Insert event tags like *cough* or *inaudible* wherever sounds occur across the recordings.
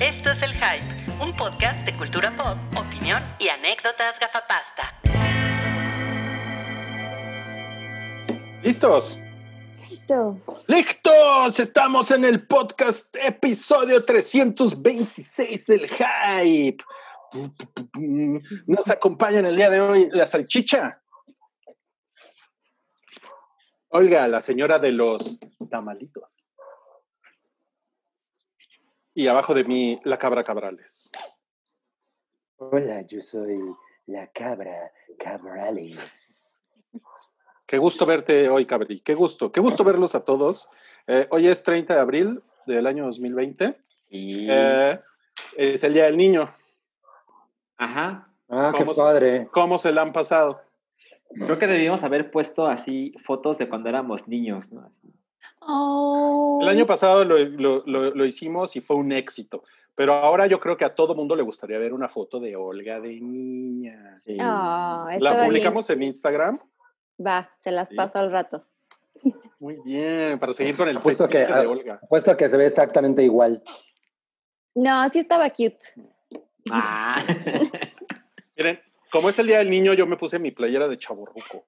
Esto es El Hype, un podcast de cultura pop, opinión y anécdotas gafapasta. ¿Listos? Listo. ¡Listos! Estamos en el podcast episodio 326 del Hype. Nos acompaña en el día de hoy la salchicha. Olga, la señora de los tamalitos. Y abajo de mí, la cabra Cabrales. Hola, yo soy la cabra Cabrales. Qué gusto verte hoy, Cabri. Qué gusto. Qué gusto verlos a todos. Eh, hoy es 30 de abril del año 2020. Y... Eh, es el Día del Niño. Ajá. ah, qué ¿cómo se- padre. ¿Cómo se la han pasado? Creo que debíamos haber puesto así fotos de cuando éramos niños, ¿no? Así. Oh. El año pasado lo, lo- lo- lo hicimos y fue un éxito. Pero ahora yo creo que a todo mundo le gustaría ver una foto de Olga de niña. Sí. Ah, La bien. publicamos en Instagram. Va, se las Sí. paso al rato. *laughs* Muy bien, para seguir con el Apuesto que, de Olga. apuesto a que se ve exactamente igual. No, sí estaba cute. Ah. *laughs* Miren, como es el Día del Niño, yo me puse mi playera de chaborruco,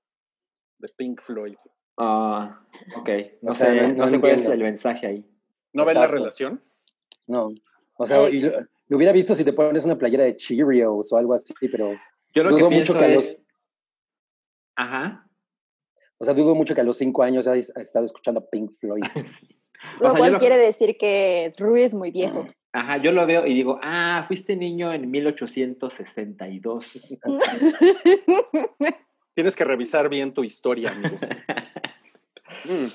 de Pink Floyd. Ah, ok. No, O sé, sea, no, no- no sé cuál es el mensaje ahí. ¿No ven la relación? No. O sea, Eh. y lo, lo hubiera visto si te pones una playera de Cheerios o algo así, pero Yo lo dudo que mucho que a es... los, Ajá. o sea, dudo mucho que a los cinco años hayas estado escuchando Pink Floyd. *laughs* Sí. Lo O sea, cual lo- quiere decir que Rui es muy viejo. Ajá, yo lo veo y digo, ah, fuiste niño en 1862. *laughs* Tienes que revisar bien tu historia, amigo. *laughs* Mm.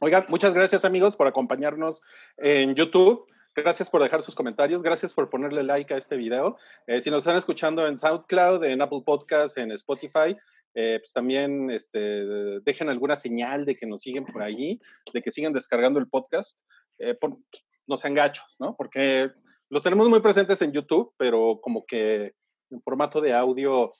Oigan, muchas gracias amigos por acompañarnos en YouTube. Gracias por dejar sus comentarios, gracias por ponerle like a este video. Eh, si nos están escuchando en SoundCloud, en Apple Podcast, en Spotify, eh, pues también este, dejen alguna señal de que nos siguen por allí, de que sigan descargando el podcast. Eh, por- no sean gachos, ¿no? Porque los tenemos muy presentes en YouTube, pero como que en formato de audio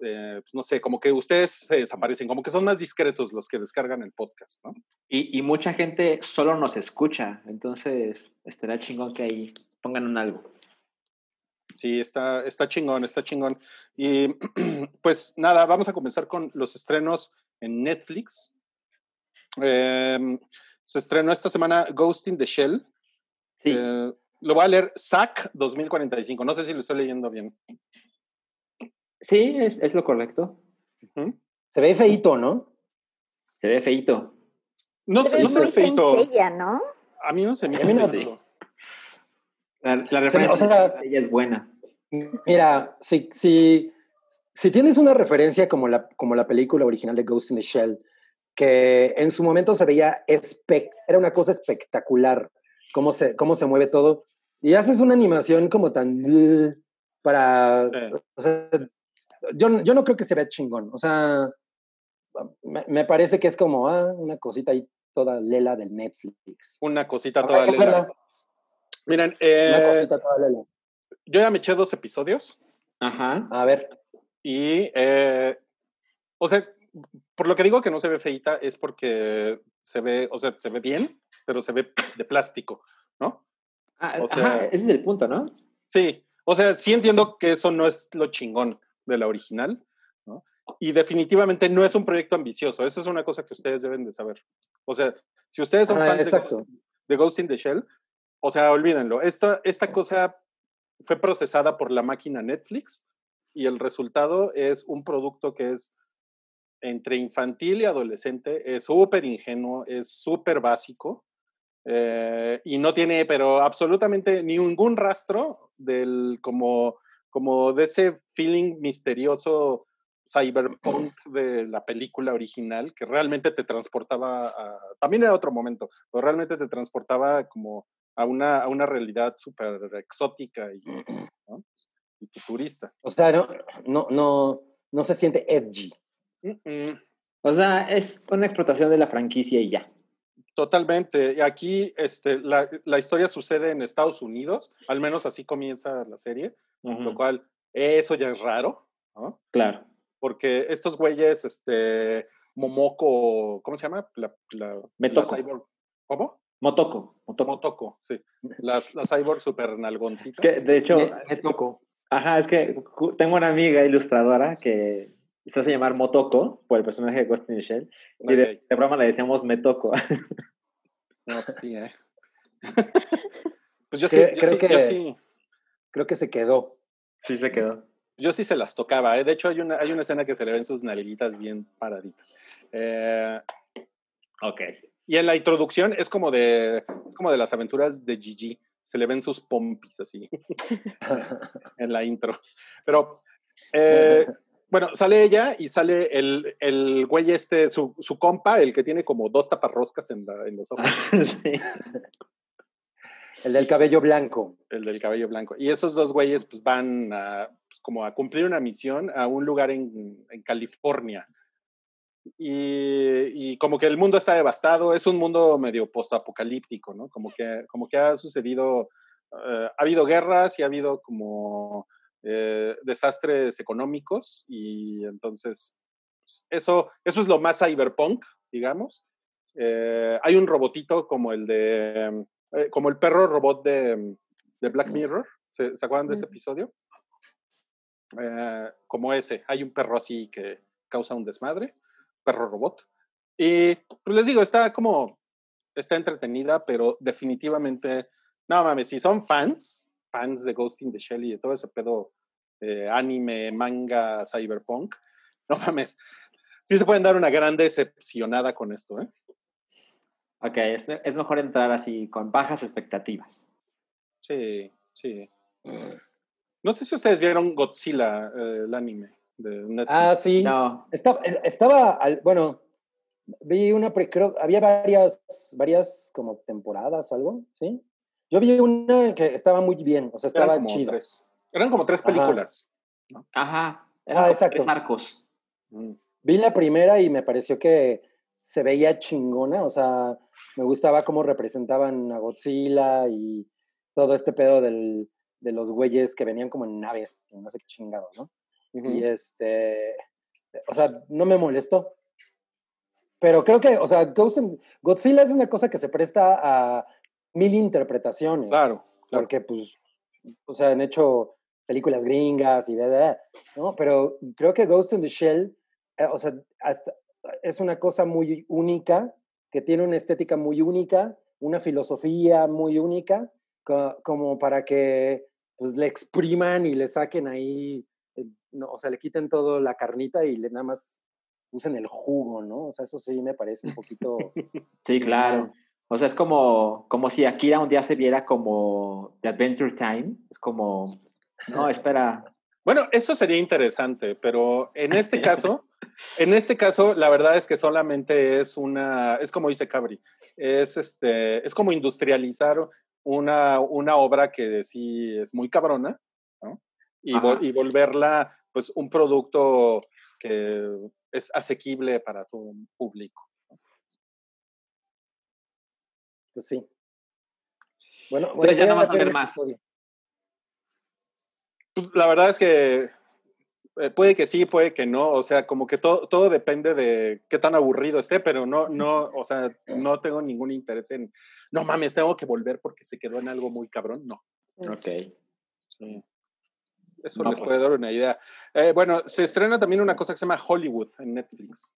eh, pues, no sé, como que ustedes se desaparecen, como que son más discretos los que descargan el podcast, ¿no? Y, y mucha gente solo nos escucha, entonces estará chingón que ahí pongan un algo. Sí, está, está chingón, está chingón. Y *clears throat* pues nada, vamos a comenzar con los estrenos en Netflix. Em, se estrenó esta semana Ghost in the Shell. Sí. Eh, lo voy a leer SAC 2045. No sé si lo estoy leyendo bien. Sí, es, es lo correcto. Se ve feíto, ¿no? Se ve feito. No, Se sé, ve no sé muy feito. sencilla, ¿no? A mí no se me mí no. feito. La, la Se referencia o sea- de ella es buena. Mira, si, si, si tienes una referencia como la, como la película original de Ghost in the Shell, que en su momento se veía, era una cosa espectacular, cómo se, cómo se mueve todo, y haces una animación como tan... "Ugh", para... Sí. o sea, yo, yo no creo que se vea chingón, o sea, me, me parece que es como ah, una cosita ahí toda lela del Netflix. Una cosita toda que lela. verla, Miren, una eh, cosita toda lela. yo ya me eché dos episodios. Ajá. A ver, Y, eh, o sea, por lo que digo que no se ve feita es porque se ve, o sea, se ve bien, pero se ve de plástico, ¿no? Ah, O ajá, ese es el punto, ¿no? Sí, o sea, sí entiendo que eso no es lo chingón de la original, ¿no? Y definitivamente no es un proyecto ambicioso, eso es una cosa que ustedes deben de saber. O sea, si ustedes son Ah, fans de. Ghost, de Ghost in the Shell, o sea, olvídenlo, esta, esta cosa fue procesada por la máquina Netflix y el resultado es un producto que es entre infantil y adolescente, es súper ingenuo, es súper básico eh, y no tiene, pero absolutamente ningún rastro del como, como de ese feeling misterioso cyberpunk *clears throat* de la película original que realmente te transportaba a, también era otro momento, pero realmente te transportaba como a una, a una realidad súper exótica y, ¿no? y futurista. o sea, no, no, no, no se siente edgy. Mm, mm. O sea, es una explotación de la franquicia y ya. Totalmente. Y aquí este, la, la historia sucede en Estados Unidos, al menos así comienza la serie, lo cual eso ya es raro, ¿no? Claro. Porque estos güeyes, este, Momoko, ¿cómo se llama? La, la, *laughs* la cyborg- ¿Cómo? Motoko. Motoko. Motoko, sí. Las, las cyborg super nalgoncitas. Que, de hecho, Me, me tocó. ajá, es que tengo una amiga ilustradora que se hace llamar Motoko por el personaje de Ghost in the Shell. Y de, broma le decíamos Metoko. No, pues sí, ¿eh? *laughs* pues yo sí, Cre- yo creo sí, que- yo sí, Creo que se quedó. sí se quedó. yo sí se las tocaba, ¿eh? De hecho, hay una, hay una escena que se le ven sus nalguitas bien paraditas. Eh, Ok. y en la introducción es como de, es como de las aventuras de Gigi. Se le ven sus pompis así *laughs* en la intro. Pero, eh, *laughs* bueno, sale ella y sale el, el güey este, su, su compa, el que tiene como dos taparroscas en, la- en los ojos, *laughs* Sí. El del cabello blanco. el del cabello blanco. Y esos dos güeyes pues van a, pues, como a cumplir una misión a un lugar en, en California. Y, y como que el mundo está devastado, es un mundo medio postapocalíptico, ¿no? Como que, como que ha sucedido, eh, ha habido guerras y ha habido como eh, desastres económicos y entonces pues, eso, eso es lo más cyberpunk, digamos. Eh, hay un robotito como el de, eh, como el perro robot de, de Black Mirror, ¿se, se acuerdan de ese episodio? Eh, como ese, hay un perro así que causa un desmadre, perro robot. Y pues les digo, está como, está entretenida, pero definitivamente, no mames, si son fans, fans de Ghost in the Shell y de todo ese pedo eh, anime, manga, cyberpunk, *laughs* no mames, sí se pueden dar una gran decepcionada con esto, ¿eh? Ok, es, es mejor entrar así con bajas expectativas. Sí, sí. No sé si ustedes vieron Godzilla, eh, el anime de Netflix. Ah, sí. No. Estaba, estaba al- bueno, vi una, pre- creo, había varias, varias como temporadas o algo, ¿sí? Yo vi una que estaba muy bien, o sea, Eran estaba como chido. tres. Eran como tres Ajá. películas. Ajá. Ah, Eran como exacto. tres arcos. Mm. Vi la primera y me pareció que se veía chingona, o sea, me gustaba cómo representaban a Godzilla y todo este pedo del, de los güeyes que venían como en naves, no sé qué chingado, ¿no? Ujú. Y este, o sea, no me molestó. Pero creo que, o sea, Ghost in- Godzilla es una cosa que se presta a mil interpretaciones. Claro, claro. Porque, pues, o sea, han hecho películas gringas y bla, bla, bla, ¿no? Pero creo que Ghost in the Shell, eh, o sea, hasta- es una cosa muy única, que tiene una estética muy única, una filosofía muy única, co- como para que, pues, le expriman y le saquen ahí, eh, no, o sea, le quiten todo la carnita y le nada más usen el jugo, ¿no? O sea, eso sí me parece un poquito... *laughs* Sí, claro. O sea, es como, como si Akira un día se viera como The Adventure Time. Es como, no, *laughs* espera. Bueno, eso sería interesante, pero en *laughs* este caso, en este caso, la verdad es que solamente es una, es como dice Cabri, es este, es como industrializar una, una obra que sí es muy cabrona, ¿no? Y, vo- y volverla, pues, un producto que es asequible para todo público. Pues sí. Bueno, Entonces ya no vas a ver más. episodio. Pues, La verdad es que eh, puede que sí, puede que no, o sea, como que todo, todo depende de qué tan aburrido esté, pero no, no, o sea, no tengo ningún interés en, no mames, tengo que volver porque se quedó en algo muy cabrón, no. Ok. Sí. Eso No, les pues. puede dar una idea. Eh, bueno, se estrena también una cosa que se llama Hollywood en Netflix.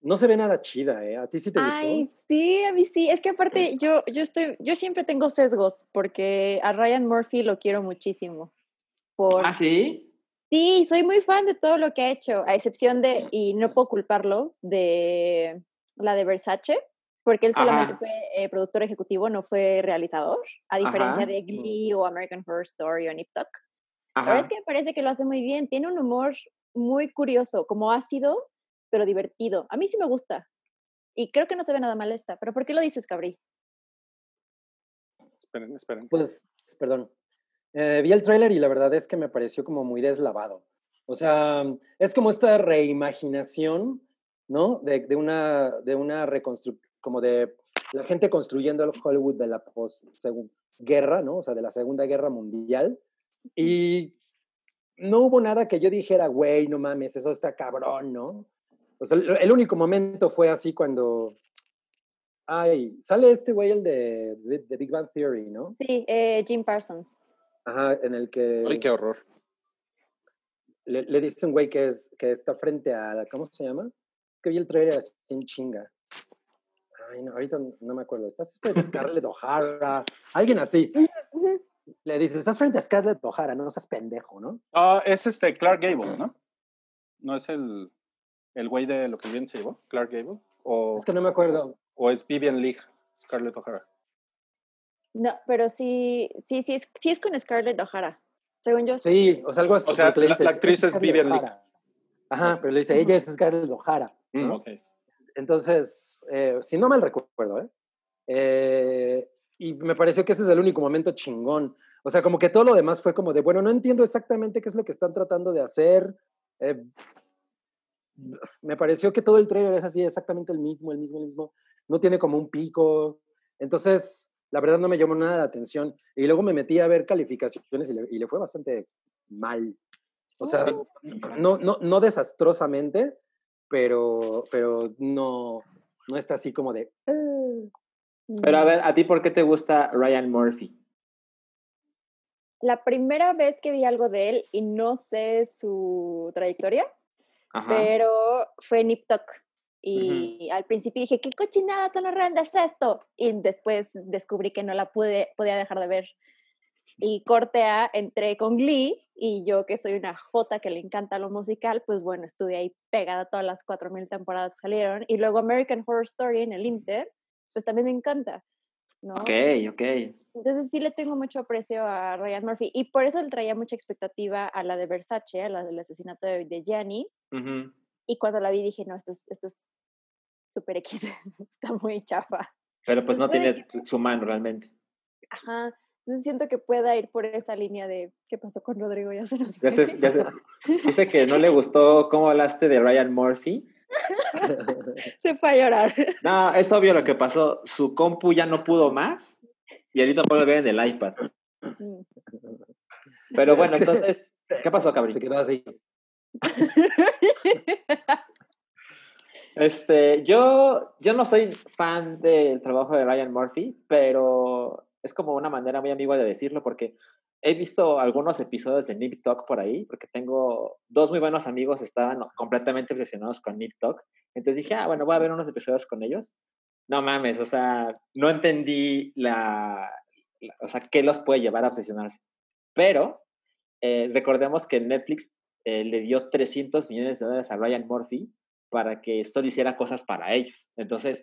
No se ve nada chida, ¿eh? ¿A ti sí te gustó? Ay, sí, a mí sí. Es que aparte yo, yo estoy, yo siempre tengo sesgos porque a Ryan Murphy lo quiero muchísimo. Por, Ah, sí. Sí, soy muy fan de todo lo que ha hecho, a excepción de, y no puedo culparlo, de la de Versace, porque él solamente Ajá. fue eh, productor ejecutivo, no fue realizador, a diferencia Ajá. de Glee o American Horror Story o Nip Tuck. La Ajá. verdad es que me parece que lo hace muy bien, tiene un humor muy curioso, como ácido, pero divertido. A mí sí me gusta. Y creo que no se ve nada mal esta, pero ¿por qué lo dices, Cabri? Esperen, esperen. Pues, perdón. Eh, vi el tráiler y la verdad es que me pareció como muy deslavado. O sea, es como esta reimaginación, ¿no? De, de una, de una reconstrucción, como de la gente construyendo el Hollywood de la guerra, ¿no? O sea, de la Segunda Guerra Mundial. Y no hubo nada que yo dijera, güey, no mames, eso está cabrón, ¿no? O sea, el, el único momento fue así cuando, Ay, sale este güey, el de, de, de Big Bang Theory, ¿no? Sí, eh, Jim Parsons. Ajá, en el que Ay, qué horror. le, le dice un güey que, es, que está frente a, ¿cómo se llama? Que vi el trailer así en chinga. Ay, no, ahorita no me acuerdo. Estás frente a Scarlett O'Hara, alguien así. Le dice, estás frente a Scarlett O'Hara, no seas pendejo, ¿no? Ah, es este Clark Gable, ¿no? ¿No es el, el güey de lo que bien se llevó? ¿Clark Gable? ¿O, Es que no me acuerdo. o es Vivian Leigh, Scarlett O'Hara? No, pero sí, sí, sí es, sí es con Scarlett O'Hara. Según yo. Sí, o sea, algo así. O sea, la- actriz es Scarlett Vivien Leigh. Ajá, pero le dice, ella es Scarlett O'Hara. Mm. Entonces, eh, si no mal recuerdo, ¿eh? Eh, Y me pareció que ese es el único momento chingón. O sea, como que todo lo demás fue como de, bueno, no entiendo exactamente qué es lo que están tratando de hacer. Eh, me pareció que todo el trailer es así, exactamente el mismo, el mismo, el mismo. No tiene como un pico. Entonces, la verdad no me llamó nada la atención. Y luego me metí a ver calificaciones y le, y le fue bastante mal. O sea, no, no, no desastrosamente, pero, pero no, no está así como de... "Ah". Pero a ver, ¿a ti por qué te gusta Ryan Murphy? La primera vez que vi algo de él, y no sé su trayectoria, Ajá. pero fue Nip Tuck. Y al principio dije, ¿qué cochinada tan horrenda es esto? Y después descubrí que no la pude, podía dejar de ver. Y corte A, entré con Glee, y yo que soy una jota que le encanta lo musical, pues bueno, estuve ahí pegada todas las 4.000 temporadas que salieron. Y luego American Horror Story en el Inter, pues también me encanta. ¿No? Ok, ok. Entonces sí le tengo mucho aprecio a Ryan Murphy y por eso le traía mucha expectativa a la de Versace, a la del asesinato de, de Gianni. Y cuando la vi dije, no, esto es, esto es super X, *laughs* está muy chafa. Pero pues no tiene su mano realmente. Ajá. Entonces siento que pueda ir por esa línea de qué pasó con Rodrigo, ya se nos Ya sé, ya sé. Dice que no le gustó cómo hablaste de Ryan Murphy. *laughs* se fue a llorar. No, es obvio lo que pasó. Su compu ya no pudo más y ahorita puede ver en el iPad. Mm. Pero bueno, Es que- entonces, *laughs* ¿qué pasó, Se cabrón? quedó así. Este, yo, yo no soy fan del trabajo de Ryan Murphy, pero es como una manera muy ambigua de decirlo porque he visto algunos episodios de Nip Talk por ahí, porque tengo dos muy buenos amigos, estaban completamente obsesionados con Nip Talk. Entonces dije, ah, bueno, voy a ver unos episodios con ellos. No mames, o sea, no entendí la, o sea, qué los puede llevar a obsesionarse. Pero eh, recordemos que Netflix eh, le dio 300 millones de dólares a Ryan Murphy para que solo hiciera cosas para ellos. Entonces,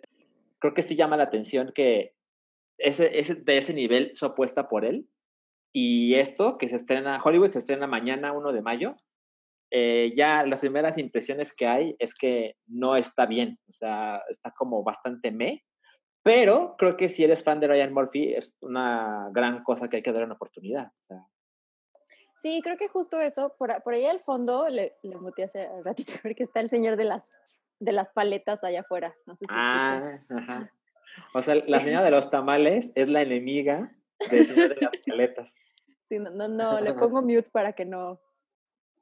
creo que sí llama la atención que ese, ese, de ese nivel su apuesta por él. Y esto, que se estrena, Hollywood se estrena mañana, 1 de mayo, eh, ya las primeras impresiones que hay es que no está bien, o sea, está como bastante me, pero creo que si eres fan de Ryan Murphy es una gran cosa que hay que dar una oportunidad. O sea, Sí, creo que justo eso, por, por ahí al fondo, le, le muteé hace un ratito *laughs* porque está el señor de las, de las paletas allá afuera. No sé si ah, ajá. O sea, la señora de los tamales es la enemiga del señor de las paletas. Sí, no, no, no, le pongo mute para que no,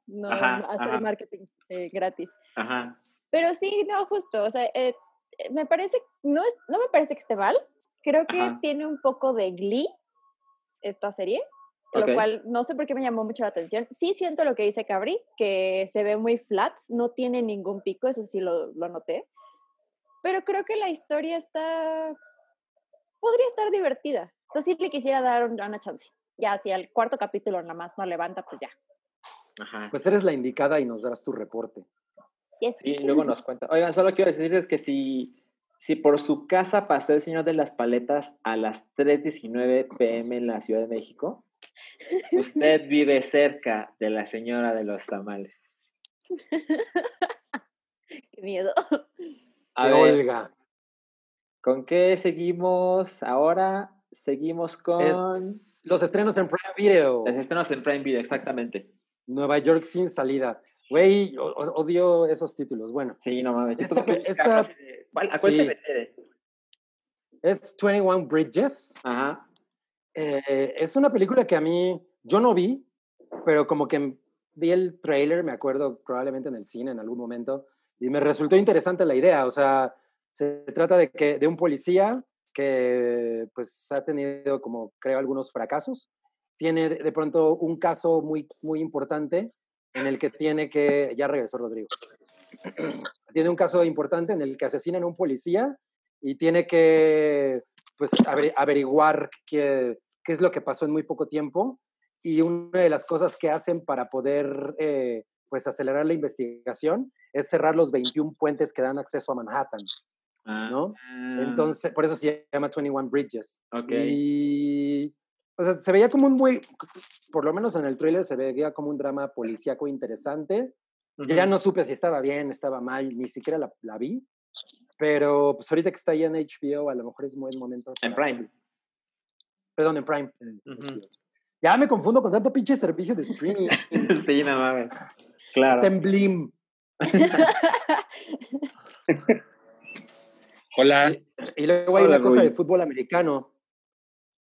no Ajá, hacer ajá. marketing eh, gratis. Ajá. Pero sí, no, justo, o sea, eh, eh, me parece, no, es, no me parece que esté mal, creo que Ajá. tiene un poco de glee esta serie, Ok. lo cual no sé por qué me llamó mucho la atención. Sí siento lo que dice Cabri, que se ve muy flat, no tiene ningún pico, eso sí lo, lo noté, pero creo que la historia está, podría estar divertida. O sea, sí le quisiera dar un- una chance. Ya, si al cuarto capítulo nada más no levanta, pues ya. Ajá. Pues eres la indicada y nos darás tu reporte. Yes. Y luego nos cuenta. Oigan, solo quiero decirles que si, si por su casa pasó el señor de las paletas a las 3.19 pm en la Ciudad de México, usted *laughs* vive cerca de la señora de los tamales. *laughs* Qué miedo. A ver, Olga. ¿con qué seguimos ahora? Seguimos con Es los estrenos en Prime Video. los estrenos en Prime Video, exactamente. Nueva York sin salida. Güey, odio esos títulos. Bueno, Sí, no mames. Esta esta- así de, ¿cuál- ¿A cuál se sí. refiere? es 21 Bridges. Ajá. Eh, es una película que a mí, yo no vi, pero como que vi el trailer, me acuerdo probablemente en el cine en algún momento, y me resultó interesante la idea. O sea, Se trata de, que, de un policía que pues ha tenido como creo algunos fracasos. Tiene de, pronto un caso muy, muy importante en el que tiene que, ya regresó Rodrigo, *clears throat* tiene un caso importante en el que asesinan a un policía y tiene que pues averi- averiguar qué, qué es lo que pasó en muy poco tiempo. Y una de las cosas que hacen para poder eh, pues acelerar la investigación es cerrar los 21 puentes que dan acceso a Manhattan, ¿no? Ah, Entonces, por eso se llama 21 Bridges. ok. Y, o sea, se veía como un muy, por lo menos en el tráiler se veía como un drama policíaco interesante. Ya Ujú. no supe si estaba bien, estaba mal, ni siquiera la, la vi. Pero pues ahorita que está ahí en HBO, a lo mejor es un buen momento. En Prime. Perdón, en Prime. Ujú. HBO. Ya me confundo con tanto pinche servicio de streaming. *laughs* sí, no mames. Claro. Está en Blim. *laughs* *laughs* Hola. Y luego hay Hola, una cosa Rui. de fútbol americano,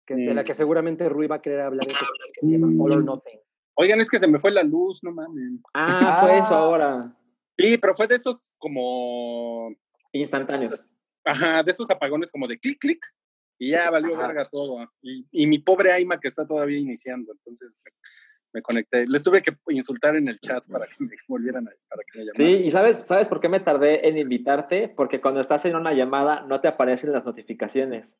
que, de la Mm. que seguramente Rui va a querer hablar, que, que se llama All or Nothing. Oigan, es que se me fue la luz, no mames. Ah, *laughs* fue eso Ah. ahora. Sí, pero fue de esos como. Instantáneos. Ajá, de esos apagones como de clic, clic. Y ya valió Ajá. verga todo. Y, y mi pobre Aima que está todavía iniciando. Entonces me, conecté. Les tuve que insultar en el chat para que me volvieran a para que me Sí, llamaran. y sabes, ¿sabes por qué me tardé en invitarte? Porque cuando estás en una llamada no te aparecen las notificaciones.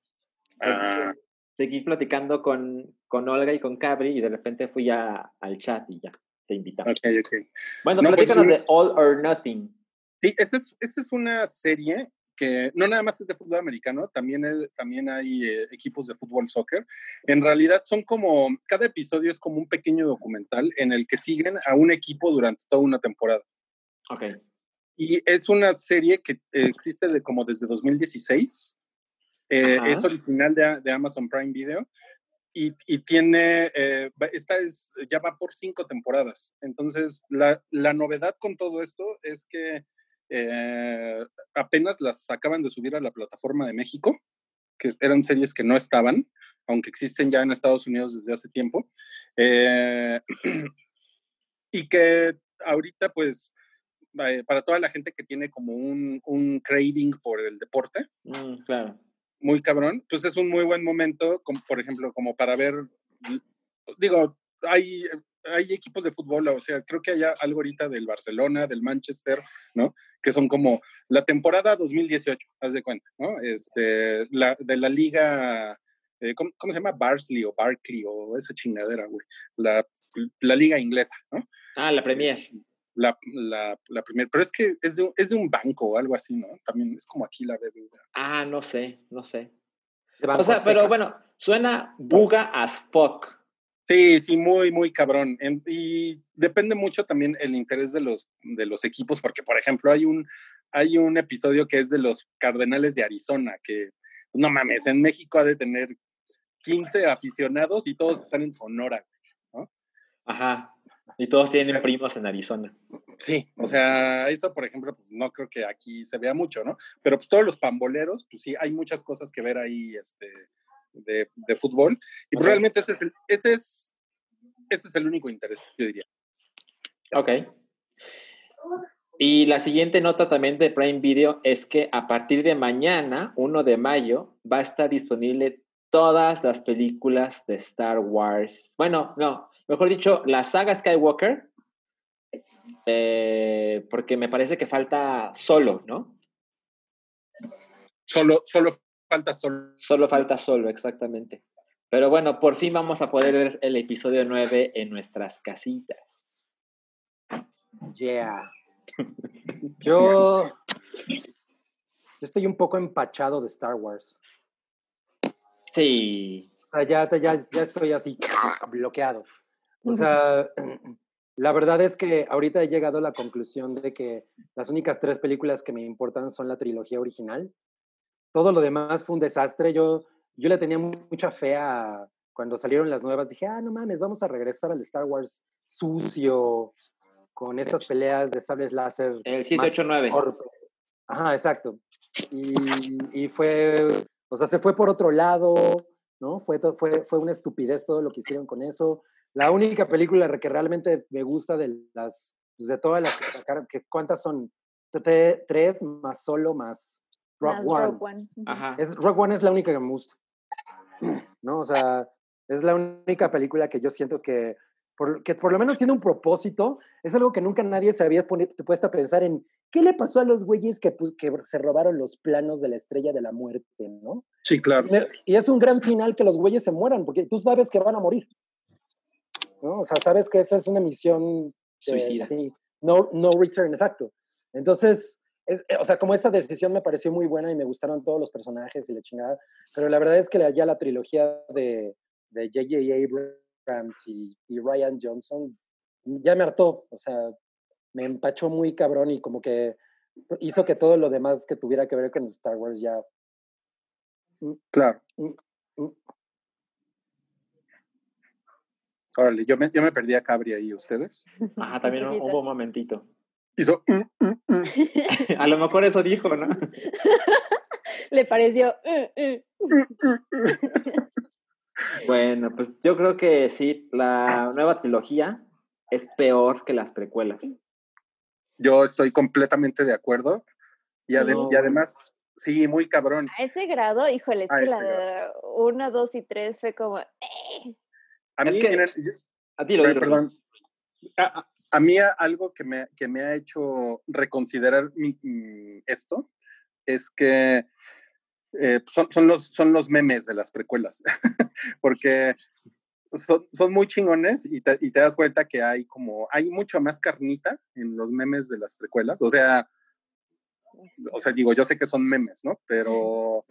Ah, Seguí platicando con, con Olga y con Cabri y de repente fui a, al chat y ya te invitamos. ok, ok. Bueno, No, pues, platícanos yo- de All or Nothing. Sí, esta es, esta es una serie que no nada más es de fútbol americano, también, es- también hay eh, equipos de fútbol soccer. En realidad son como, cada episodio es como un pequeño documental en el que siguen a un equipo durante toda una temporada. Ok. Y es una serie que eh, existe de, como desde 2016. Eh, es original de, de Amazon Prime Video. Y, y tiene, eh, esta es, ya va por cinco temporadas. Entonces, la, la novedad con todo esto es que eh, apenas las acaban de subir a la plataforma de México, que eran series que no estaban, aunque existen ya en Estados Unidos desde hace tiempo. Eh, *clears throat* y que ahorita, pues, eh, para toda la gente que tiene como un, un craving por el deporte, Mm, claro. muy cabrón, pues es un muy buen momento, como, por ejemplo, como para ver, digo, hay, hay equipos de fútbol, o sea, creo que hay algo ahorita del Barcelona, del Manchester, ¿no? Que son como la temporada 2018, haz de cuenta, ¿no? Este, la, de la liga, eh, ¿cómo, cómo se llama? Barsley o Barkley o esa chingadera, güey. La, la liga inglesa, ¿no? Ah, la Premier. La, la, la primera, pero es que es de, es de un banco o algo así, ¿no? También es como aquí la BBVA. Ah, no sé, no sé. O sea, pero bueno, suena buga as fuck. Sí, sí, muy, muy cabrón. En- y depende mucho también el interés de los, de los equipos, porque, por ejemplo, hay un, hay un episodio que es de los Cardenales de Arizona, que, no mames, en México ha de tener 15 aficionados y todos están en Sonora. Ajá. Y todos tienen primos en Arizona. Sí, o sea, eso, por ejemplo, pues no creo que aquí se vea mucho, ¿no? Pero pues todos los pamboleros, pues sí, hay muchas cosas que ver ahí, este, de, de fútbol. Y pues, Ok. realmente ese es, el, ese, es, ese es el único interés, yo diría. Ok. Y la siguiente nota también de Prime Video es que a partir de mañana, 1 de mayo, va a estar disponible todas las películas de Star Wars. Bueno, no, mejor dicho, la saga Skywalker, eh, porque me parece que falta solo, ¿no? Solo, solo falta solo. Solo falta solo, exactamente. Pero bueno, por fin vamos a poder ver el episodio 9 en nuestras casitas. Yeah. Yo, *laughs* yo estoy un poco empachado de Star Wars. Sí. O sea, ya, ya, ya estoy así *laughs* bloqueado. O sea, *clears throat* la verdad es que ahorita he llegado a la conclusión de que las únicas tres películas que me importan son la trilogía original. Todo lo demás fue un desastre. Yo, yo le tenía mucha fe a cuando salieron las nuevas. Dije, ah, no mames, vamos a regresar al Star Wars sucio, con estas peleas de sables láser. El más 789. torpe. Ajá, exacto. Y, y fue, o sea, se fue por otro lado, ¿no? Fue, to- fue, fue una estupidez todo lo que hicieron con eso. La única película que realmente me gusta de las, pues, de todas las que sacaron, que ¿cuántas son? Tre- Tres más solo más Rock Más One. Rogue One. Ajá. Es, Rock One es la única que me gusta. *clears throat* ¿No? O sea, es la única película que yo siento que por, que por lo menos tiene un propósito. Es algo que nunca nadie se había poni- puesto a pensar en qué le pasó a los güeyes que, que se robaron los planos de la estrella de la muerte, ¿no? Sí, claro. Y es un gran final que los güeyes se mueran, porque tú sabes que van a morir. ¿no? O sea, sabes que esa es una misión de- Suicida. sí, no, no return, exacto. Entonces, es, eh, o sea, como esa decisión me pareció muy buena y me gustaron todos los personajes y la chingada, pero la verdad es que la- ya la trilogía de de J.J. Abrams y, y Ryan Johnson ya me hartó, o sea, me empachó muy cabrón y como que hizo que todo lo demás que tuviera que ver con Star Wars ya Claro. Mm, mm. Órale, yo me, yo me perdí a Cabri ahí, ¿ustedes? *laughs* Ajá, también poquito. hubo un momentito. Hizo... mm, mm, mm. *laughs* A lo mejor eso dijo, ¿no? *laughs* Le pareció. *laughs* Bueno, pues yo creo que sí, la nueva trilogía es peor que las precuelas. Yo estoy completamente de acuerdo. Y, ade- No. y además, sí, muy cabrón. A ese grado, híjole, es A que la de 1, 2 y 3 fue como. eh. A Es mí, que- miren, yo- A ti lo Per- perdón. A, a- mí algo que me, que me ha hecho reconsiderar mi- esto es que eh, son, son, los, son los memes de las precuelas, *laughs* porque son, son muy chingones y te, y te das cuenta que hay como, hay mucho más carnita en los memes de las precuelas, o sea, o sea, digo, yo sé que son memes, ¿no? Pero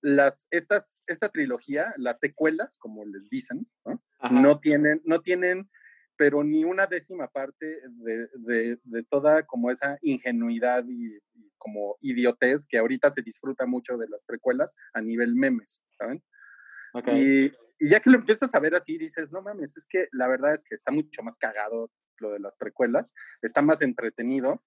las, estas, esta trilogía, las secuelas, como les dicen, ¿no? no tienen, no tienen, pero ni una décima parte de, de- de toda como esa ingenuidad y, y como idiotez que ahorita se disfruta mucho de las precuelas a nivel memes, ¿saben? Y, y ya que lo empiezas a ver así, dices, no mames, es que la verdad es que está mucho más cagado lo de las precuelas, está más entretenido.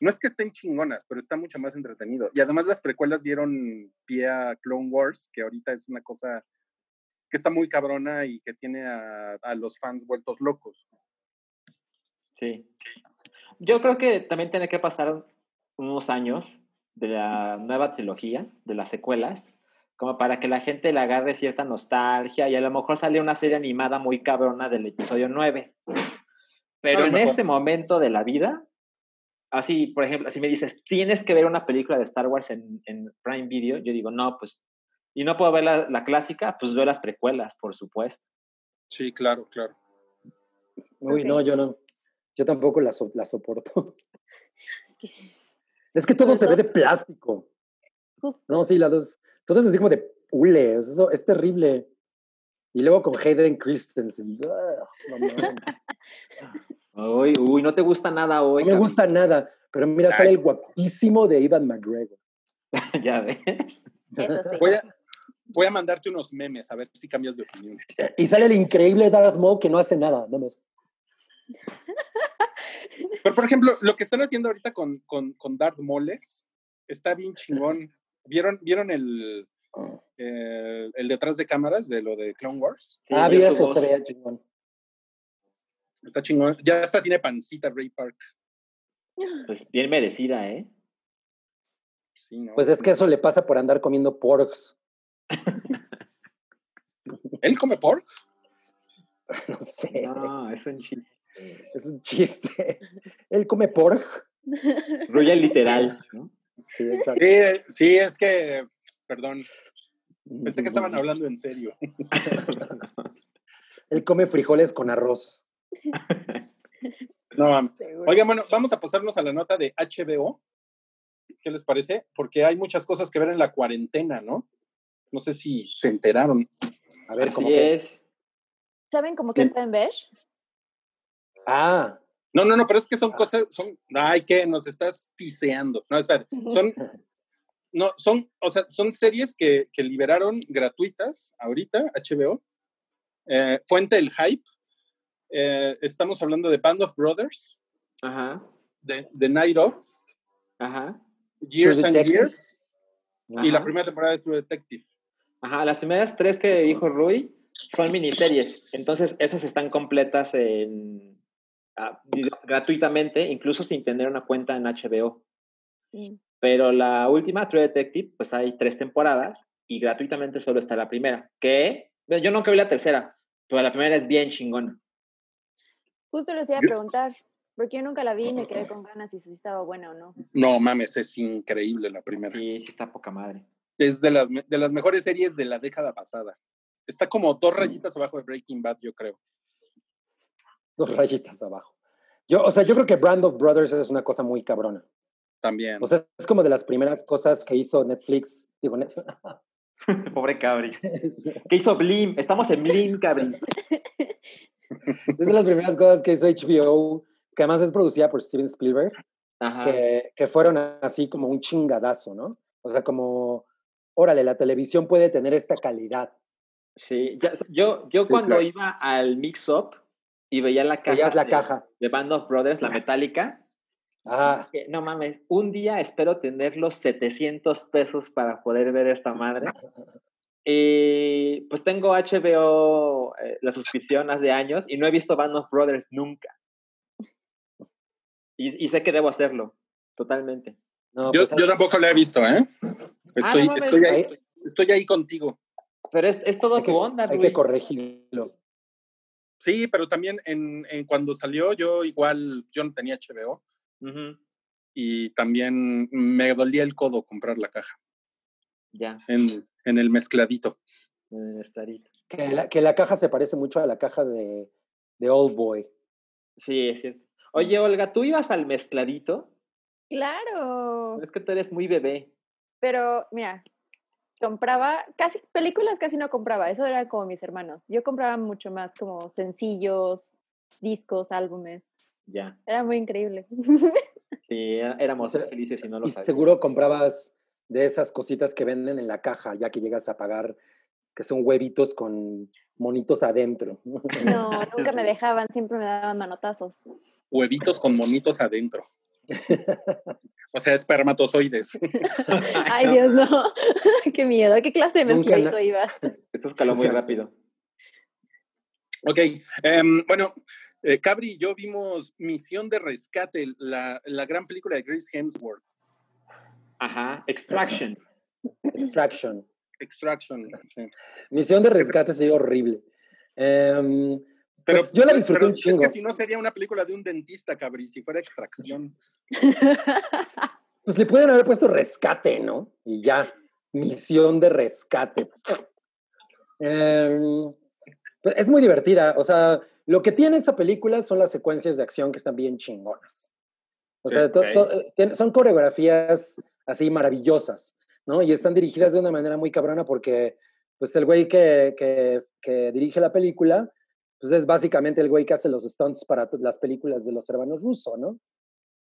No es que estén chingonas, pero está mucho más entretenido. Y además las precuelas dieron pie a Clone Wars, que ahorita es una cosa que está muy cabrona y que tiene a, a los fans vueltos locos. Sí. Yo creo que también tiene que pasar unos años de la nueva trilogía, de las secuelas, como para que la gente le agarre cierta nostalgia y a lo mejor sale una serie animada muy cabrona del episodio 9. Pero en mejor. este momento de la vida, así, por ejemplo, si me dices, tienes que ver una película de Star Wars en, en Prime Video, yo digo, no, pues, y no puedo ver la, la clásica, pues veo las precuelas, por supuesto. Sí, claro, claro. Uy, no, yo no. Yo tampoco la, so- la soporto. Es que *laughs* Es que todo se ve de plástico. justo. No, sí, la dos. Todo es así como de hule. Eso es terrible. Y luego con Hayden Christensen. Uy, uy, no te gusta nada hoy. No me cabrón. gusta nada. Pero mira, sale el guapísimo de Ivan McGregor. *laughs* ya ves. Eso sí. Voy a, voy a mandarte unos memes a ver si cambias de opinión. Y sale el increíble Darth Maul que no hace nada. Pero, por ejemplo, lo que están haciendo ahorita con, con, con Darth Moles está bien chingón. ¿Vieron, ¿vieron el, eh, el detrás de cámaras de lo de Clone Wars? Ah, vi eso, se veía chingón. Está chingón. Ya hasta tiene pancita Ray Park. Pues bien merecida, ¿eh? Sí, ¿no? Pues es que eso le pasa por andar comiendo porks. ¿Él come pork? *laughs* No sé. No, es un chiste. Es un chiste. Él come pork. Royal literal, ¿no? Sí, exacto. Sí, sí, es que, perdón, pensé que estaban hablando en serio. Él come frijoles con arroz. No. Oigan, bueno, vamos a pasarnos a la nota de HBO. ¿Qué les parece? Porque hay muchas cosas que ver en la cuarentena, ¿no? No sé si se enteraron. A ver, Así como que. es. ¿Saben cómo que pueden ver? Ah, No, no, no, pero es que son cosas, son, ay, que nos estás piseando. No, espera, son, *laughs* no, son, o sea, son series que, que liberaron gratuitas ahorita, HBO. Eh, Fuente del Hype. Eh, estamos hablando de Band of Brothers, Ajá, de The Night Of, ajá. Years and. Years, y la primera temporada de True Detective. Ajá, las primeras tres que dijo Rui son miniseries. Entonces, esas están completas en, ah, gratuitamente, incluso sin tener una cuenta en HBO. Pero la última, True Detective, pues hay tres temporadas y gratuitamente solo está la primera. Que yo nunca vi la tercera, pero la primera es bien chingona. Justo les iba a preguntar, porque yo nunca la vi y me quedé con ganas y si estaba buena o no. No mames, es increíble la primera. Sí, sí está poca madre. Es de las, de las mejores series de la década pasada. Está como dos rayitas abajo de Breaking Bad, yo creo. Dos rayitas abajo. Yo, o sea, yo creo que Brand of Brothers es una cosa muy cabrona. También. O sea, es como de las primeras cosas que hizo Netflix. Digo, Net- *laughs* Pobre Cabri. *laughs* ¿Qué hizo Blim? Estamos en Blim, *laughs* Cabri. es de las primeras cosas que hizo HBO, que además es producida por Steven Spielberg, Ajá. que, que fueron así como un chingadazo, ¿no? O sea, como, órale, la televisión puede tener esta calidad. Sí, ya- yo, yo cuando claro. iba al mix-up y veía la caja, la de, caja. de Band of Brothers, la metálica, Ah, no mames, un día espero tener los 700 pesos para poder ver esta madre. Y pues tengo HBO, eh, la suscripción hace años, y no he visto Band of Brothers nunca. Y, y sé que debo hacerlo, totalmente. No, yo, pues, yo tampoco la he visto, ¿eh? Estoy, no mames. estoy, ahí, estoy ahí contigo. Pero es, es todo hay, que, tu onda, hay güey. que corregirlo. Sí, pero también en, en cuando salió, yo igual, yo no tenía HBO y también me dolía el codo comprar la caja Ya, en, en el mezcladito. en estarito. Que la, que la caja se parece mucho a la caja de, de Old Boy. Sí, es cierto. Oye, Olga, ¿tú ibas al mezcladito? Claro. Es que tú eres muy bebé. Pero mira, compraba, casi, películas casi no compraba, eso era como mis hermanos. Yo compraba mucho más como sencillos, discos, álbumes. Ya. Era muy increíble. Sí, éramos felices y no lo Y sabíamos. seguro comprabas de esas cositas que venden en la caja, ya que llegas a pagar, que son huevitos con monitos adentro. No, *laughs* nunca me dejaban, siempre me daban manotazos. Huevitos con monitos adentro. *laughs* O sea, espermatozoides. *laughs* *laughs* Ay, Dios, no. Qué miedo. ¿Qué clase de mezcladito ibas? Esto escaló muy rápido. Ok, em, bueno, eh, Cabri y yo vimos Misión de Rescate, la, la gran película de Grace Hemsworth, Ajá. Extraction. Extraction. Extraction. sí. Misión de rescate sí horrible. Em, Pero Pues yo la disfruté pero un es chingo. que si no sería una película de un dentista, Cabri, si fuera extracción. pues le pueden haber puesto rescate, ¿no? Y ya, misión de rescate. Em, pues es muy divertida. O sea, lo que tiene esa película son las secuencias de acción que están bien chingonas. O Sí, sea, to- eh, son coreografías así maravillosas, ¿no? Y están dirigidas de una manera muy cabrona porque, pues, el güey que, que, que dirige la película, pues es básicamente el güey que hace los stunts para las películas de los hermanos Russo, ¿no?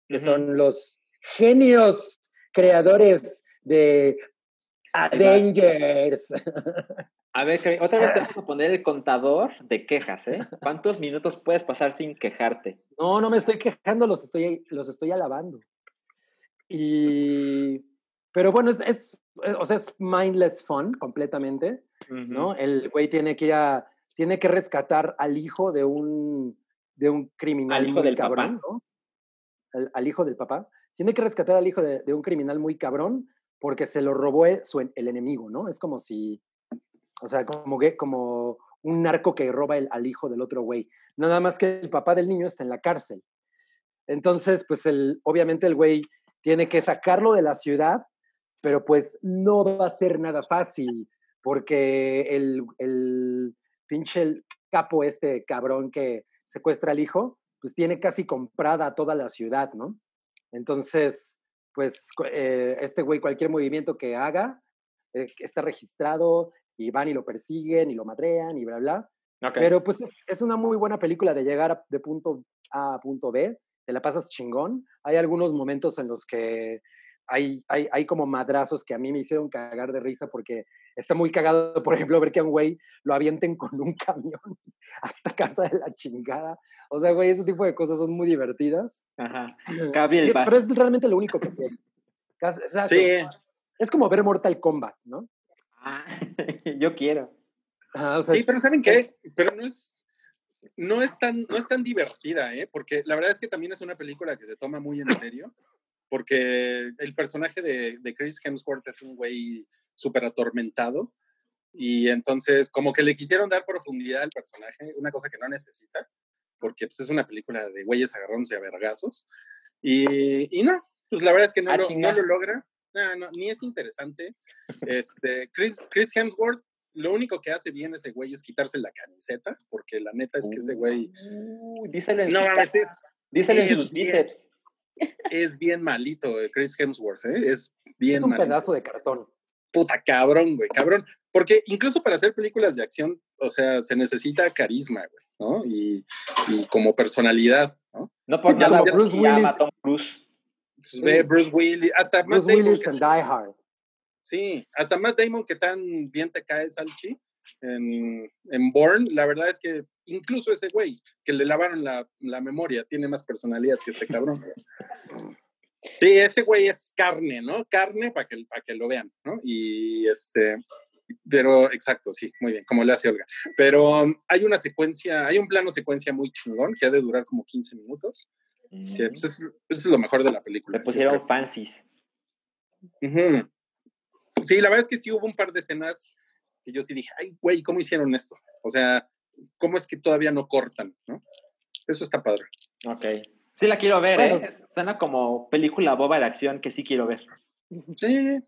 Que son los genios creadores de Avengers. A ver, Karen, otra vez te *laughs* vamos a poner el contador de quejas, ¿eh? ¿Cuántos minutos puedes pasar sin quejarte? No, no me estoy quejando, los estoy, los estoy alabando. Y, pero bueno, es, es, o sea, es mindless fun completamente, ¿no? El güey tiene que ir a, tiene que rescatar al hijo de un, de un criminal ¿Al hijo muy del cabrón, papá? ¿no? Al, al hijo del papá. Tiene que rescatar al hijo de, de un criminal muy cabrón porque se lo robó el, su el enemigo, ¿no? Es como si, o sea, como, que- como un narco que roba el- al hijo del otro güey. Nada más que el papá del niño está en la cárcel. Entonces, pues el, obviamente el güey tiene que sacarlo de la ciudad, pero pues no va a ser nada fácil, porque el, el pinche el capo este cabrón que secuestra al hijo, pues tiene casi comprada toda la ciudad, ¿no? Entonces, pues eh, este güey cualquier movimiento que haga eh, está registrado y van y lo persiguen y lo madrean y bla, bla. Ok. Pero pues es, es una muy buena película de llegar a- de punto A a punto B, te la pasas chingón. Hay algunos momentos en los que hay, hay, hay como madrazos que a mí me hicieron cagar de risa porque está muy cagado, por ejemplo, ver que a un güey lo avienten con un *laughs* camión hasta casa de la chingada. O sea, güey, ese tipo de cosas son muy divertidas. Ajá. Gabriel Y- Vaz. Pero es realmente lo único que tiene. Cas- exacto. Sí, Es como ver Mortal Kombat, ¿no? Ah, *laughs* yo quiero. Ajá, o sea, sí, es- pero ¿saben qué? Pero no es, no es tan, no es tan divertida, ¿eh? Porque la verdad es que también es una película que se toma muy en serio. Porque el personaje de, de Chris Hemsworth es un güey súper atormentado y entonces como que le quisieron dar profundidad al personaje, una cosa que no necesita, porque pues, es una película de güeyes agarrándose a vergazos. Y, y no, pues la verdad es que no, lo, no lo logra, no, no, ni es interesante. Este, Chris, Chris Hemsworth, lo único que hace bien ese güey es quitarse la camiseta, porque la neta es que ese güey, Uh, díselo en, no sus- mames, es, díselo en sus bíceps. Es bien malito eh, Chris Hemsworth, ¿eh? es bien Es un malito. pedazo de cartón. Puta cabrón, güey, cabrón. Porque incluso para hacer películas de acción, o sea, se necesita carisma, güey, ¿no? Y, y como personalidad, ¿no? No por nada, Bruce se llama Willis. Tom Cruise. Pues ve Bruce Willis, hasta Matt Bruce Damon, Willis que- en Die Hard. sí, hasta Matt Damon que tan bien te cae Salchi en, en Bourne, la verdad es que incluso ese güey que le lavaron la, la memoria tiene más personalidad que este cabrón. Sí, ese güey es carne, ¿no? Carne para que, para que lo vean, ¿no? Y este, pero exacto, sí, muy bien, como le hace Olga. Pero um, hay una secuencia, hay un plano secuencia muy chingón que ha de durar como 15 minutos, que pues, es, eso es lo mejor de la película. Le pusieron fancies. Ujú. Sí, la verdad es que sí hubo un par de escenas que yo sí dije, ay, güey, ¿cómo hicieron esto? O sea, ¿cómo es que todavía no cortan, no? Eso está padre. Ok. Sí la quiero ver, Bueno, ¿eh? Suena como película boba de acción que sí quiero ver. Sí,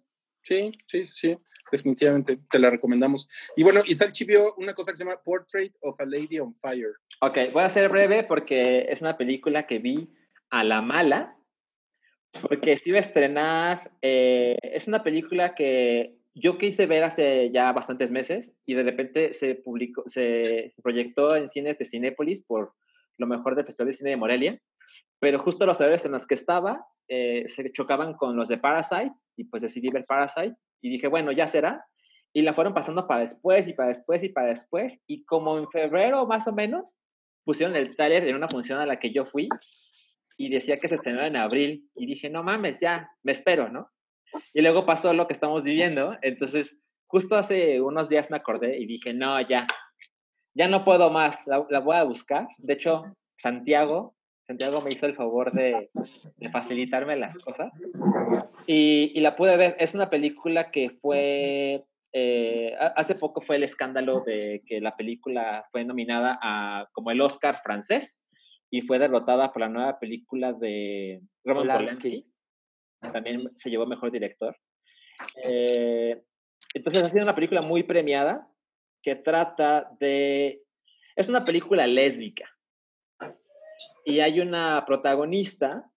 sí, sí, sí, definitivamente, te la recomendamos. Y bueno, y Salchi vio una cosa que se llama Portrait of a Lady on Fire. Ok, voy a ser breve porque es una película que vi a la mala, porque se iba a estrenar, eh, es una película que yo quise ver hace ya bastantes meses y de repente se publicó, se, proyectó en cines de Cinépolis por lo mejor del Festival de Cine de Morelia, pero justo los horarios en los que estaba eh, se chocaban con los de Parasite y pues decidí ver Parasite y dije, bueno, ya será. Y la fueron pasando para después y para después y para después. Y como en febrero más o menos, pusieron el trailer en una función a la que yo fui y decía que se estrenó en abril. Y dije, no mames, ya, me espero, ¿no? Y luego pasó lo que estamos viviendo. Entonces, justo hace unos días me acordé y dije, no, ya, ya no puedo más, la, la voy a buscar. De hecho, Santiago, Santiago me hizo el favor de, de facilitarme las cosas. Y, y la pude ver. Es una película que fue eh, ha- hace poco fue el escándalo de que la película fue nominada a como el Oscar francés y fue derrotada por la nueva película de Roman Polanski. Polanski. También se llevó mejor director. Eh, entonces ha sido una película muy premiada que trata de... Es una película lésbica. Y hay una protagonista,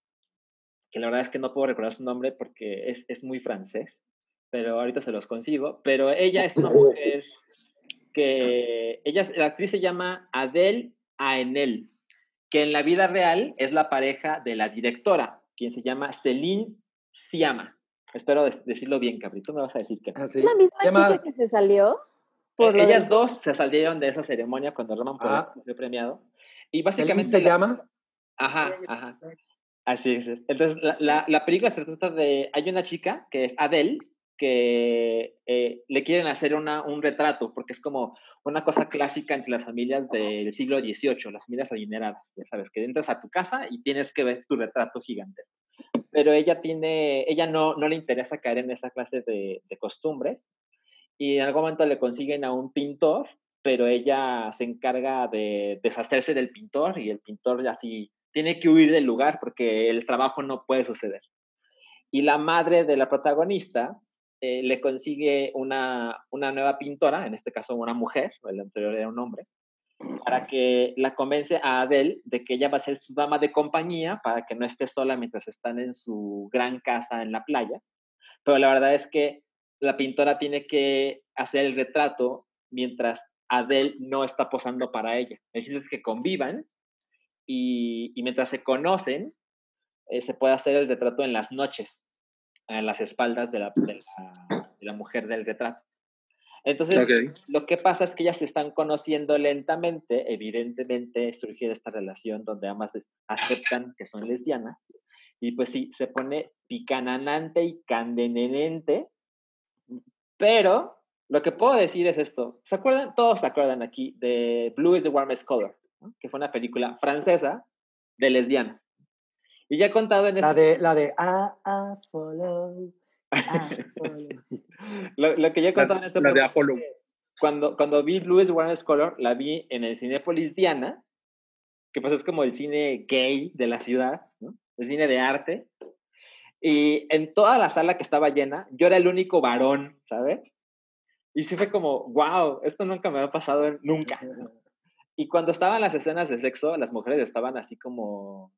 que la verdad es que no puedo recordar su nombre porque es, es muy francés, pero ahorita se los consigo. Pero ella es una mujer que... Ella, la actriz se llama Adele Aenel, que en la vida real es la pareja de la directora, quien se llama Celine Siama. Espero decirlo bien, Cabrito, me vas a decir que. ¿Es la misma chica que se salió? Por Eh, ellas dos se salieron de esa ceremonia cuando Roman Ah. Fue premiado. Y ¿Celine básicamente... se la- llama? Ajá, ajá. Así es. Entonces, la, la, la película se trata de... Hay una chica que es Adele, que eh, le quieren hacer una, un retrato, porque es como una cosa clásica entre las familias del siglo XVIII, las familias adineradas. Ya sabes, que entras a tu casa y tienes que ver tu retrato gigante. Pero ella tiene, ella no, no le interesa caer en esa clase de, de costumbres y en algún momento le consiguen a un pintor, pero ella se encarga de deshacerse del pintor y el pintor así tiene que huir del lugar porque el trabajo no puede suceder. Y la madre de la protagonista eh, le consigue una, una nueva pintora, en este caso una mujer, el anterior era un hombre, para que la convence a Adele de que ella va a ser su dama de compañía para que no esté sola mientras están en su gran casa en la playa. Pero la verdad es que la pintora tiene que hacer el retrato mientras Adele no está posando para ella. El chiste es que convivan y, mientras se conocen, eh, se puede hacer el retrato en las noches, en las espaldas de la mujer del retrato. Entonces, Ok. lo que pasa es que ellas se están conociendo lentamente, evidentemente surge esta relación donde ambas aceptan que son lesbianas, y pues sí, se pone picananante y candenenente, pero lo que puedo decir es esto, ¿se acuerdan? Todos se acuerdan aquí de Blue is the Warmest Color, ¿no? que fue una película francesa de lesbianas. Y ya he contado en La este... de, la de, ah, ah, follow, ah, *laughs* lo, lo que La, contado en este cuando, cuando vi Blues Warner Color, la vi en el Cinépolis Diana, que pues es como el cine gay de la ciudad, ¿no? El cine de arte. Y en toda la sala que estaba llena, yo era el único varón, ¿sabes? Y sí fue como, wow, esto nunca me había pasado nunca. *laughs* Y cuando estaban las escenas de sexo, las mujeres estaban así como,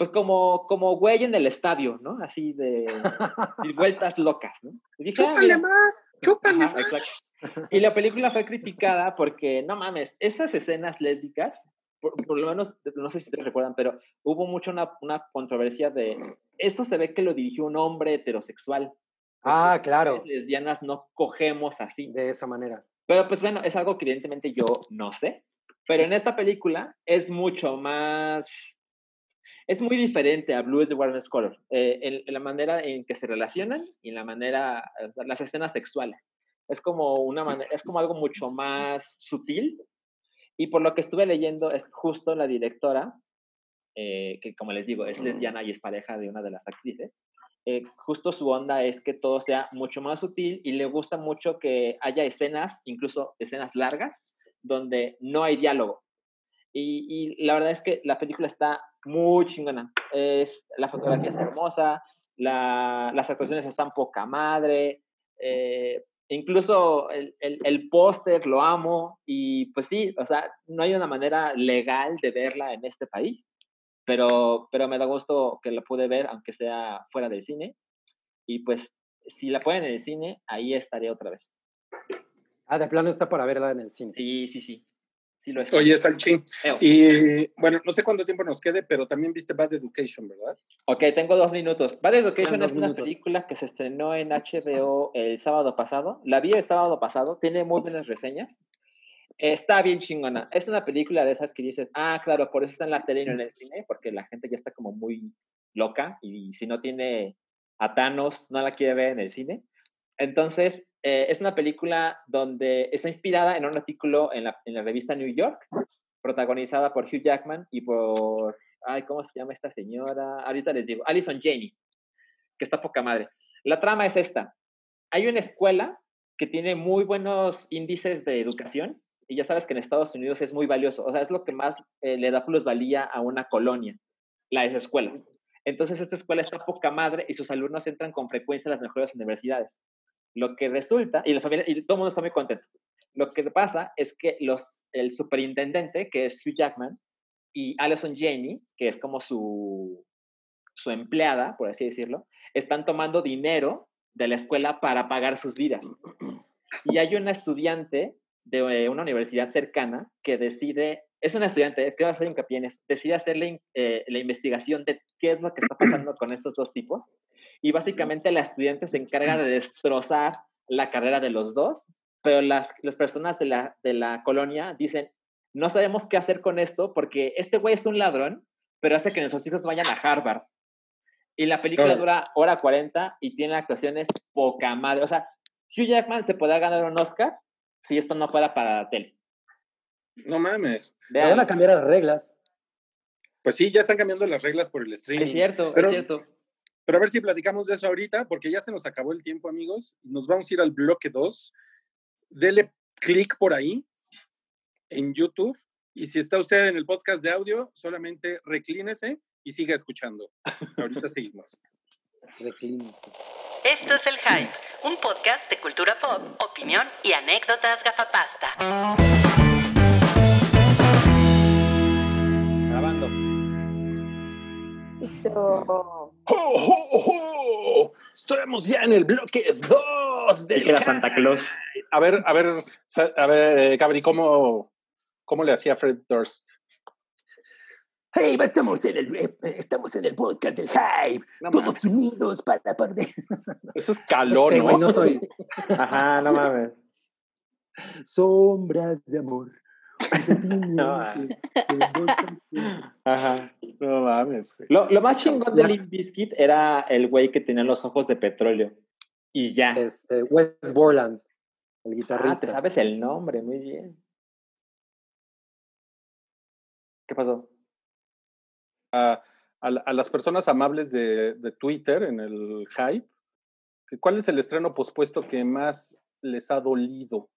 pues como, como güey en el estadio, ¿no? Así de, *laughs* vueltas locas, ¿no? Y dije, ah, ¡Chúpale más! ¡Chúpale Ajá, más! exacto. Y la película fue criticada porque, no mames, esas escenas lésbicas, por, por lo menos, no sé si ustedes recuerdan, pero hubo mucho una, una controversia de, eso se ve que lo dirigió un hombre heterosexual. Ah, claro. las lesbianas no cogemos así. De esa manera. Pero pues bueno, es algo que evidentemente yo no sé. Pero en esta película es mucho más... Es muy diferente a Blues de Warner Color. eh, en, en la manera en que se relacionan y en la manera... las escenas sexuales. Es como, una manera, es como algo mucho más sutil. Y por lo que estuve leyendo, es justo la directora, eh, que como les digo, es lesbiana y es pareja de una de las actrices. eh, justo su onda es que todo sea mucho más sutil y le gusta mucho que haya escenas, incluso escenas largas, donde no hay diálogo. Y, y la verdad es que la película está muy chingona. Es, la fotografía es hermosa, la- las actuaciones están poca madre, eh, incluso el, el, el póster lo amo y pues sí, o sea, no hay una manera legal de verla en este país, pero, pero me da gusto que la pude ver, aunque sea fuera del cine. Y pues si la pueden en el cine, ahí estaré otra vez. Ah, de plano está para verla en el cine. Sí, sí, sí. Sí lo es. Oye, Salchín. Y bueno, no sé cuánto tiempo nos quede, pero también viste Bad Education, ¿verdad? Ok, tengo dos minutos. Bad Education dos es una minutos. película que se estrenó en HBO el sábado pasado. La vi el sábado pasado, tiene muy buenas reseñas. Está bien chingona. Es una película de esas que dices, ah, claro, por eso está en la tele y no en el cine, porque la gente ya está como muy loca y si no tiene a Thanos, no la quiere ver en el cine. Entonces, eh, es una película donde está inspirada en un artículo en la, revista New York, protagonizada por Hugh Jackman y por, ay, ¿cómo se llama esta señora? Ahorita les digo, Alison Janney, que está poca madre. La trama es esta. Hay una escuela que tiene muy buenos índices de educación y ya sabes que en Estados Unidos es muy valioso. O sea, es lo que más eh, le da plusvalía a una colonia, las escuelas. Entonces, esta escuela está poca madre y sus alumnos entran con frecuencia a las mejores universidades. Lo que resulta, y la familia, y todo el mundo está muy contento. Lo que pasa es que los, el superintendente, que es Hugh Jackman, y Alison Janney, que es como su, su empleada, por así decirlo, están tomando dinero de la escuela para pagar sus vidas. Y hay una estudiante de una universidad cercana que decide, es una estudiante, que va a hacer hincapié en eso, decide hacer la, eh, la investigación de qué es lo que está pasando con estos dos tipos. Y básicamente la estudiante se encarga de destrozar la carrera de los dos, pero las, las personas de la, de la colonia dicen, no sabemos qué hacer con esto porque este güey es un ladrón, pero hace que nuestros hijos vayan a Harvard. Y la película dura hora 40 y tiene actuaciones poca madre. O sea, Hugh Jackman se podrá ganar un Oscar si esto no fuera para la tele. No mames. Le van a cambiar las reglas. Pues sí, ya están cambiando las reglas por el streaming. es cierto, Pero- es cierto. Pero a ver si platicamos de eso ahorita, porque ya se nos acabó el tiempo, amigos. Nos vamos a ir al bloque 2. Dele clic por ahí en YouTube. Y si está usted en el podcast de audio, solamente reclínese y siga escuchando. Ahorita *laughs* seguimos. Reclínese. Esto es El Hype, un podcast de cultura pop, opinión y anécdotas gafapasta. Listo. Estamos ya en el bloque 2 Y que era Santa Claus. A ver, a ver, a ver, eh, Gabri, ¿cómo, ¿cómo le hacía Fred Durst? Hey, estamos en el eh, estamos en el podcast del hype, No todos unidos para perder. Eso es calor, Este, güey, ¿no? no soy *laughs* Ajá, no mames. sombras de amor. No, Ajá. No mames, güey. Lo, lo más chingón de Limp Bizkit era el güey que tenía los ojos de petróleo. Y ya. Este, Wes Borland, el Ah, te guitarrista. sabes el nombre, muy bien. ¿Qué pasó? Ah, a, la- a las personas amables de, de Twitter en el hype, cuál es el estreno pospuesto que más les ha dolido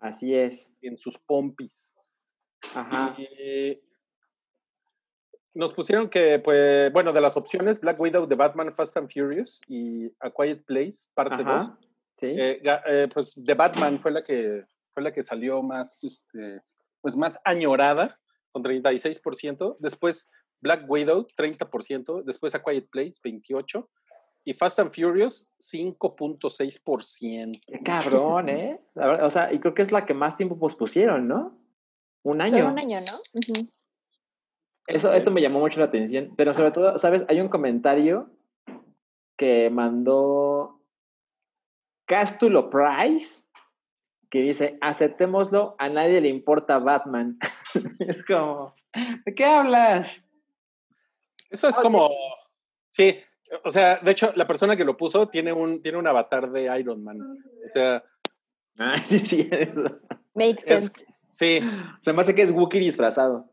Así es. en sus pompis. Ajá. Y nos pusieron que, pues, bueno, de las opciones, Black Widow de Batman Fast and Furious y A Quiet Place, parte 2. Ajá. Sí. Eh, eh, pues The Batman fue la que fue la que salió más este pues más añorada con 36%, después Black Widow 30%, después A Quiet Place 28 y Fast and Furious 5.6%. Qué cabrón, ¿eh? Verdad, o sea, y creo que es la que más tiempo pospusieron, ¿no? Un Fue año. un año, ¿no? Ujú. Eso, esto me llamó mucho la atención, pero sobre todo, ¿sabes? Hay un comentario que mandó Castulo Price que dice, aceptémoslo, a nadie le importa Batman. *laughs* es como, ¿de qué hablas? Eso es como sí, o sea, de hecho la persona que lo puso tiene un tiene un avatar de Iron Man. O sea, Ah, *laughs* sí, sí. eso. Makes Es- sense. Sí, Se me hace que es Wookiee disfrazado.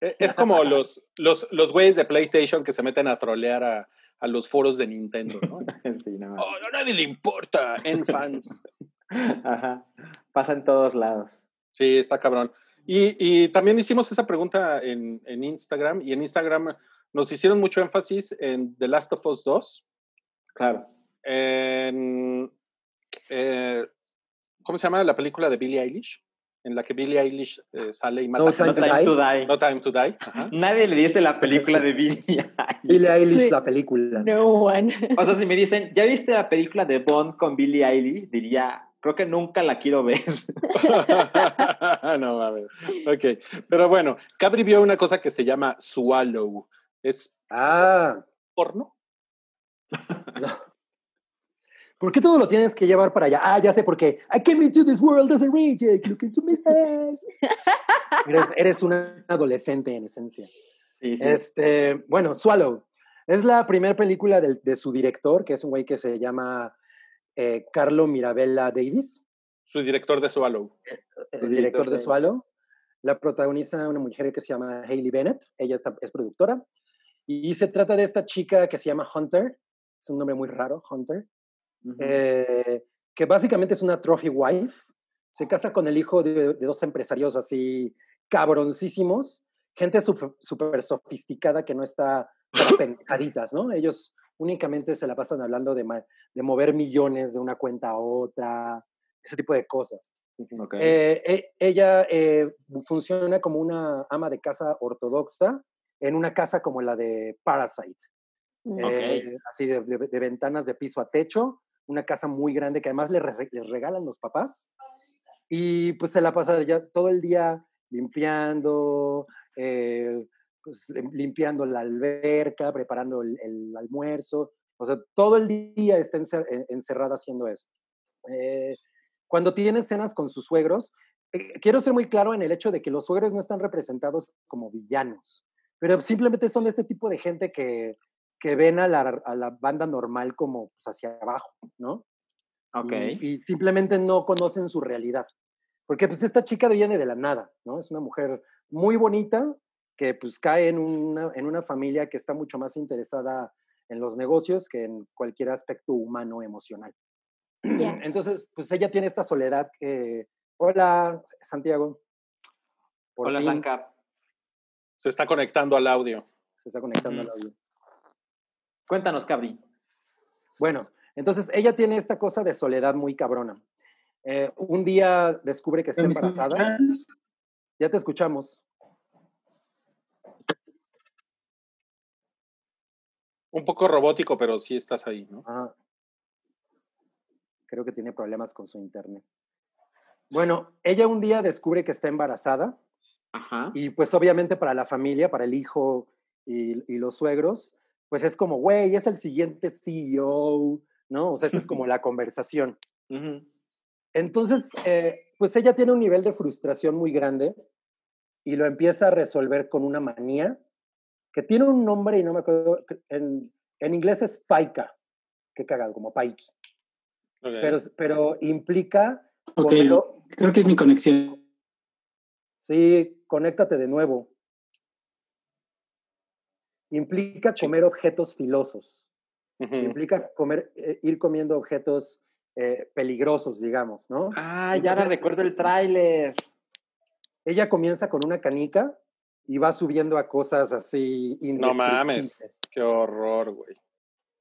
E- Es *laughs* como los, los, los güeyes de PlayStation que se meten a trolear a, a los foros de Nintendo, ¿no? *laughs* Sí, no. Oh, a nadie le importa, en fans. Ajá. Pasa en todos lados. Sí, está cabrón. Y, y también hicimos esa pregunta en, en Instagram y en Instagram nos hicieron mucho énfasis en The Last of Us 2, Claro. en, eh, ¿cómo se llama la película de Billie Eilish? En la que Billie Eilish eh, sale y mata No. Time No to Time Die. to Die. No Time to Die. ajá. Nadie le dice la película de Billie Eilish. Billie Eilish, Sí. la película. No one. O sea, si me dicen, ¿ya viste la película de Bond con Billie Eilish? Diría, creo que nunca la quiero ver. *laughs* no mames. Ok. Pero bueno, Cabri vio una cosa que se llama Swallow. ¿Es Ah, porno? *laughs* ¿por qué todo lo tienes que llevar para allá? Ah, ya sé por qué. I came into this world as a reject, look into my eyes. *laughs* eres, eres un adolescente en esencia. Sí, sí. Este, bueno, Swallow. Es la primera película del- de, su director, que es un güey que se llama eh, Carlo Mirabella Davis, Su director de Swallow. el Su director director de de- Swallow. La protagoniza una mujer que se llama Hailey Bennett. Ella está- es productora. Y se trata de esta chica que se llama Hunter. Es un nombre muy raro, Hunter. Ujú. eh, que básicamente es una trophy wife. Se casa con el hijo de, de dos empresarios así cabroncísimos, gente súper sofisticada que no está *coughs* pendejaditas, ¿no? Ellos únicamente se la pasan hablando de, de mover millones de una cuenta a otra, ese tipo de cosas. Ok. Eh, e- ella eh, funciona como una ama de casa ortodoxa en una casa como la de Parasite. Mm. Eh, así de, de- de ventanas de piso a techo, una casa muy grande que además les regalan los papás. Y pues se la pasa ya todo el día limpiando, eh, pues, lim- limpiando la alberca, preparando el, almuerzo. O sea, todo el día está en- encerrada haciendo eso. Eh, cuando tiene escenas con sus suegros, eh, quiero ser muy claro en el hecho de que los suegros no están representados como villanos, pero simplemente son este tipo de gente que, que ven a la, a la banda normal como pues, hacia abajo, ¿no? ok. Y, y simplemente no conocen su realidad. Porque pues esta chica viene de la nada, ¿no? Es una mujer muy bonita que pues cae en una, en una familia que está mucho más interesada en los negocios que en cualquier aspecto humano emocional. Ya. *clears throat* Entonces, pues ella tiene esta soledad que... Hola, Santiago. Por Hola, Zancap. Se está conectando al audio. se está conectando al audio. Cuéntanos, Cabri. Bueno, entonces ella tiene esta cosa de soledad muy cabrona. Eh, un día descubre que está embarazada. Ya te escuchamos. Un poco robótico, pero sí estás ahí, ¿no? Ajá. Creo que tiene problemas con su internet. Bueno, ella un día descubre que está embarazada Ajá. y pues obviamente para la familia, para el hijo y, y los suegros, pues es como, güey, es el siguiente CEO, ¿no? O sea, esa es como la conversación. Entonces, eh, pues ella tiene un nivel de frustración muy grande y lo empieza a resolver con una manía que tiene un nombre y no me acuerdo, en, en inglés es paika, que cagado, como paiki, pero, pero implica Ok, ponerlo- creo que es mi conexión. sí, conéctate de nuevo. Implica comer objetos filosos, implica comer, eh, ir comiendo objetos eh, peligrosos, digamos, ¿no? Ah, ya recuerdo el tráiler. Ella comienza con una canica y va subiendo a cosas así No mames. Qué horror, güey.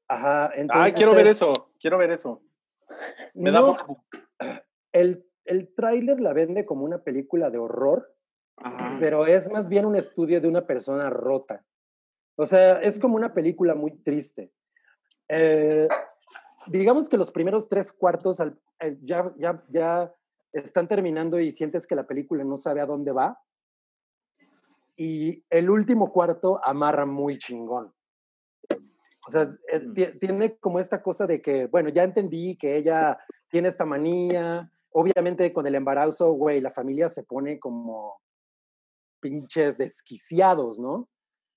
Ajá, entonces... Ay, quiero ver eso. Quiero ver eso. *laughs* Me da no, morbo. *clears throat* el, el tráiler la vende como una película de horror, Ajá. pero es más bien un estudio de una persona rota. O sea, es como una película muy triste. Eh, digamos que los primeros tres cuartos al- eh, ya, ya, ya están terminando y sientes que la película no sabe a dónde va. Y el último cuarto amarra muy chingón. O sea, eh, Mm. ti- tiene como esta cosa de que, bueno, ya entendí que ella tiene esta manía. Obviamente con el embarazo, güey, la familia se pone como pinches desquiciados, ¿no?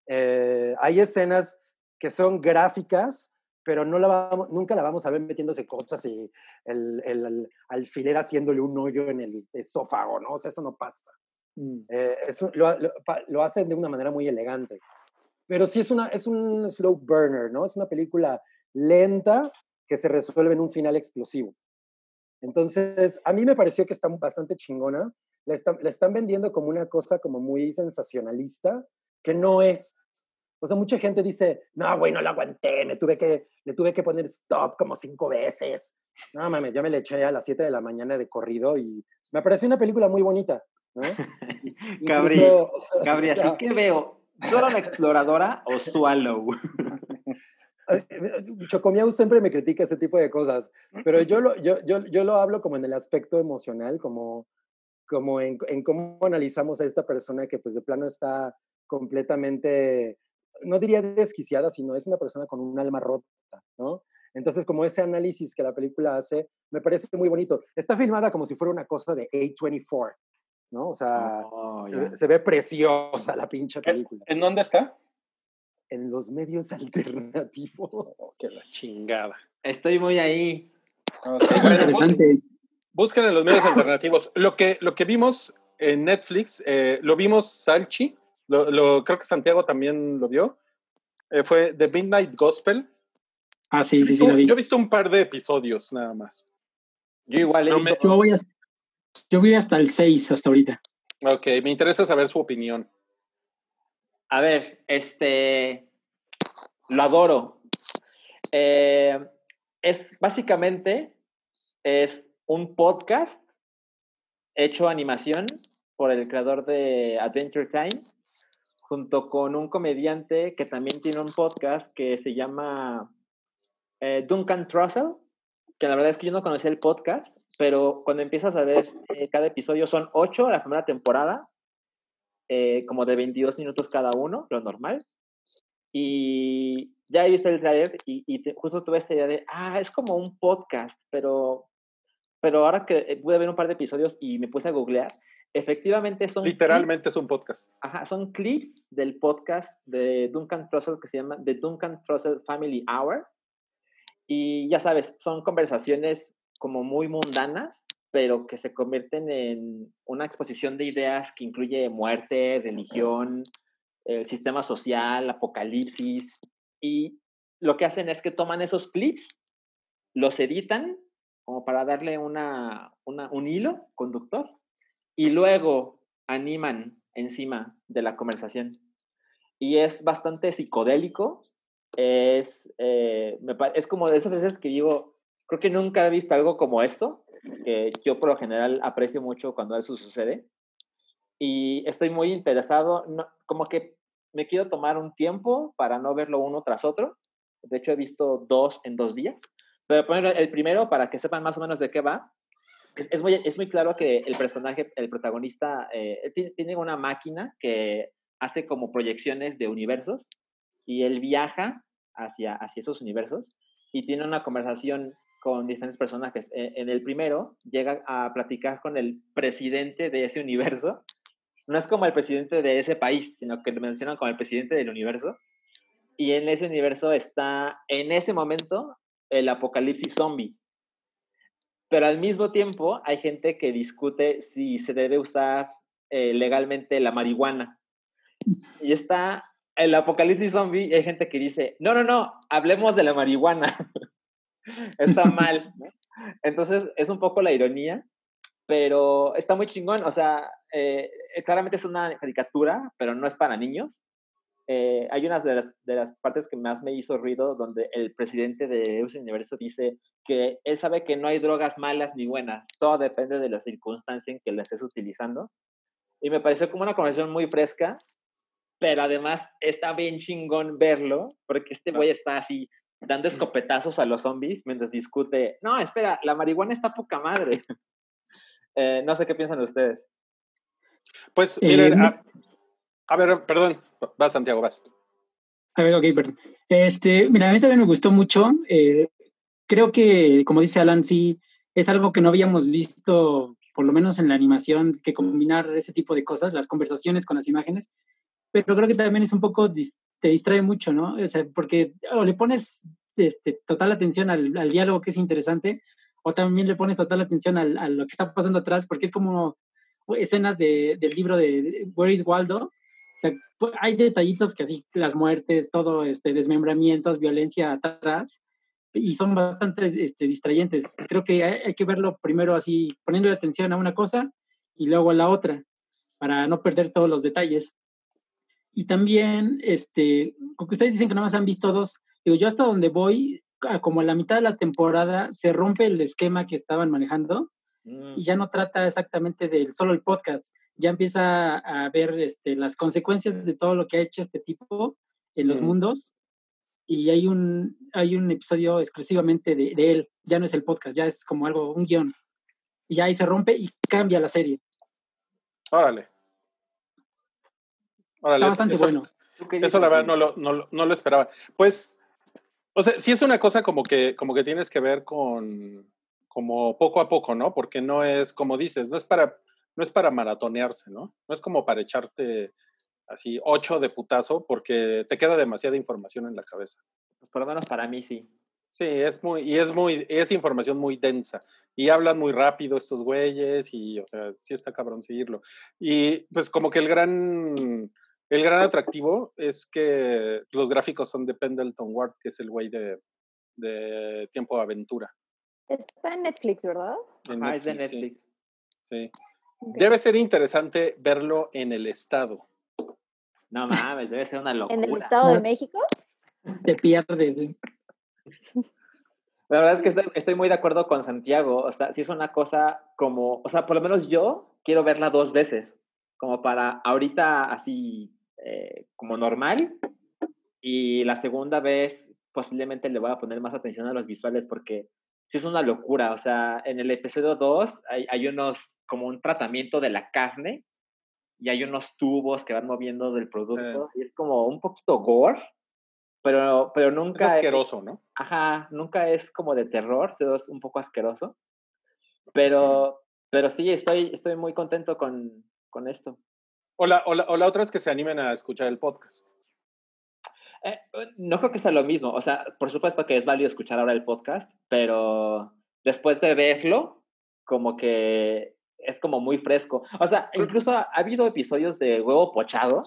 Eh, hay escenas que son gráficas, pero no la vamos, nunca la vamos a ver metiéndose cosas y el, el- el alfiler haciéndole un hoyo en el esófago, ¿no? O sea, eso no pasa. Mm. Eh, eso lo, lo- lo hacen de una manera muy elegante. Pero sí es, una, es un slow burner, ¿no? Es una película lenta que se resuelve en un final explosivo. Entonces, a mí me pareció que está bastante chingona. La están, la están vendiendo como una cosa como muy sensacionalista, que no es. O sea, mucha gente dice, no, güey, no la aguanté, me tuve que, le tuve que poner stop como cinco veces. No mames, yo me le eché a las 7 de la mañana de corrido y me pareció una película muy bonita, ¿no? *laughs* Cabri, Incluso, Cabri, *laughs* o sea, así que veo, ¿Dora la exploradora o Swallow? *laughs* eh, Chocomiao siempre me critica ese tipo de cosas, pero yo lo, yo, yo, yo lo hablo como en el aspecto emocional, como, como en, en cómo analizamos a esta persona que pues de plano está completamente, no diría desquiciada, sino es una persona con un alma rota, ¿no? Entonces, como ese análisis que la película hace, me parece muy bonito. Está filmada como si fuera una cosa de A24, ¿no? O sea, Oh, se, ve- se ve preciosa la pinche película. ¿En dónde está? En los medios *laughs* alternativos. Oh, que la chingada. Estoy muy ahí. Bueno, interesante. Busquen en los medios alternativos. Lo que, lo que vimos en Netflix, eh, lo vimos Salchi, lo, lo- creo que Santiago también lo vio, eh, fue The Midnight Gospel. Ah, sí, sí, sí, lo vi. Yo he visto un par de episodios nada más. Yo igual he No visto- Yo voy, hasta, yo voy hasta el 6 hasta ahorita. Ok, me interesa saber su opinión. A ver, este. Lo adoro. Eh, es básicamente es un podcast hecho animación por el creador de Adventure Time, junto con un comediante que también tiene un podcast que se llama eh, Duncan Trussell, que la verdad es que yo no conocía el podcast, pero cuando empiezas a ver eh, cada episodio, son ocho la primera temporada, eh, como de 22 minutos cada uno, lo normal. Y ya he visto el trailer y, justo tuve esta idea de, ah, es como un podcast, pero, pero ahora que eh, pude ver un par de episodios y me puse a googlear, efectivamente son... clips- Literalmente es un podcast. Ajá, son clips del podcast de Duncan Trussell que se llama The Duncan Trussell Family Hour. Y ya sabes, son conversaciones como muy mundanas, pero que se convierten en una exposición de ideas que incluye muerte, religión, el sistema social, apocalipsis. Y lo que hacen es que toman esos clips, los editan como para darle una, una- un hilo conductor y luego animan encima de la conversación. Y es bastante psicodélico. Es, eh, me es como de esas veces que digo, creo que nunca he visto algo como esto, que yo por lo general aprecio mucho cuando eso sucede. Y estoy muy interesado, no- como que me quiero tomar un tiempo para no verlo uno tras otro. De hecho, he visto dos en dos días. Pero el primero para que sepan más o menos de qué va. Es, es muy, es muy claro que el personaje, el protagonista, eh, ti- tiene una máquina que hace como proyecciones de universos y él viaja hacia, hacia esos universos y tiene una conversación con diferentes personajes. Eh, en el primero llega a platicar con el presidente de ese universo. No es como el presidente de ese país, sino que lo mencionan como el presidente del universo. Y en ese universo está, en ese momento, el apocalipsis zombie. Pero al mismo tiempo hay gente que discute si se debe usar eh, legalmente la marihuana. Y está el apocalipsis zombie hay gente que dice, no, no, no, hablemos de la marihuana. *laughs* está mal. Entonces, es un poco la ironía, pero está muy chingón. O sea, eh, claramente es una caricatura, pero no es para niños. Eh, hay una de las, de las partes que más me hizo ruido donde el presidente de Eus Universo dice que él sabe que no hay drogas malas ni buenas, todo depende de la circunstancia en que la estés utilizando. Y me pareció como una conversación muy fresca, pero además está bien chingón verlo, porque este güey está así dando escopetazos a los zombies mientras discute, no, espera, la marihuana está poca madre. *laughs* Eh, no sé qué piensan ustedes. Pues Eh, miren, mi- a, a ver, perdón, vas Santiago, vas. A ver, ok, perdón. Este, mira, a mí también me gustó mucho. eh, creo que, como dice Alan, sí, es algo que no habíamos visto, por lo menos en la animación, que combinar ese tipo de cosas, las conversaciones con las imágenes. Pero creo que también es un poco, te distrae mucho, ¿no? O sea, porque o le pones este, total atención al, al diálogo que es interesante, o también le pones total atención al- a lo que está pasando atrás, porque es como escenas de- del libro de Where is Waldo, sea, pu- hay detallitos que así, las muertes, todo, este, desmembramientos, violencia atrás, y son bastante este, distrayentes. Creo que hay, hay que verlo primero así, poniéndole atención a una cosa y luego a la otra, para no perder todos los detalles. Y también, este, como que ustedes dicen que nada más han visto dos, digo, yo hasta donde voy, como a la mitad de la temporada, se rompe el esquema que estaban manejando Mm, y ya no trata exactamente del solo el podcast, ya empieza a ver este, las consecuencias de todo lo que ha hecho este tipo en los Mm. mundos y hay un, hay un episodio exclusivamente de, de él, ya no es el podcast, ya es como algo, un guion. Y ahí se rompe y cambia la serie. Órale. Órale, Está bastante eso- bueno. ¿tú qué Eso la verdad no lo, no, no lo esperaba. Pues, o sea, sí es una cosa como que, como que tienes que ver con, como poco a poco, ¿no? Porque no es, como dices, no es para, no es para maratonearse, ¿no? No es como para echarte así ocho de putazo porque te queda demasiada información en la cabeza. Por lo menos para mí sí. Sí, es muy, y es muy, es información muy densa. Y hablan muy rápido estos güeyes, y o sea, sí está cabrón seguirlo. Y pues como que el gran, el gran atractivo es que los gráficos son de Pendleton Ward, que es el güey de, de Tiempo de Aventura. Está en Netflix, ¿verdad? en Ah, es de Netflix, sí. Debe ser interesante verlo en el estado. No mames, debe ser una locura. ¿En el Estado de. México? Te pierdes. ¿eh? La verdad es que estoy, estoy muy de acuerdo con Santiago. O sea, si es una cosa como, o sea, por lo menos yo quiero verla dos veces, como para ahorita así eh, como normal. Y la segunda vez posiblemente le voy a poner más atención a los visuales porque sí es una locura. O sea, en el episodio 2 hay, hay unos, como un tratamiento de la carne y hay unos tubos que van moviendo del producto. Y es como un poquito gore, pero, pero nunca... es- asqueroso, ¿no? Ajá, nunca es como de terror, es un poco asqueroso. Pero, pero sí, estoy, estoy muy contento con, con esto. O la, o, la, o la otra es que se animen a escuchar el podcast. Eh, no creo que sea lo mismo. O sea, por supuesto que es válido escuchar ahora el podcast, pero después de verlo, como que es como muy fresco. O sea, incluso ha, ha habido episodios de huevo pochado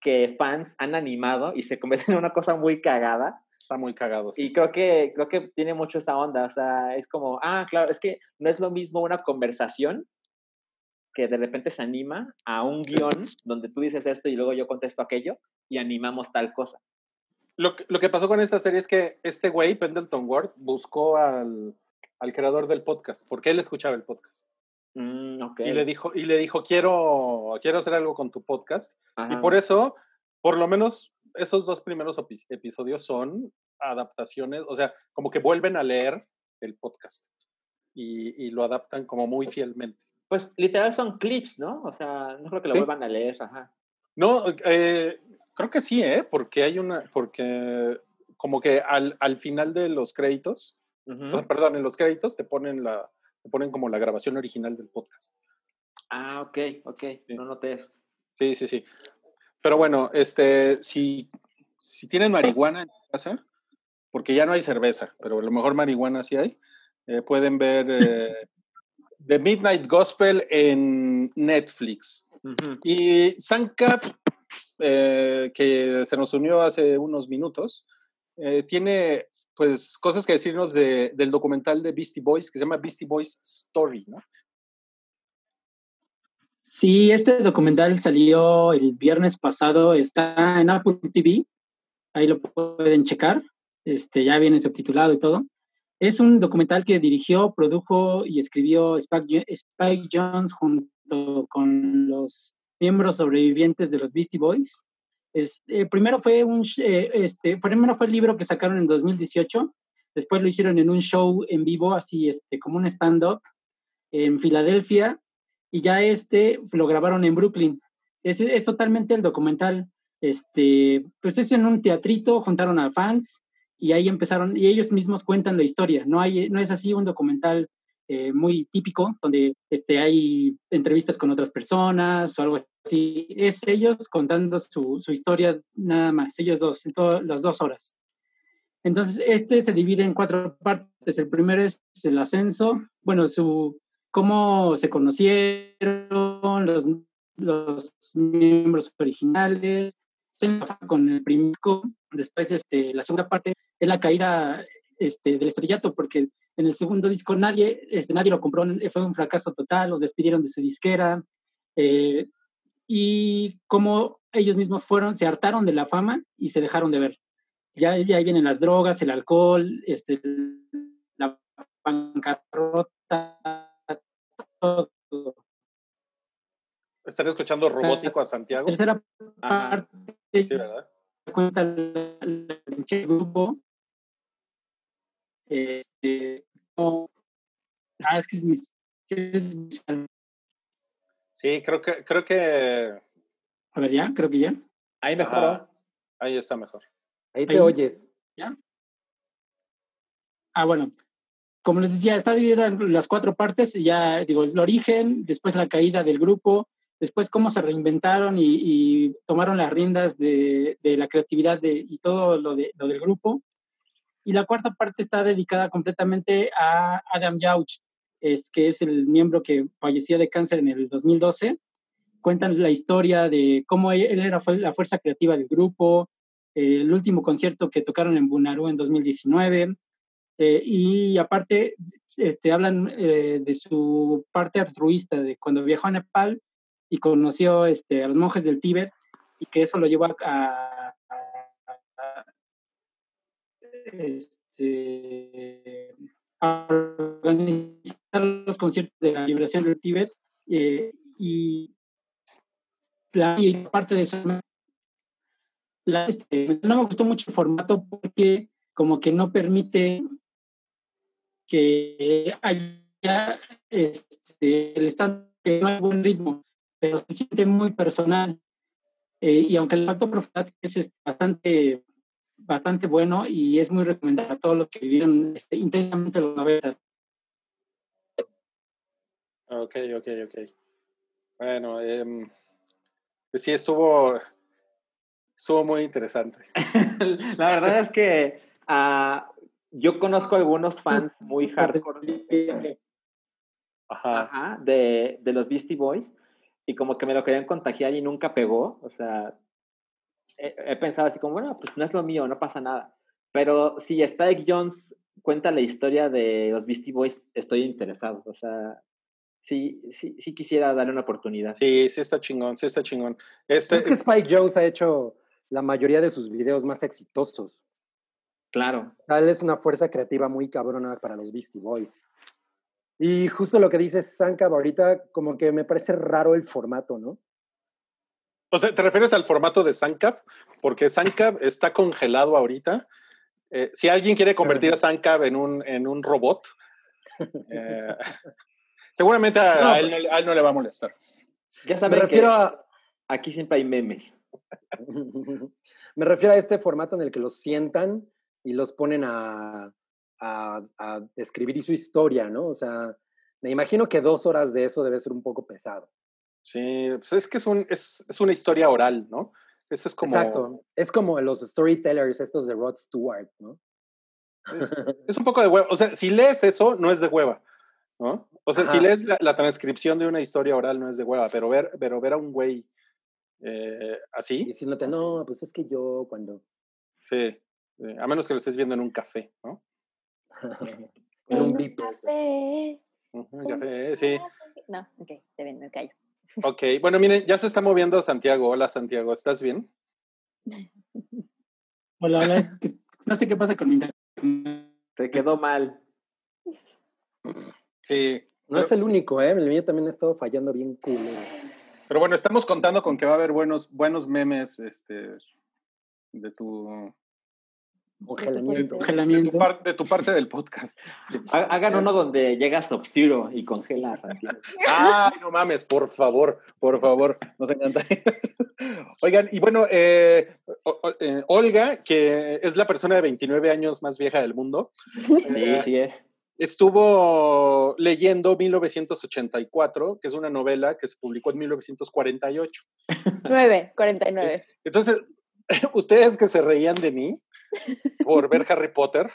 que fans han animado y se convierten en una cosa muy cagada. Está muy cagado. sí. Y creo que, creo que tiene mucho esa onda, o sea, es como, ah, claro, es que no es lo mismo una conversación que de repente se anima a un guion donde tú dices esto y luego yo contesto aquello y animamos tal cosa. Lo, que- lo que pasó con esta serie es que este güey, Pendleton Ward, buscó al, al creador del podcast, porque él escuchaba el podcast. Mm. Y le dijo, y le dijo quiero, quiero hacer algo con tu podcast. Y por eso, por lo menos esos dos primeros epi- episodios son adaptaciones, o sea, como que vuelven a leer el podcast y, y lo adaptan como muy fielmente. Pues literal son clips, ¿no? O sea, no creo que lo Sí. vuelvan a leer, ajá. No, eh, creo que sí, ¿eh? Porque hay una, porque como que al, al final de los créditos, perdón, en los créditos te ponen la, te ponen como la grabación original del podcast. Ah, ok, ok, no noté eso. Sí, sí, sí. Pero bueno, este, si, si tienen marihuana en casa, porque ya no hay cerveza, pero a lo mejor marihuana sí hay, eh, pueden ver eh, *laughs* The Midnight Gospel en Netflix. Ujú. Y Sankap, eh, que se nos unió hace unos minutos, eh, tiene pues cosas que decirnos de- del documental de Beastie Boys que se llama Beastie Boys Story, ¿no? Sí, este documental salió el viernes pasado, está en Apple TV, ahí lo pueden checar, este, ya viene subtitulado y todo. Es un documental que dirigió, produjo y escribió Spike, Spike Jones junto con los miembros sobrevivientes de los Beastie Boys. Este, primero fue un, eh, este, primero fue el libro que sacaron en 2018, después lo hicieron en un show en vivo, así este, como un stand-up en Filadelfia, y ya este lo grabaron en Brooklyn. Es, es totalmente el documental. Este, pues es en un teatrito, juntaron a fans y ahí empezaron, y ellos mismos cuentan la historia. No, hay, no es así un documental eh, muy típico, donde este, hay entrevistas con otras personas o algo así. Es ellos contando su, su historia nada más, ellos dos, en todas las dos horas. Entonces, este se divide en cuatro partes. El primero es el ascenso, bueno, su, cómo se conocieron los, los miembros originales, con el primer. Después, este, la segunda parte es la caída este, del estrellato, porque en el segundo disco nadie, este, nadie lo compró, fue un fracaso total, los despidieron de su disquera. eh, y cómo ellos mismos fueron, se hartaron de la fama y se dejaron de ver. Ya, ya ahí vienen las drogas, el alcohol, este, la bancarrota, todo. Están escuchando robótico a Santiago. Tercera Ajá. parte Sí, ¿verdad? cuenta el, grupo. Este, no- ah, es que es que es Sí, creo que, creo que A ver, ya, creo que ya. Ahí mejoró. Ajá. ahí está mejor. Ahí te Ahí. oyes. Ah, bueno. Como les decía, está dividida en las cuatro partes. Ya digo, el origen, después la caída del grupo, después cómo se reinventaron y, y tomaron las riendas de, de la creatividad de, y todo lo, de, lo del grupo. Y la cuarta parte está dedicada completamente a Adam Yauch, es, que es el miembro que falleció de cáncer en el 2012. Cuentan la historia de cómo él él era la fuerza creativa del grupo, el último concierto que tocaron en Bunaru en 2019. eh, y aparte, este, hablan eh, de su parte altruista, de cuando viajó a Nepal y conoció este, a los monjes del Tíbet y que eso lo llevó a- este, organizar los conciertos de la liberación del Tíbet eh, y, la, parte de eso este, no me gustó mucho el formato porque como que no permite que haya este, el stand que no hay buen ritmo, pero se siente muy personal. Eh, y aunque el acto profesional es este, bastante, bastante bueno y es muy recomendable a todos los que vivieron este, intensamente los 90. Ok, ok, ok. Bueno, em, pues sí, estuvo, estuvo muy interesante. *laughs* La verdad es que ah, yo conozco algunos fans muy hardcore Ajá. ajá, de, de los Beastie Boys y como que me lo querían contagiar y nunca pegó. O sea, he, he pensado así como, bueno, pues no es lo mío, no pasa nada. Pero si Spike Jones cuenta la historia de los Beastie Boys, estoy interesado. O sea, sí, sí, sí quisiera darle una oportunidad. Sí, sí está chingón, sí está chingón. Este, Es que Spike Jones ha hecho la mayoría de sus videos más exitosos. Claro. Tal es una fuerza creativa muy cabrona para los Beastie Boys. Y justo lo que dice Sankab ahorita, como que me parece raro el formato, ¿no? O sea, ¿te refieres al formato de Sancap? Porque Sancap está congelado ahorita. Eh, si alguien quiere convertir a Sancap en un, en un robot, eh, seguramente a, No, a él no, le- a él no le va a molestar. Ya Me saben refiero que a, aquí siempre hay memes. *laughs* me refiero a este formato en el que los sientan y los ponen a, a, a describir su historia, ¿no? O sea, me imagino que dos horas de eso debe ser un poco pesado. Sí, pues es que es, un, es, es una historia oral, ¿no? Eso es como... Exacto. Es como los storytellers estos de Rod Stewart, ¿no? Es, es un *laughs* poco de hueva. O sea, si lees eso, no es de hueva, ¿no? O sea, si lees la, la transcripción de una historia oral, no es de hueva, pero ver, pero ver a un güey eh, así. Diciéndote, no, pues es que yo cuando... Sí. eh, a menos que lo estés viendo en un café, ¿no? *laughs* *laughs* Con un En Vips. café. Ujú, un café, sí. No, ok, te ven, me callo. Ok, bueno, miren, ya se está moviendo Santiago. Hola, Santiago, ¿estás bien? *laughs* Hola, hola, es que no sé qué pasa con mi internet. Te quedó mal. Sí. No es el único, ¿eh? El mío también ha estado fallando bien culero. Pero bueno, estamos contando con que va a haber buenos, buenos memes este, de tu, Congelamiento. de tu, Congelamiento. par- de tu parte del podcast. Sí. Hagan uno donde llega Sub-Zero y congela a Santiago. Ay, no mames, por favor, por favor, nos encanta. Oigan, y bueno, eh, eh, Olga, que es la persona de 29 años más vieja del mundo, Sí, eh, sí es. estuvo leyendo 1984, que es una novela que se publicó en 1948. 9, 49. Entonces, *laughs* ustedes que se reían de mí por ver *laughs* Harry Potter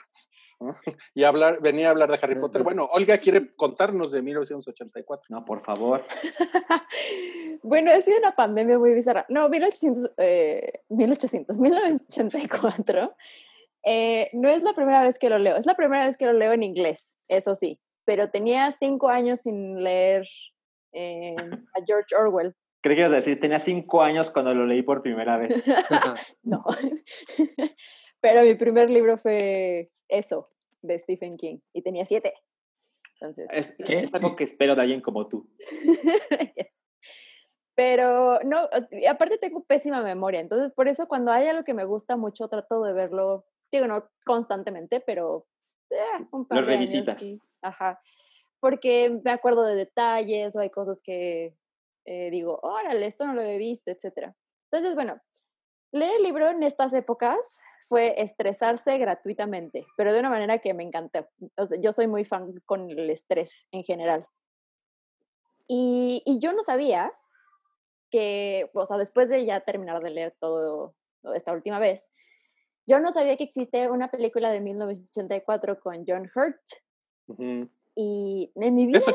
¿no? y hablar, venía a hablar de Harry Potter. Bueno, Olga quiere contarnos de 1984. No, por favor. *laughs* bueno, ha sido una pandemia muy bizarra. No, 1800, eh, 1800, 1984. eh, no es la primera vez que lo leo, es la primera vez que lo leo en inglés, eso sí, pero tenía cinco años sin leer eh, a George Orwell. Creí que ibas a decir, tenía cinco años cuando lo leí por primera vez. *laughs* *laughs* No, *laughs* pero mi primer libro fue eso, de Stephen King, y tenía siete. Entonces, Es, ¿Qué? es algo que espero de alguien como tú. Pero no, aparte tengo pésima memoria, entonces por eso cuando hay algo que me gusta mucho trato de verlo, digo no constantemente, pero eh, un par Lo de años, revisitas. sí. Ajá. Porque me acuerdo de detalles o hay cosas que eh, digo, órale, esto no lo había visto, etcétera. Entonces, bueno, leer el libro en estas épocas fue estresarse gratuitamente, pero de una manera que me encantó. O sea, yo soy muy fan con el estrés en general. Y, y yo no sabía que, o sea, después de ya terminar de leer todo esta última vez, yo no sabía que existe una película de 1984 con John Hurt y en mi vida Eso-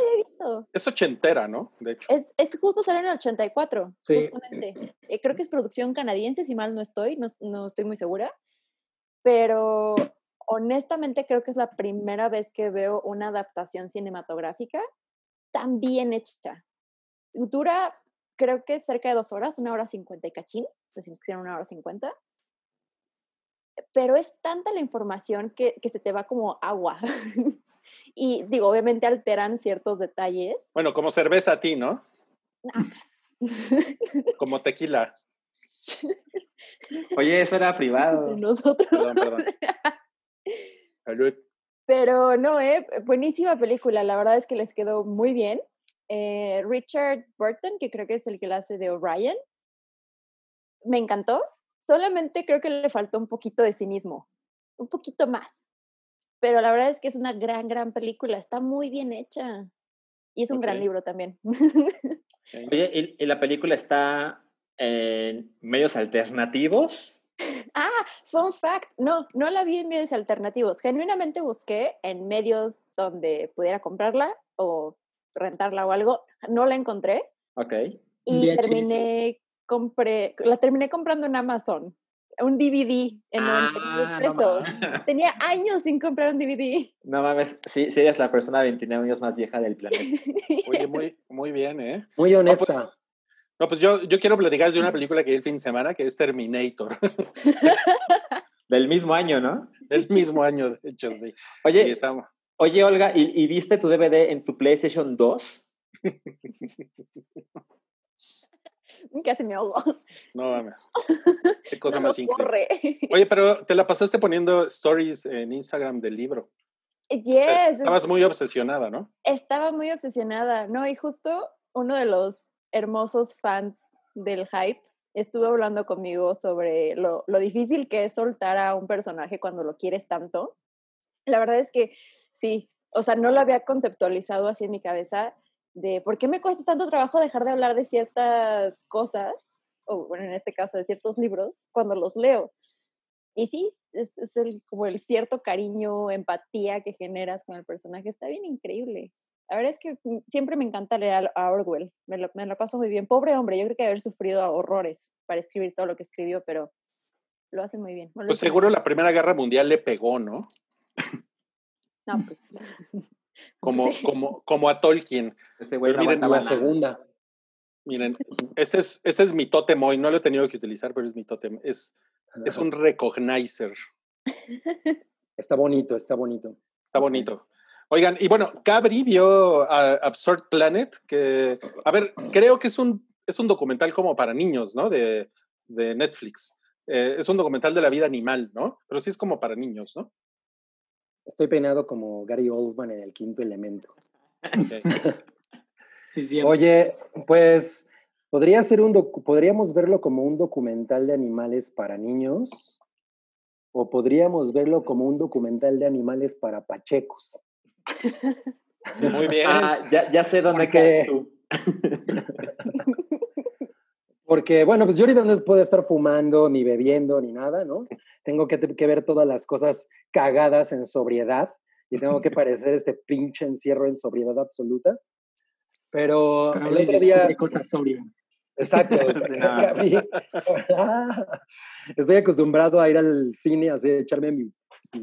Es ochentera, ¿no? De hecho. Es, es justo salió en el 84, Sí. justamente. Eh, creo que es producción canadiense, si mal no estoy, no, no estoy muy segura. Pero honestamente creo que es la primera vez que veo una adaptación cinematográfica tan bien hecha. Dura, creo que cerca de dos horas, una hora cincuenta y cachín, decimos que una hora cincuenta. Pero es tanta la información que, que se te va como agua. *laughs* y digo, obviamente alteran ciertos detalles. Bueno, como cerveza a ti, ¿no? Ah, pues. Como tequila. Oye, eso era privado. nosotros. Perdón, perdón. Salud. Pero no, eh, buenísima película, la verdad es que les quedó muy bien. Eh, Richard Burton, que creo que es el que la hace de Orion, me encantó. Solamente creo que le faltó un poquito de cinismo, un poquito más. Pero la verdad es que es una gran, gran película, está muy bien hecha. Y es un gran libro también. Oye, ¿y, y la película está en medios alternativos? *laughs* Ah, fun fact, no, no la vi en medios alternativos. Genuinamente busqué en medios donde pudiera comprarla o rentarla o algo. No la encontré Ok. y VHS. terminé, compré, la terminé comprando en Amazon. Un DVD en 99 Ah, pesos. Tenía *laughs* años sin comprar un DVD. No mames, sí, sí eres la persona de 29 años más vieja del planeta. Oye, muy, muy bien, ¿eh? Muy No, honesta. pues, no, pues yo, yo quiero platicar de una película que vi el fin de semana, que es Terminator. *laughs* Del mismo año, ¿no? el mismo año, de hecho, sí. Oye, estamos. oye Olga, ¿y, y viste tu DVD en tu PlayStation 2? *laughs* *laughs* Casi me ahogo. No mames. *laughs* Qué cosa No más increíble. Oye, pero te la pasaste poniendo stories en Instagram del libro. Yes, Estabas muy obsesionada, ¿no? estaba muy obsesionada, ¿no? Y justo uno de los hermosos fans del hype estuvo hablando conmigo sobre lo, lo difícil que es soltar a un personaje cuando lo quieres tanto. La verdad es que sí, o sea, no lo había conceptualizado así en mi cabeza de por qué me cuesta tanto trabajo dejar de hablar de ciertas cosas, o bueno, en este caso de ciertos libros, cuando los leo. Y sí, es, es el, como el cierto cariño, empatía que generas con el personaje. Está bien increíble. La verdad es que mm, siempre me encanta leer a, Orwell. Me lo, me lo paso muy bien. Pobre hombre, yo creo que haber sufrido horrores para escribir todo lo que escribió, pero lo hace muy bien. Pues seguro la Primera Guerra Mundial le pegó, ¿no? No, pues. *laughs* Como, sí. como, como a Tolkien. Ese güey miren, La nada. segunda. Miren, este es, este es mi tótem hoy. No lo he tenido que utilizar, pero es mi tótem. Es, es *laughs* un recognizer. *laughs* Está bonito, está bonito. Está bonito. Oigan, y bueno, Cabri vio a Absurd Planet, que, a ver, creo que es un, es un documental como para niños, ¿no? De, de Netflix. Eh, es un documental de la vida animal, ¿no? Pero sí es como para niños, ¿no? Estoy peinado como Gary Oldman en el quinto elemento. *laughs* Ok. Sí, sí. Oye, pues podría ser un docu- podríamos verlo como un documental de animales para niños o podríamos verlo como un documental de animales para pachecos. Muy bien. Ah, ya, ya sé dónde Porque- quedas tú. *laughs* Porque, bueno, pues yo ahorita no puedo estar fumando, ni bebiendo, ni nada, ¿no? Tengo que, que ver todas las cosas cagadas en sobriedad y tengo que *laughs* parecer este pinche encierro en sobriedad absoluta. Pero el Cabri otro día... descubre cosas sobrio. Exacto. *laughs* Sí. *laughs* Estoy acostumbrado a ir al cine, así, echarme mi,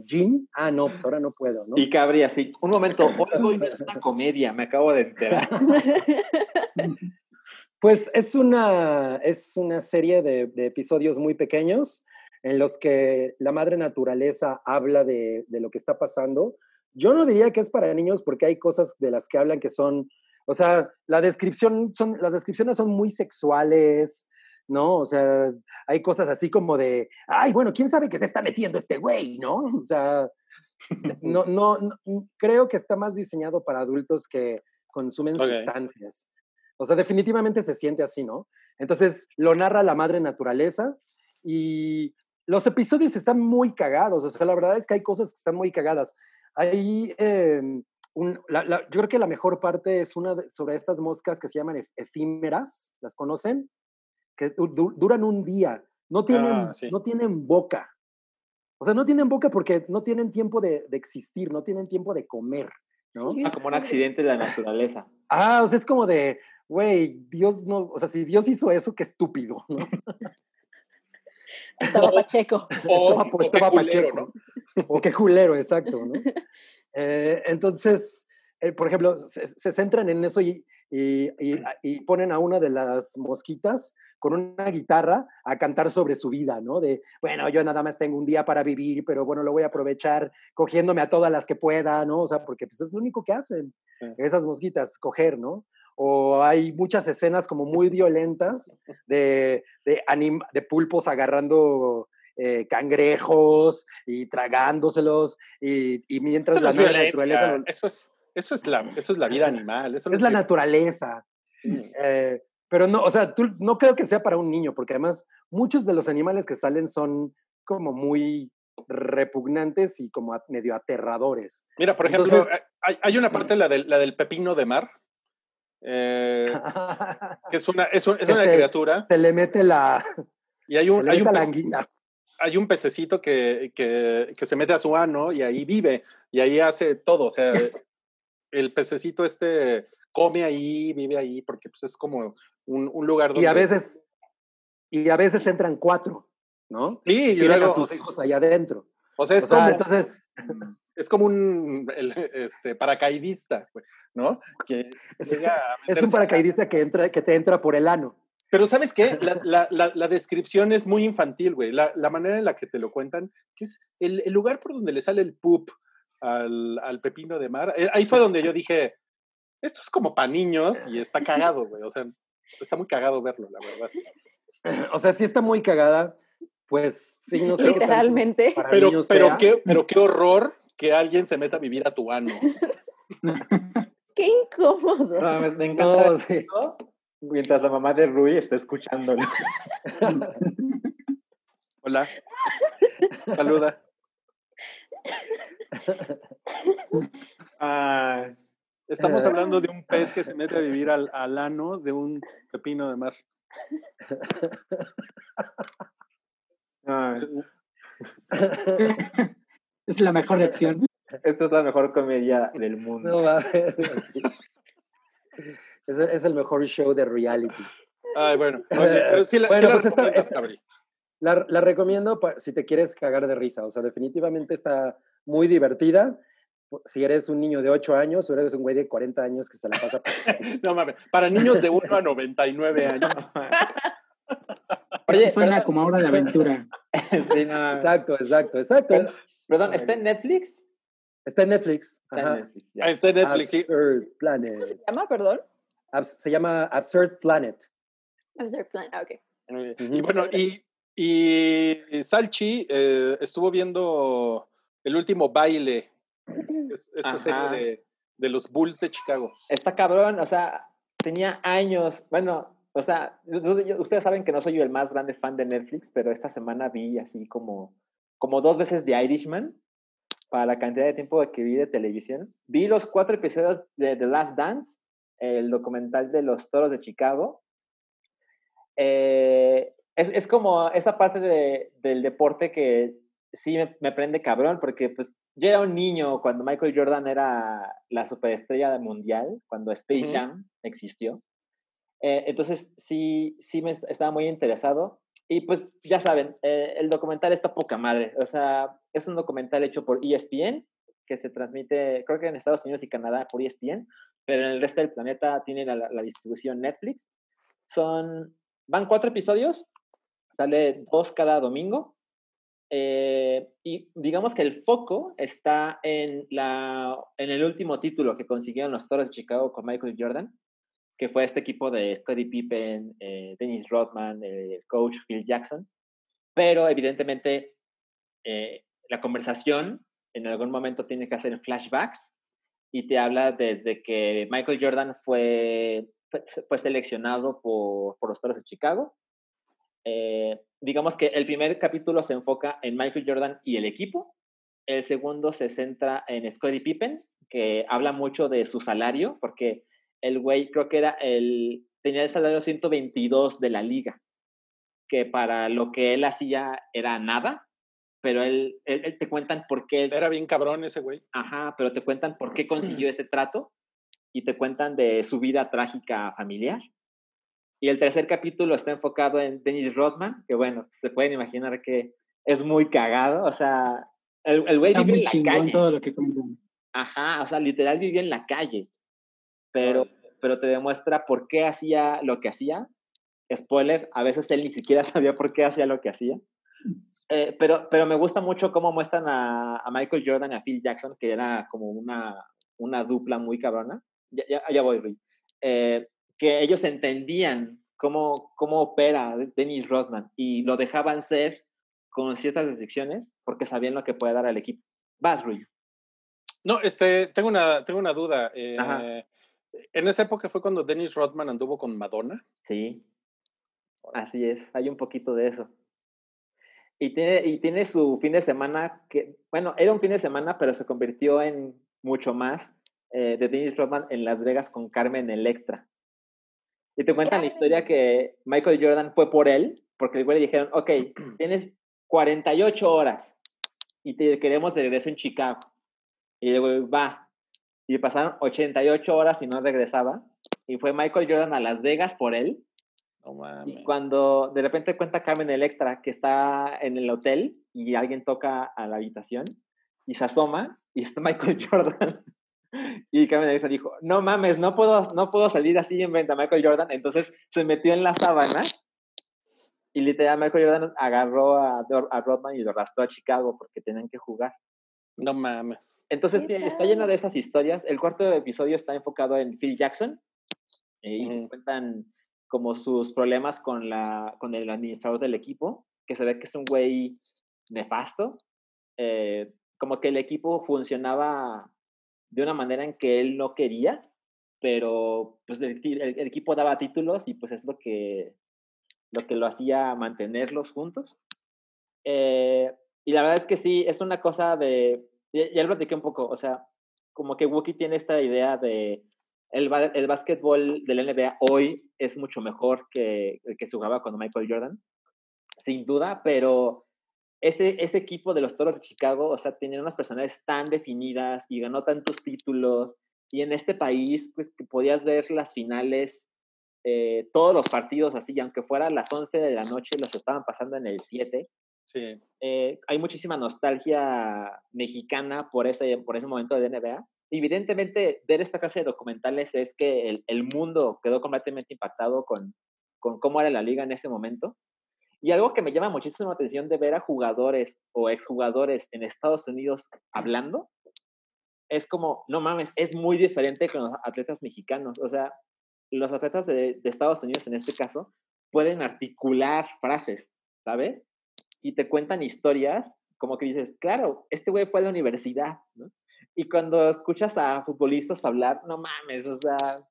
gin. Ah, no, pues ahora no puedo, ¿no? Y Cabri así, un momento, hoy hoy no es una comedia, me acabo de enterar. Pues es una, es una serie de, de episodios muy pequeños en los que la madre naturaleza habla de, de lo que está pasando. Yo no diría que es para niños porque hay cosas de las que hablan que son, o sea, la descripción son, las descripciones son muy sexuales, ¿no? O sea, hay cosas así como de, ay, bueno, ¿quién sabe que se está metiendo este güey, ¿no? O sea, *laughs* no, no, no- creo que está más diseñado para adultos que consumen sustancias. O sea, definitivamente se siente así, ¿no? Entonces, lo narra la madre naturaleza y los episodios están muy cagados. O sea, la verdad es que hay cosas que están muy cagadas. Hay, eh, un- la- la- yo creo que la mejor parte es una de- sobre estas moscas que se llaman ef- efímeras. ¿Las conocen? Que du- du- duran un día. No tienen, Ah, sí. no tienen boca. O sea, no tienen boca porque no tienen tiempo de, de existir, no tienen tiempo de comer, ¿no? Ah, como un accidente de la naturaleza. Ah, o sea, es como de, güey, Dios no, o sea, si Dios hizo eso, qué estúpido, ¿no? *laughs* Estaba Pacheco. *laughs* O, Estaba- o qué estaba culero, Pacheco. ¿no? O qué culero, exacto, ¿no? *laughs* Eh, entonces, eh, por ejemplo, se, se centran en eso y, y- y- *clears throat* y ponen a una de las mosquitas con una guitarra a cantar sobre su vida, ¿no? De, bueno, yo nada más tengo un día para vivir, pero bueno, lo voy a aprovechar cogiéndome a todas las que pueda, ¿no? O sea, porque pues es lo único que hacen Sí. esas mosquitas, coger, ¿no? O hay muchas escenas como muy violentas de, de, anim- de pulpos agarrando eh, cangrejos y tragándoselos y, y mientras Eso no la violencia, naturaleza Eso es, eso es la, eso es la *laughs* vida animal. Eso no es la naturaleza. Eh, pero no, o sea, tú, no creo que sea para un niño, porque además muchos de los animales que salen son como muy repugnantes y como a- medio aterradores. Mira, por ejemplo, Entonces- hay, hay una parte, la del, la del pepino de mar, eh, que es una, es, un- es Que una se- criatura, Se le mete la, *laughs* y hay un, hay un, pez- hay un pececito que, que, que se mete a su ano y ahí vive, y ahí hace todo, o sea, *laughs* el pececito este come ahí, vive ahí, porque pues es como un, un lugar donde... Y a veces, y a veces entran cuatro, ¿no? Sí, y luego, a sus hijos allá adentro. o sea, es O sea, como... entonces, es como un el, este, paracaidista, güey, ¿no? Que *laughs* Es- llega a *laughs* es meterse un paracaidista que, entra, que te entra por el ano. Pero ¿sabes qué? La, *laughs* la, la, la descripción es muy infantil, güey. La, la manera en la que te lo cuentan, que es el, el lugar por donde le sale el poop al, al pepino de mar. eh, Ahí fue donde yo dije, esto es como para niños y está cagado, güey. O sea, está muy cagado verlo, la verdad. *laughs* O sea, sí está muy cagada. Pues sí, no sé. Literalmente. para Pero, pero, sea. qué, pero qué horror que alguien se meta a vivir a tu ano. *laughs* Qué incómodo. No, me, encanta No, sí. mientras la mamá de Rui está escuchándolo. *laughs* Hola. Saluda. Ah, Estamos *laughs* hablando de un pez que se mete a vivir al, al ano de un pepino de mar. *laughs* ah, *laughs* Es la mejor reacción. es, Esto es la mejor comedia del mundo. No así. Es, el- es el mejor show de reality. Ay, bueno. Oye, pero sí la, sí Bueno, la pues esta- esta- Cabri. La, la recomiendo pa- si te quieres cagar de risa. O sea, definitivamente está muy divertida. Si eres un niño de 8 años o eres un güey de 40 años que se la pasa. *laughs* No mames. Para niños de 1 a *laughs* 99 años. *laughs* Oye, suena perdón. como hora de aventura. Sí, no, Exacto, exacto, exacto. Perdón, Perdón, ¿está en Netflix? Está en Netflix. Está en. Netflix. Ahí está en Netflix, sí. ¿Cómo se Planet. llama? Perdón. Abs- se llama Absurd Planet. Absurd Plan. Ah, ok. Y bueno, y, y Salchi eh, estuvo viendo el último baile, es- esta Ajá. serie de, de los Bulls de Chicago. Está cabrón, o sea, tenía años. Bueno, o sea, ustedes saben que no soy yo el más grande fan de Netflix, pero esta semana vi así como, como dos veces The Irishman para la cantidad de tiempo que vi de televisión. Vi los cuatro episodios de The Last Dance, el documental de los toros de Chicago. Eh, es, es como esa parte de- del deporte que sí me, me prende cabrón, porque pues yo era un niño cuando Michael Jordan era la superestrella mundial, cuando Space Ujú. Jam existió. Eh, entonces sí, sí me est- estaba muy interesado. Y pues ya saben, eh, el documental está poca madre. O sea, es un documental hecho por ESPN, que se transmite, creo que en Estados Unidos y Canadá por ESPN, pero en el resto del planeta tiene la, la distribución Netflix. Son, van cuatro episodios, sale dos cada domingo. Eh, y digamos que el foco está en, la, en el último título que consiguieron los Toros de Chicago con Michael Jordan, que fue este equipo de Scottie Pippen, eh, Dennis Rodman, el coach Phil Jackson. Pero evidentemente eh, la conversación en algún momento tiene que hacer flashbacks y te habla desde que Michael Jordan fue, fue, seleccionado por, por los Toros de Chicago. Eh, digamos que el primer capítulo se enfoca en Michael Jordan y el equipo. El segundo se centra en Scottie Pippen, que habla mucho de su salario, porque el güey creo que era el, tenía el salario 122 de la liga, que para lo que él hacía era nada, pero él, él, él te cuentan por qué, Era bien cabrón ese güey. ajá, pero te cuentan por qué consiguió *clears throat* ese trato y te cuentan de su vida trágica familiar. Y el tercer capítulo está enfocado en Dennis Rodman, que bueno, se pueden imaginar que es muy cagado, o sea, el, güey vive en la calle. todo lo que cuentan. Ajá, o sea, literal vivía en la calle, pero, pero te demuestra por qué hacía lo que hacía. Spoiler, a veces él ni siquiera *laughs* sabía por qué hacía lo que hacía. Eh, pero, pero me gusta mucho cómo muestran a, a Michael Jordan y a Phil Jackson, que era como una, una dupla muy cabrona. Ya, ya, ya voy, Rui. Eh, que ellos entendían cómo, cómo opera Dennis Rodman y lo dejaban ser con ciertas restricciones porque sabían lo que puede dar al equipo. Vas, Rui. No, este, tengo una, tengo una duda. eh, Ajá. en esa época fue cuando Dennis Rodman anduvo con Madonna. Sí, así es, hay un poquito de eso. Y tiene, y tiene su fin de semana que, bueno, era un fin de semana, pero se convirtió en mucho más eh, de Dennis Rodman en Las Vegas con Carmen Electra. Y te cuentan la historia que Michael Jordan fue por él, porque el güey le dijeron, ok, *clears throat* tienes 48 horas y te queremos de regreso en Chicago. Y el güey va. Y pasaron 88 horas y no regresaba. Y fue Michael Jordan a Las Vegas por él. No Y cuando de repente cuenta Carmen Electra que está en el hotel y alguien toca a la habitación y se asoma y está *laughs* Michael Jordan. Y Carmen Electra dijo, no mames, no puedo, no puedo salir así en frente a Michael Jordan. Entonces se metió en las sábanas y literal Michael Jordan agarró a, a Rodman y lo arrastró a Chicago porque tenían que jugar. No mames. Entonces ¿Qué tiene- está lleno de esas historias. El cuarto episodio está enfocado en Phil Jackson eh, y Ujú. cuentan como sus problemas con, la, con el administrador del equipo, que se ve que es un güey nefasto. eh, como que el equipo funcionaba de una manera en que él no quería, pero pues el, el- equipo daba títulos y pues es lo que, lo que lo hacía mantenerlos juntos. Eh, y la verdad es que sí, es una cosa de, ya, lo platiqué un poco, o sea, como que Wookiee tiene esta idea de el, el básquetbol del NBA hoy es mucho mejor que que jugaba cuando Michael Jordan, sin duda, pero ese, ese equipo de los Toros de Chicago, o sea, tenía unas personalidades tan definidas y ganó tantos títulos. Y en este país, pues que podías ver las finales, eh, todos los partidos así, y aunque fuera a las 11 de la noche, los estaban pasando en el 7. Sí. Eh, hay muchísima nostalgia mexicana por ese, por ese momento de NBA. Evidentemente, ver esta clase de documentales es que el, el mundo quedó completamente impactado con, con cómo era la liga en ese momento. Y algo que me llama muchísimo atención de ver a jugadores o exjugadores en Estados Unidos hablando, es como, no mames, es muy diferente con los atletas mexicanos. O sea, los atletas de, Estados Unidos en este caso pueden articular frases, ¿sabes? Y te cuentan historias como que dices, claro, este güey fue a la universidad. Y cuando escuchas a futbolistas hablar, no mames, o sea,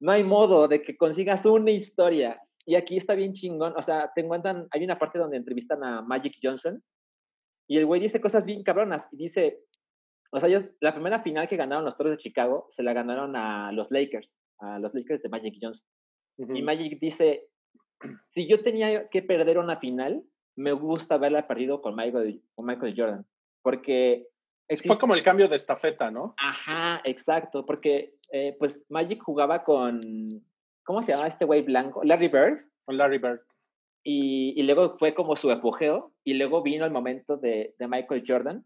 no hay modo de que consigas una historia. Y aquí está bien chingón, o sea, te encuentran, hay una parte donde entrevistan a Magic Johnson y el güey dice cosas bien cabronas y dice, o sea, ellos, la primera final que ganaron los Toros de Chicago se la ganaron a los Lakers, a los Lakers de Magic Johnson. Y Magic dice, si yo tenía que perder una final, me gusta haberla perdido con Michael, con Michael Jordan, porque... Fue existe- como el cambio de estafeta, ¿no? Ajá, exacto, porque eh, pues Magic jugaba con, ¿cómo se llama este güey blanco? Larry Bird, Larry Bird. y, y luego fue como su apogeo, y luego vino el momento de, de Michael Jordan,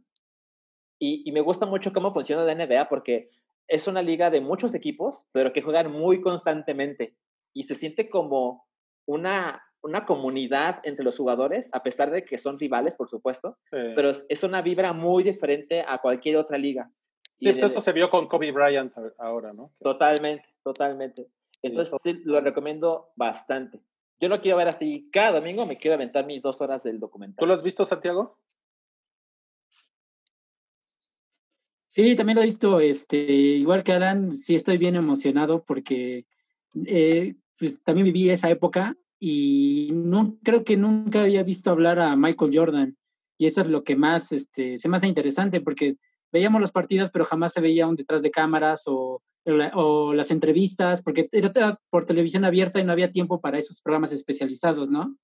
y, y me gusta mucho cómo funciona la NBA porque es una liga de muchos equipos, pero que juegan muy constantemente, y se siente como una, una comunidad entre los jugadores, a pesar de que son rivales, por supuesto, Sí. pero es, es una vibra muy diferente a cualquier otra liga. Sí, pues eso se vio con Kobe Bryant ahora, ¿no? Totalmente, totalmente. Entonces sí, lo recomiendo bastante. Yo lo quiero ver así, cada domingo me quiero aventar mis dos horas del documental. ¿Tú lo has visto, Santiago? Sí, también lo he visto, este, igual que Alan, sí estoy bien emocionado porque eh, pues, también viví esa época y no creo que nunca había visto hablar a Michael Jordan y eso es lo que más este, se me hace interesante porque veíamos los partidos pero jamás se veía un detrás de cámaras o, o las entrevistas porque era, por televisión abierta y no había tiempo para esos programas especializados, ¿no?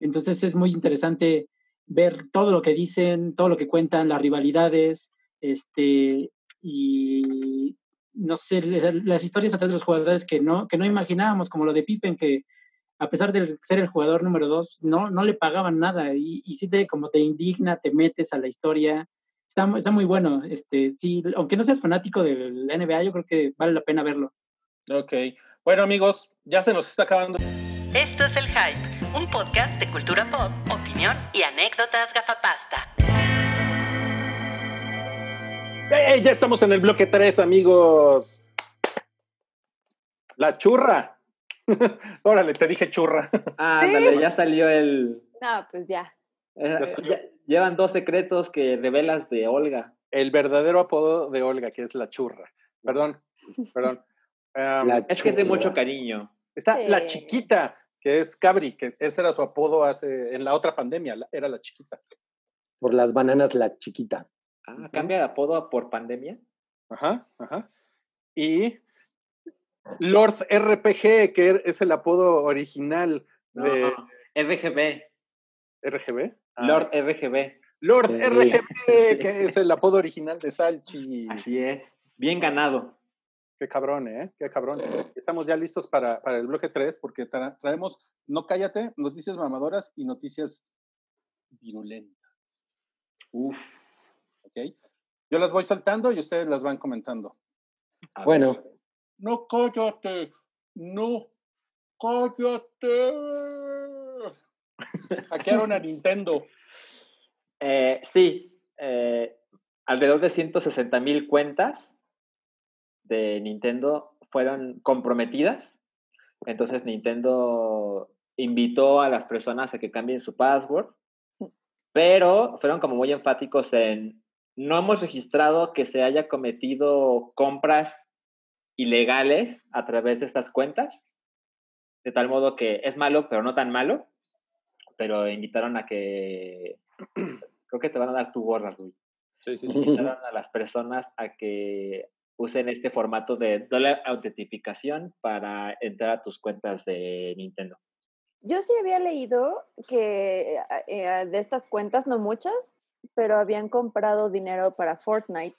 Entonces es muy interesante ver todo lo que dicen, todo lo que cuentan, las rivalidades, este, y no sé, las historias atrás de los jugadores que no, que no imaginábamos, como lo de Pippen, que a pesar de ser el jugador número dos, no, no le pagaban nada, y, y sí te, como te indigna, te metes a la historia, está, está muy bueno, este, sí, aunque no seas fanático del NBA, yo creo que vale la pena verlo. Ok. Bueno, amigos, ya se nos está acabando. Esto es El Hype, un podcast de cultura pop, opinión y anécdotas gafapasta. ¡Ey! Ya estamos en el bloque 3, amigos. La churra. *laughs* Órale, te dije churra. Ah, ándale, ya salió el... No, pues ya. eh, Ya salió. ya- llevan dos secretos que revelas de Olga. El verdadero apodo de Olga, que es la churra. Perdón, perdón. Um, La Es que es de churra. mucho cariño. está la chiquita, que es Cabri, que ese era su apodo hace en la otra pandemia, la- era la chiquita. Por las bananas, la chiquita. Ah, cambia de apodo por pandemia. Ajá, ajá. Y Lord RPG, que es el apodo original No, de RGB. RGB. Ah, Lord RGB. Lord Sí. RGB, que es el apodo *laughs* original de Salchi. Así es. Bien ganado. Qué cabrón, ¿eh? Qué cabrón. Estamos ya listos para, para el bloque 3 porque tra- traemos, no cállate, noticias mamadoras y noticias virulentas. Uf. ¿Ok? Yo las voy saltando y ustedes las van comentando. A Bueno, ver. No, cállate. No, cállate. Hackearon a Nintendo. Eh, sí, eh, alrededor de 160 mil cuentas de Nintendo fueron comprometidas. Entonces Nintendo invitó a las personas a que cambien su password, pero fueron como muy enfáticos en no hemos registrado que se haya cometido compras ilegales a través de estas cuentas, de tal modo que es malo, pero no tan malo, pero invitaron a que *clears throat* creo que te van a dar tu gorra, Rui. Sí, sí, sí. Invitaron a las personas a que usen este formato de doble autentificación para entrar a tus cuentas de Nintendo. Yo sí había leído que eh, de estas cuentas, no muchas, pero habían comprado dinero para Fortnite.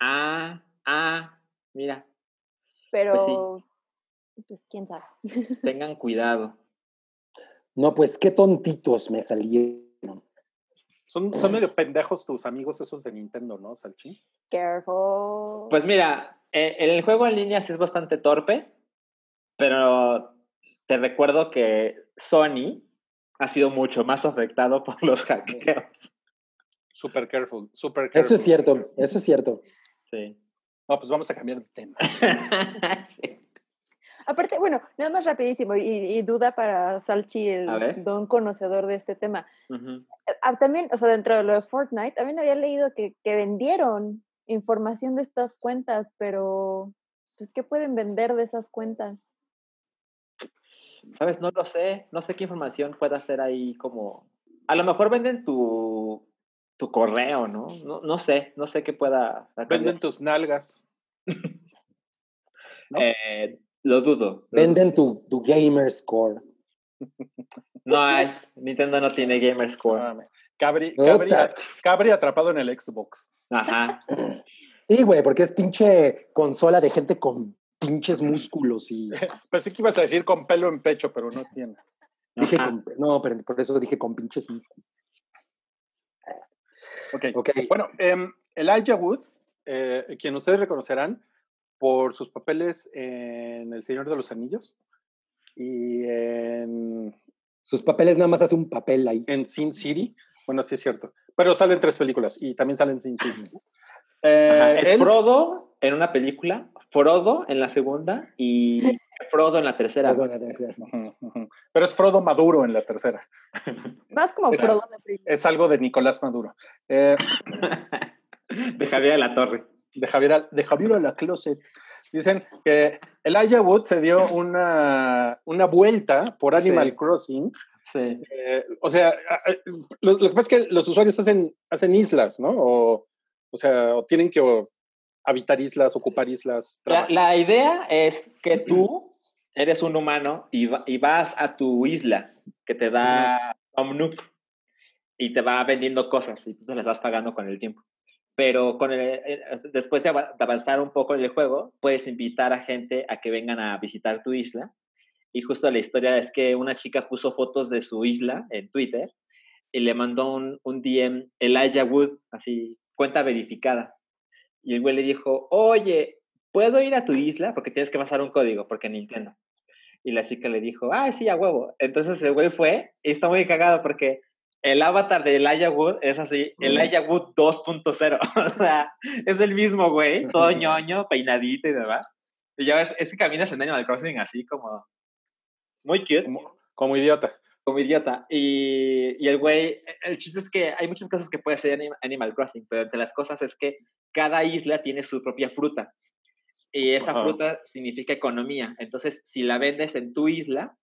Ah, ah, mira, Pero, pues quién sabe. *laughs* tengan cuidado. No, pues qué tontitos me salieron. Son, son medio pendejos tus amigos esos de Nintendo, ¿no, Salchín? Careful. Pues mira, eh, el juego en línea sí es bastante torpe, pero te recuerdo que Sony ha sido mucho más afectado *laughs* por los hackeos. Super careful, super careful. Eso es cierto, eso es cierto. Sí. No, pues vamos a cambiar de tema. *laughs* Sí. Aparte, bueno, nada más rapidísimo y, y duda para Salchi, el don conocedor de este tema. Ujú. Ah, también, o sea, dentro de lo de Fortnite, también había leído que, que vendieron información de estas cuentas, pero pues, ¿qué pueden vender de esas cuentas? ¿Sabes? No lo sé. No sé qué información pueda ser ahí como... A lo mejor venden tu, tu correo, ¿no? ¿no? No sé. No sé qué pueda Venden tus nalgas. *laughs* ¿no? Eh, lo dudo. Venden tu, tu gamer score. *laughs* No hay. Nintendo no tiene Gamer Score. Cabri, Puta. cabri, cabri atrapado en el Xbox. Ajá. *laughs* Sí, güey, porque es pinche consola de gente con pinches músculos y *laughs* Pensé que ibas a decir con pelo en pecho, pero no tienes. dije con- no, pero por eso dije con pinches músculos. Ok. Ok. Bueno, em, Elijah Wood, eh, quien ustedes reconocerán por sus papeles en El Señor de los Anillos y en, Sus papeles nada más hace un papel ahí. en Sin City. Bueno, sí es cierto. Pero salen tres películas y también salen Sin City. Eh, Es él- Frodo en una película, Frodo en la segunda y *laughs* Frodo en la tercera. Pero es Frodo Maduro en la tercera. *laughs* Más como Es- Frodo de primera. Es algo de Nicolás Maduro. Eh, *laughs* De Javier de la Torre. De Javier, de Javier a la Closet. Dicen que Elijah Wood se dio una, una vuelta por Animal Sí. Crossing. Sí. Eh, o sea, lo, lo que pasa es que los usuarios hacen, hacen islas, ¿no? O, o sea, o tienen que o, habitar islas, ocupar islas. La, la idea es que tú eres un humano y, va- y vas a tu isla que te da Tom Nook y te va vendiendo cosas y tú te las vas pagando con el tiempo. Pero el- eh, después de avanzar un poco en el juego, puedes invitar a gente a que vengan a visitar tu isla. Y justo la historia es que una chica puso fotos de su isla en Twitter y le mandó un, un DM Elijah Wood, así, cuenta verificada. Y el güey le dijo, oye, ¿puedo ir a tu isla? Porque tienes que pasar un código, porque Nintendo. Y la chica le dijo, ah, sí, a huevo. Entonces el güey fue y está muy cagado porque el avatar de Elijah Wood es así, Elijah Wood 2.0. *laughs* o sea, es el mismo güey, todo *laughs* ñoño, peinadito y demás. Y ya ves, es que caminas en Animal Crossing así como muy cute Como, como idiota. como idiota. Y, y el güey, el chiste es que hay muchas cosas que puede hacer Anim- Animal Crossing, pero entre las cosas es que cada isla tiene su propia fruta. Y esa fruta significa economía. Entonces, si la vendes en tu isla,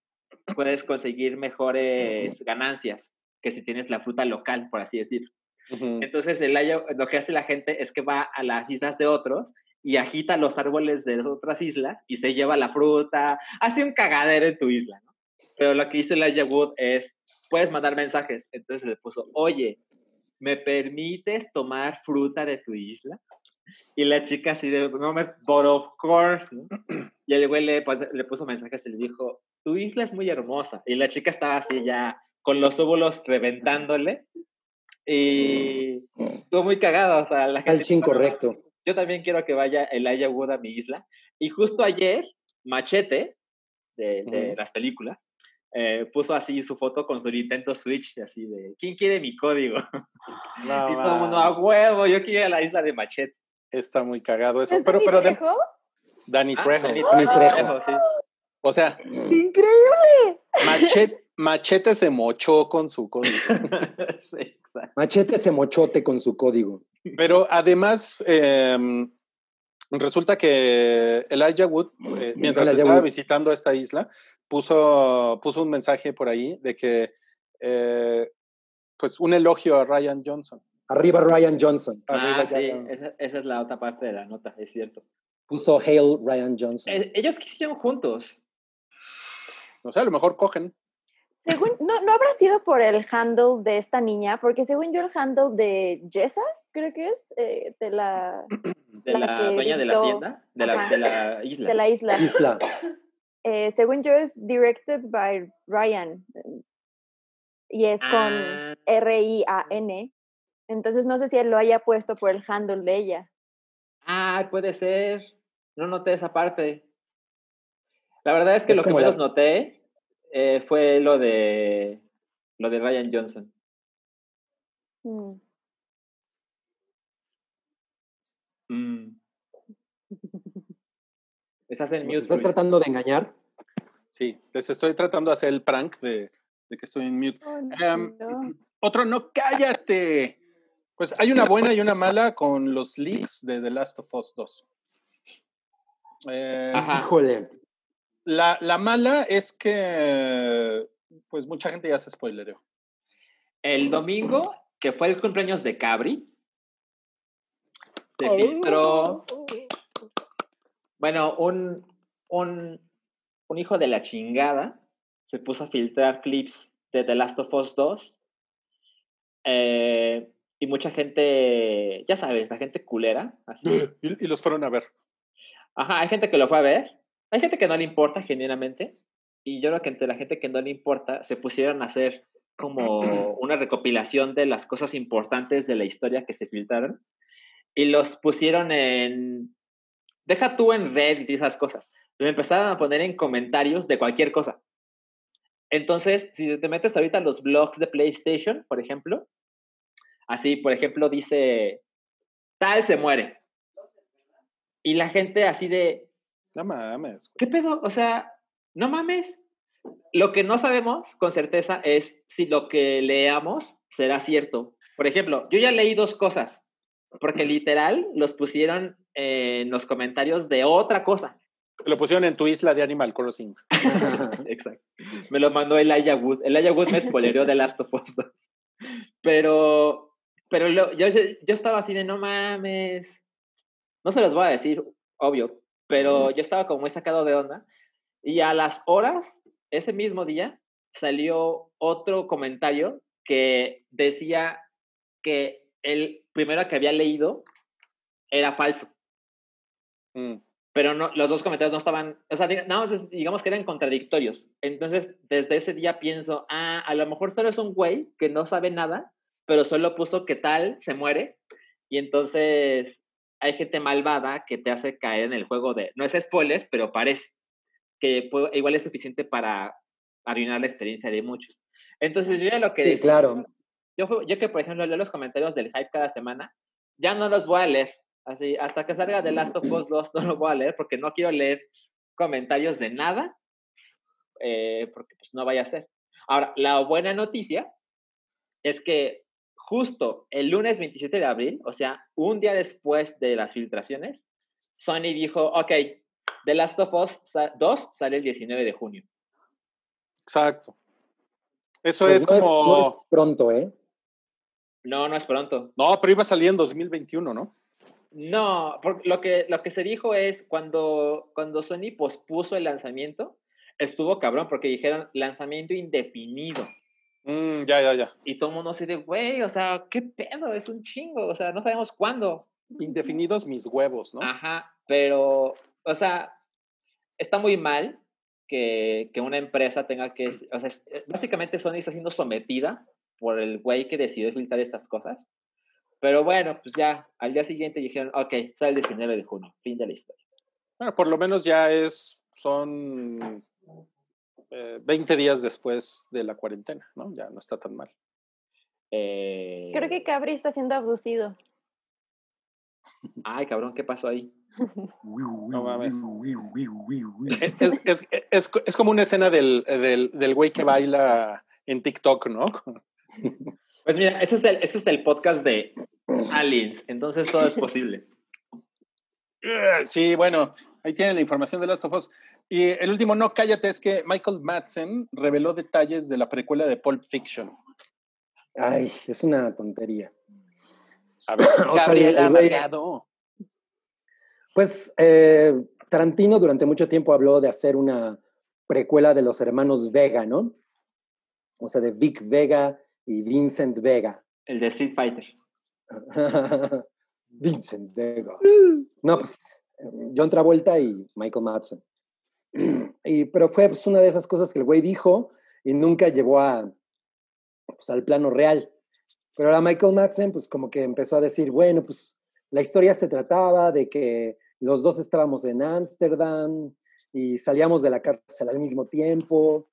puedes conseguir mejores ganancias que si tienes la fruta local, por así decirlo. Ujú. Entonces, el haya- lo que hace la gente es que va a las islas de otros y agita los árboles de otras islas y se lleva la fruta, hace un cagadero en tu isla, ¿no? Pero lo que hizo Elijah Wood es, puedes mandar mensajes. Entonces le puso, oye, ¿me permites tomar fruta de tu isla? Y la chica así de, no me, but of course. ¿no? Y el güey le, pon- le puso mensajes y le dijo, tu isla es muy hermosa. Y la chica estaba así ya con los óvulos reventándole. Y estuvo muy cagado. O sea, la gente incorrecto. yo también quiero que vaya Elijah Wood a mi isla. Y justo ayer, Machete, de, las películas, eh, puso así su foto con su Nintendo Switch, así de, ¿quién quiere mi código? No, *laughs* y todo el mundo, a huevo, yo quiero ir a la isla de Machete. está muy cagado eso. ¿Es Pero, Danny pero de- Trejo? Danny Ah, Trejo. Danny Trejo. Trejo, sí. O sea, ¡Increíble! machete, machete se mochó con su código. *laughs* Sí. Machete ese mochote con su código. Pero además, em, resulta que Elijah Wood, eh, mientras Elijah estaba Wood. visitando esta isla, puso, puso un mensaje por ahí de que, eh, pues, un elogio a Ryan Johnson. Arriba Ryan Johnson. Arriba Ah, sí, Ryan. esa, esa es la otra parte de la nota, es cierto. Puso Hail Ryan Johnson. Eh, ellos quisieron juntos. O sea, a lo mejor cogen. Según, no, no habrá sido por el handle de esta niña, porque según yo el handle de Jessa, creo que es, eh, de la, *clears throat* De La la, que dueña de la tienda, de la, Ajá. de la isla. de la isla. Isla. *coughs* Eh, según yo es directed by Ryan y es con Ah, R-I-A-N. Entonces no sé si él lo haya puesto por el handle de ella. ah, puede ser. No noté esa parte. La verdad es que Es lo que menos noté eh, fue lo de lo de Ryan Johnson. Mm. Mm. Estás en ¿Nos mute. estás tratando de engañar? Sí, les estoy tratando de hacer el prank de, de que estoy en mute. Oh, Em, no. Otro, no, cállate. Pues hay una buena y una mala con los leaks de The Last of Us 2. Eh, Ajá. Híjole. La, la mala es que, pues mucha gente ya se spoilereó. El domingo, que fue el cumpleaños de Cabri, se Oh. filtró. Bueno, un, un, un hijo de la chingada se puso a filtrar clips de The Last of Us 2. eh, y mucha gente, ya sabes, la gente culera. Así. *laughs* Y, y los fueron a ver. Ajá, hay gente que lo fue a ver. Hay gente que no le importa, genuinamente. Y yo creo que entre la gente que no le importa, se pusieron a hacer como *clears throat* una recopilación de las cosas importantes de la historia que se filtraron. Y los pusieron en. Deja tú en Reddit y esas cosas. Lo empezaron a poner en comentarios de cualquier cosa. Entonces, si te metes ahorita los blogs de PlayStation, por ejemplo, así, por ejemplo, dice: Tal se muere. Y la gente así de, No mames. ¿qué pedo? O sea, no mames. Lo que no sabemos con certeza es si lo que leamos será cierto. Por ejemplo, yo ya leí dos cosas, porque literal los pusieron en los comentarios de otra cosa. Lo pusieron en tu isla de Animal Crossing. *laughs* Exacto. Me lo mandó Elijah Wood. Elijah Wood me spoileó de Last of Us 2. Pero, pero lo- yo, yo, yo estaba así de no mames. No se los voy a decir, obvio, pero yo estaba como muy sacado de onda. Y a las horas, ese mismo día, salió otro comentario que decía que el primero que había leído era falso Mm. pero no, los dos comentarios no estaban, o sea, diga- nada más digamos que eran contradictorios. Entonces, desde ese día pienso, ah, a lo mejor solo es un güey que no sabe nada, pero solo puso que tal se muere, y entonces hay gente malvada que te hace caer en el juego de, no es spoiler, pero parece que puede- igual es suficiente para arruinar la experiencia de muchos. Entonces, yo ya lo que Sí, decía- claro. yo, yo que, por ejemplo, leo los comentarios del hype cada semana, ya no los voy a leer. Así, hasta que salga The Last of Us 2 no lo voy a leer porque no quiero leer comentarios de nada, eh, porque pues no vaya a ser. Ahora, la buena noticia es que justo el lunes 27 de abril, o sea, un día después de las filtraciones, Sony dijo, ok, The Last of Us sa- 2 sale el 19 de junio. Exacto. Eso Pues es no como. no es pronto, ¿eh? No, no es pronto. No, pero iba a salir en 2021, ¿no? No, porque lo que, lo que se dijo es cuando, cuando Sony pospuso el lanzamiento, estuvo cabrón porque dijeron lanzamiento indefinido. Mm, ya, ya, ya. Y todo el mundo así de, güey, o sea, ¿qué pedo? Es un chingo, o sea, no sabemos cuándo. Indefinidos mis huevos, ¿no? Ajá, pero, o sea, está muy mal que, que una empresa tenga que, o sea, es- básicamente Sony está siendo sometida por el güey que decidió filtrar estas cosas. Pero bueno, pues ya, al día siguiente dijeron, ok, sale el 19 de junio, fin de la historia. Bueno, por lo menos ya es. Son. Eh, 20 días después de la cuarentena, ¿no? Ya no está tan mal. Eh, Creo que Cabri está siendo abducido. Ay, cabrón, ¿qué pasó ahí? *laughs* No mames. Es, es, es, es- es como una escena del, del, del güey que baila en TikTok, ¿no? *laughs* Pues mira, este es el, este es el podcast de Aliens, entonces todo es posible. *laughs* Sí, bueno, ahí tienen la información de Last of Us. Y el último, no, cállate, es que Michael Madsen reveló detalles de la precuela de Pulp Fiction. Ay, es una tontería. A ver, *clears throat* O sea, Gabriela. Pues eh, Tarantino durante mucho tiempo habló de hacer una precuela de los hermanos Vega, ¿no? o sea, de Vic Vega y Vincent Vega. El de Street Fighter. *laughs* Vincent Vega. No, pues John Travolta y Michael Madsen. *clears throat* Y, pero fue pues, una de esas cosas que el güey dijo y nunca llevó a, pues, al plano real. Pero ahora Michael Madsen, pues como que empezó a decir, bueno, pues la historia se trataba de que los dos estábamos en Ámsterdam y salíamos de la cárcel al mismo tiempo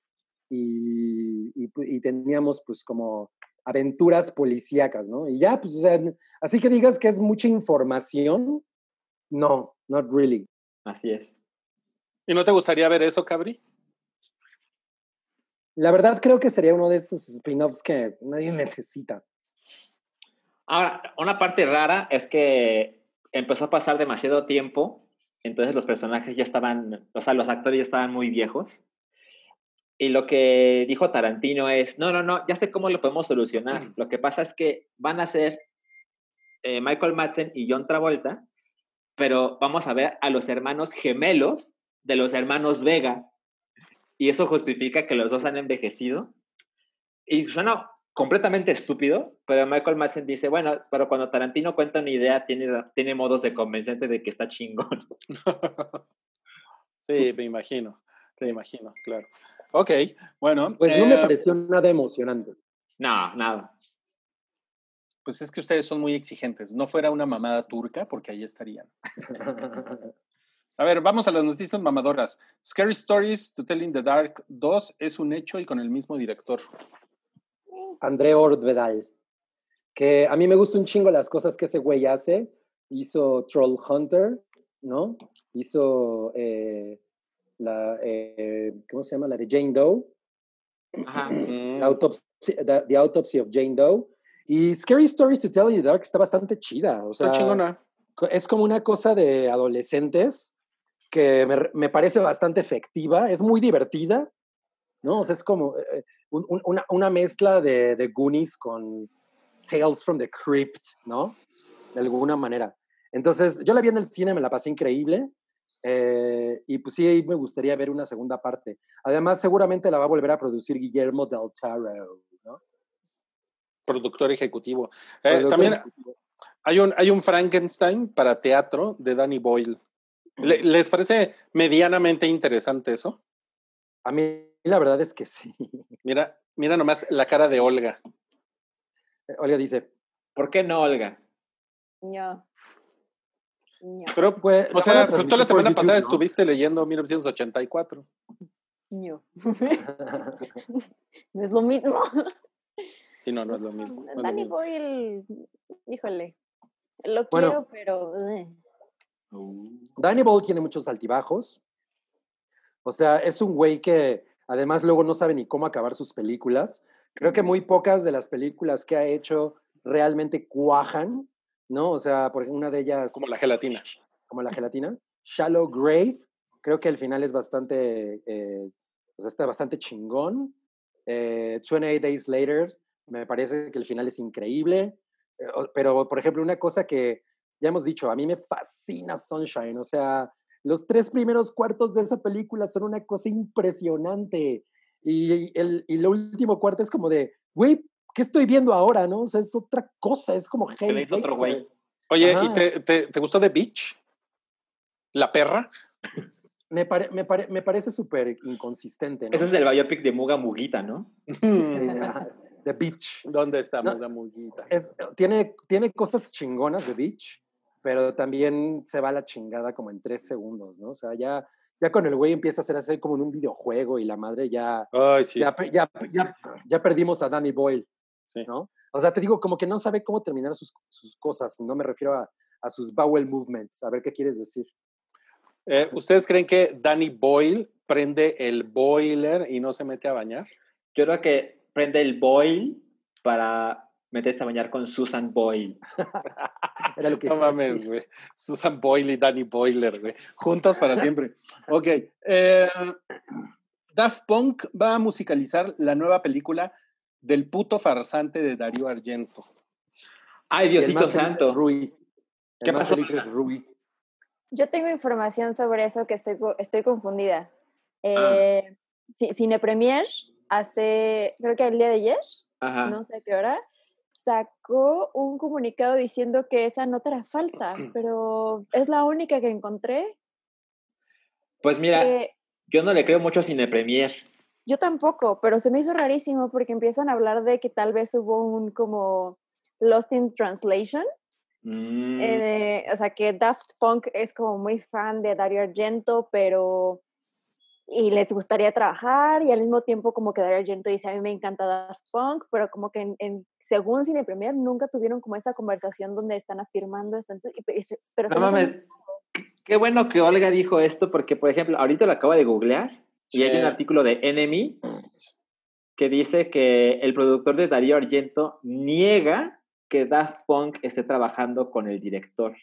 y, y, y teníamos pues como aventuras policíacas, ¿no? Y ya, pues, o sea, así que digas que es mucha información, no, not really. Así es. ¿Y no te gustaría ver eso, Cabri? La verdad creo que sería uno de esos spin-offs que nadie *laughs* necesita. Ahora, una parte rara es que empezó a pasar demasiado tiempo, entonces los personajes ya estaban, o sea, los actores ya estaban muy viejos. Y lo que dijo Tarantino es, no, no, no, ya sé cómo lo podemos solucionar. Lo que pasa es que van a ser eh, Michael Madsen y John Travolta, pero vamos a ver a los hermanos gemelos de los hermanos Vega. Y eso justifica que los dos han envejecido. Y suena completamente estúpido, pero Michael Madsen dice, bueno, pero cuando Tarantino cuenta una idea, tiene, tiene modos de convencente de que está chingón. sí, me imagino, me imagino, claro. Ok, bueno. Pues no me eh, pareció nada emocionante. No, nada. Pues es que ustedes son muy exigentes. No fuera una mamada turca, porque ahí estarían. *laughs* A ver, vamos a las noticias mamadoras. Scary Stories to Tell in the Dark 2 es un hecho y con el mismo director. André Ordvedal, que a mí me gusta un chingo las cosas que ese güey hace. Hizo Troll Hunter, ¿no? Hizo eh, la, eh, ¿cómo se llama? La de Jane Doe. Ajá. *clears throat* Mm, The Autopsy, the, the Autopsy of Jane Doe. Y Scary Stories to Tell in the Dark está bastante chida. O sea, Está chingona. es como una cosa de adolescentes que me, me parece bastante efectiva, es muy divertida, ¿no? O sea, es como eh, un- un- una, una mezcla de, de Goonies con Tales from the Crypt, ¿no? De alguna manera. Entonces, yo la vi en el cine, me la pasé increíble. eh, y pues sí, me gustaría ver una segunda parte. Además, seguramente la va a volver a producir Guillermo del Toro, ¿no? Productor ejecutivo. Eh, Productor también ejecutivo. hay un, hay un Frankenstein para teatro de Danny Boyle. Le- ¿Les parece medianamente interesante eso? A mí la verdad es que sí. *laughs* Mira, mira nomás la cara de Olga. Olga dice, ¿Por qué no, Olga? No. No. Pero, pues, o sea, tú la semana YouTube, pasada ¿no? estuviste leyendo 1984. No. *laughs* *laughs* no es lo mismo. Sí, no, no es lo mismo. no Danny. Boyle, híjole, lo Bueno. quiero, pero eh, Danny Boyle tiene muchos altibajos. O sea, es un güey que además luego no sabe ni cómo acabar sus películas. Creo que muy pocas de las películas que ha hecho realmente cuajan, ¿no? O sea, por una de ellas... Como la gelatina. Como la gelatina. Shallow Grave, creo que el final es bastante... eh, o sea, está bastante chingón. Eh, 28 Days Later, me parece que el final es increíble. Eh, pero, por ejemplo, una cosa que ya hemos dicho, a mí me fascina Sunshine. O sea, los tres primeros cuartos de esa película son una cosa impresionante. Y el, y el último cuarto es como de, güey, ¿qué estoy viendo ahora? ¿No? O sea, es otra cosa, es como hizo otro güey. Oye, ¿y Ajá. te, te, te gustó The Beach? ¿La perra? Me, pare- me, pare- me parece súper inconsistente. ¿no? Ese es el biopic de Muga Muguita, ¿no? The Beach. ¿Dónde está No. Muga Muguita? Es- tiene, tiene cosas chingonas The Beach, pero también se va a la chingada como en tres segundos, ¿no? O sea, ya, ya con el güey empieza a hacer así como en un videojuego y la madre ya, Ay, sí. ya, ya, ya, ya perdimos a Danny Boyle, Sí. ¿no? O sea, te digo, como que no sabe cómo terminar sus, sus cosas, no me refiero a, a sus bowel movements, a ver qué quieres decir. Eh, ¿Ustedes creen que Danny Boyle prende el boiler y no se mete a bañar? Yo creo que prende el Boyle para meterse a bañar con Susan Boyle. *laughs* Era lo que No mames, güey. Susan Boyle y Danny Boiler, güey. Juntas para siempre. Ok. eh, Daft Punk va a musicalizar la nueva película del puto farsante de Darío Argento. Ay, Diosito santo. Rui. ¿Qué más pasó? feliz es Rui. yo tengo información sobre eso que estoy, estoy confundida. Ah. Eh, Ci- Cine Premier hace, creo que el día de ayer, Ajá. no sé a qué hora, sacó un comunicado diciendo que esa nota era falsa, *clears throat* pero es la única que encontré. Pues mira, que- yo no le creo mucho a Cine Premier. Yo tampoco, pero se me hizo rarísimo porque empiezan a hablar de que tal vez hubo un como Lost in Translation. Mm, eh, o sea, que Daft Punk es como muy fan de Dario Argento, pero y les gustaría trabajar y al mismo tiempo como que Dario Argento dice a mí me encanta Daft Punk, pero como que en, en- según Cine Premier nunca tuvieron como esa conversación donde están afirmando se- pero no mames. Qué- Qué bueno que Olga dijo esto porque, por ejemplo, ahorita lo acabo de googlear y hay un Sí. artículo de Enemy que dice que el productor de Darío Argento niega que Daft Punk esté trabajando con el director.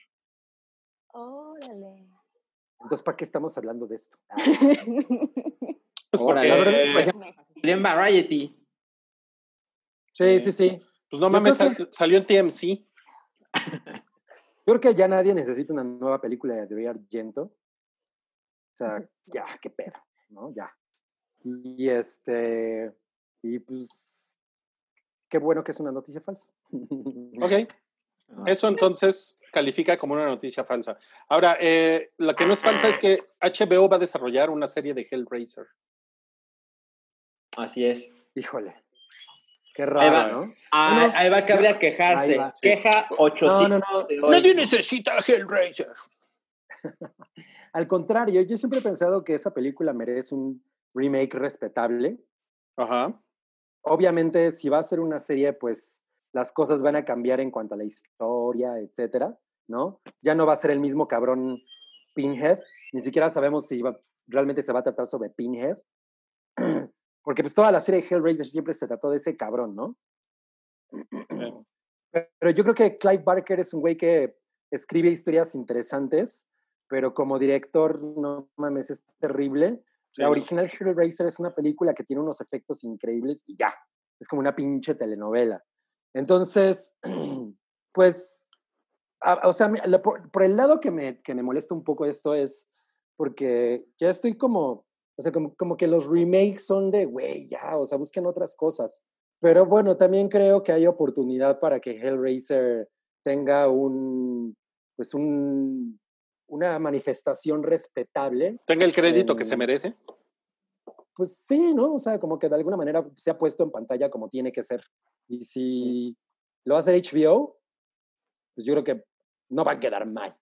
Órale. Entonces, ¿para qué estamos hablando de esto? *laughs* Pues porque, Salió en Variety. Sí, sí, sí. pues no mames, salió en TMC. Yo creo que ya nadie necesita una nueva película de Dario Argento. O sea, ya, qué pedo, ¿no? Ya. Y este, y pues, qué bueno que es una noticia falsa. Ok. Eso entonces califica como una noticia falsa. Ahora, eh, lo que no es falsa es que HBO va a desarrollar una serie de Hellraiser. Así es. Híjole, qué Ahí raro, va. ¿no? Ah, ahí va que habría que ahí quejarse. va, sí. Queja 800. No, no, no. Nadie necesita Hellraiser. *laughs* Al contrario, yo siempre he pensado que esa película merece un remake respetable. Ajá. Obviamente, si va a ser una serie, pues las cosas van a cambiar en cuanto a la historia, etcétera, ¿no? Ya no va a ser el mismo cabrón Pinhead, ni siquiera sabemos si va- realmente se va a tratar sobre Pinhead, *clears throat* porque pues toda la serie de Hellraiser siempre se trató de ese cabrón, ¿no? *clears throat* Pero yo creo que Clive Barker es un güey que escribe historias interesantes, pero como director, no mames, es terrible. Sí, La original Hellraiser es una película que tiene unos efectos increíbles y ya, es como una pinche telenovela. Entonces, *clears throat* pues, a- o sea, la- por, por el lado que me, que me molesta un poco esto es porque ya estoy como, o sea, como, como que los remakes son de, güey, ya, o sea, busquen otras cosas. Pero bueno, también creo que hay oportunidad para que Hellraiser tenga un, pues un, una manifestación respetable Tenga el crédito que se merece. pues sí, ¿no? O sea, como que de alguna manera se ha puesto en pantalla como tiene que ser. Y si lo hace HBO, pues yo creo que no va a quedar mal.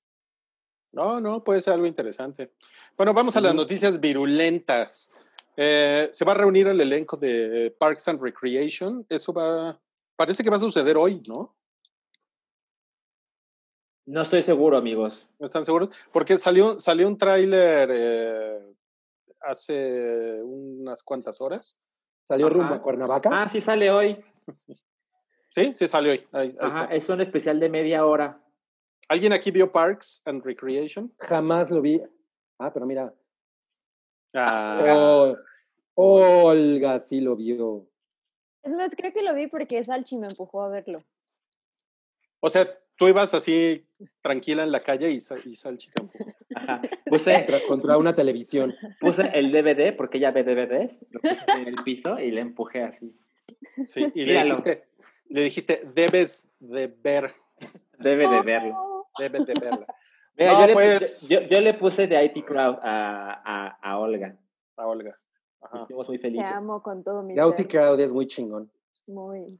No, no, puede ser algo interesante. Bueno, vamos a las noticias virulentas. Eh, se va a reunir el elenco de Parks and Recreation. Eso va, parece que va a suceder hoy, ¿no? No estoy seguro, amigos. ¿No están seguros? Porque salió, salió un tráiler eh, hace unas cuantas horas. Salió Ajá. rumbo a Cuernavaca. Ah, sí sale hoy. *laughs* Sí, sí salió hoy. Ahí- ahí Ajá, está. es un especial de media hora. ¿Alguien aquí vio Parks and Recreation? Jamás lo vi. Ah, pero mira. Ah, Oh, Olga sí lo vio. Es más, creo que lo vi porque Salchi me empujó a verlo. o sea, tú ibas así tranquila en la calle y, y Salchi te empujó. Ajá. Puse, Contra, contra una televisión. puse el DVD porque ella ve DVDs, lo puse en el piso y le empujé así. Sí, y le dijiste, le dijiste, debes de ver, Debe de verlo. Oh, debes de verla. Mira, No, yo, le, pues. yo, yo le puse de IT Crowd a, a, a Olga. A Olga. Ajá. Estuvimos muy Te felices. amo con todo mi Gauti ser. Crowd es muy chingón. Muy.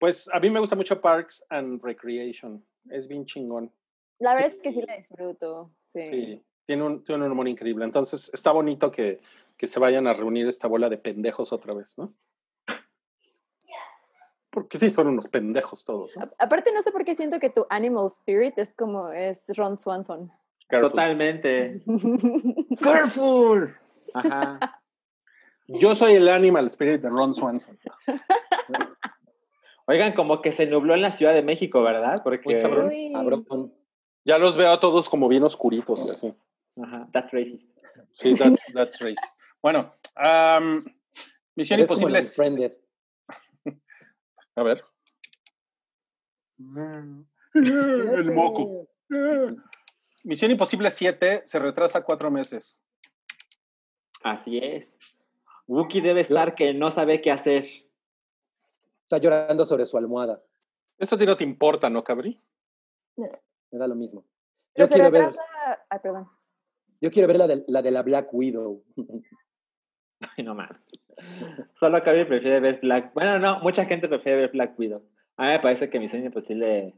Pues a mí me gusta mucho Parks and Recreation. Es bien chingón. La verdad es que sí la disfruto. Sí. Sí, tiene un, tiene un humor increíble. Entonces está bonito que, que se vayan a reunir esta bola de pendejos otra vez, ¿no? Porque sí, son unos pendejos todos. Aparte, no sé por qué siento que tu animal spirit es como es Ron Swanson. Careful. Totalmente. *laughs* Careful. Ajá. Yo soy el animal spirit de Ron Swanson. Oigan, como que se nubló en la Ciudad de México, ¿verdad? Porque. Muy cabrón. Ya los veo a todos como bien oscuritos y así. Ajá, that's racist. Sí, that's, that's racist. Bueno, am, Misión Imposible. es-. *laughs* A ver. El moco. Misión Imposible 7 se retrasa cuatro meses. Así es. Wookie debe estar que no sabe qué hacer. Está llorando sobre su almohada. Eso a ti no te importa, ¿no, Cabri? Me da lo mismo. Pero Yo se quiero ver. Ay, perdón. Yo quiero ver la de, la de la Black Widow. *laughs* Ay, no mames. Solo Cabri prefiere ver Black. Bueno, no, mucha gente prefiere ver Black Widow. A mí me parece que Misión Imposible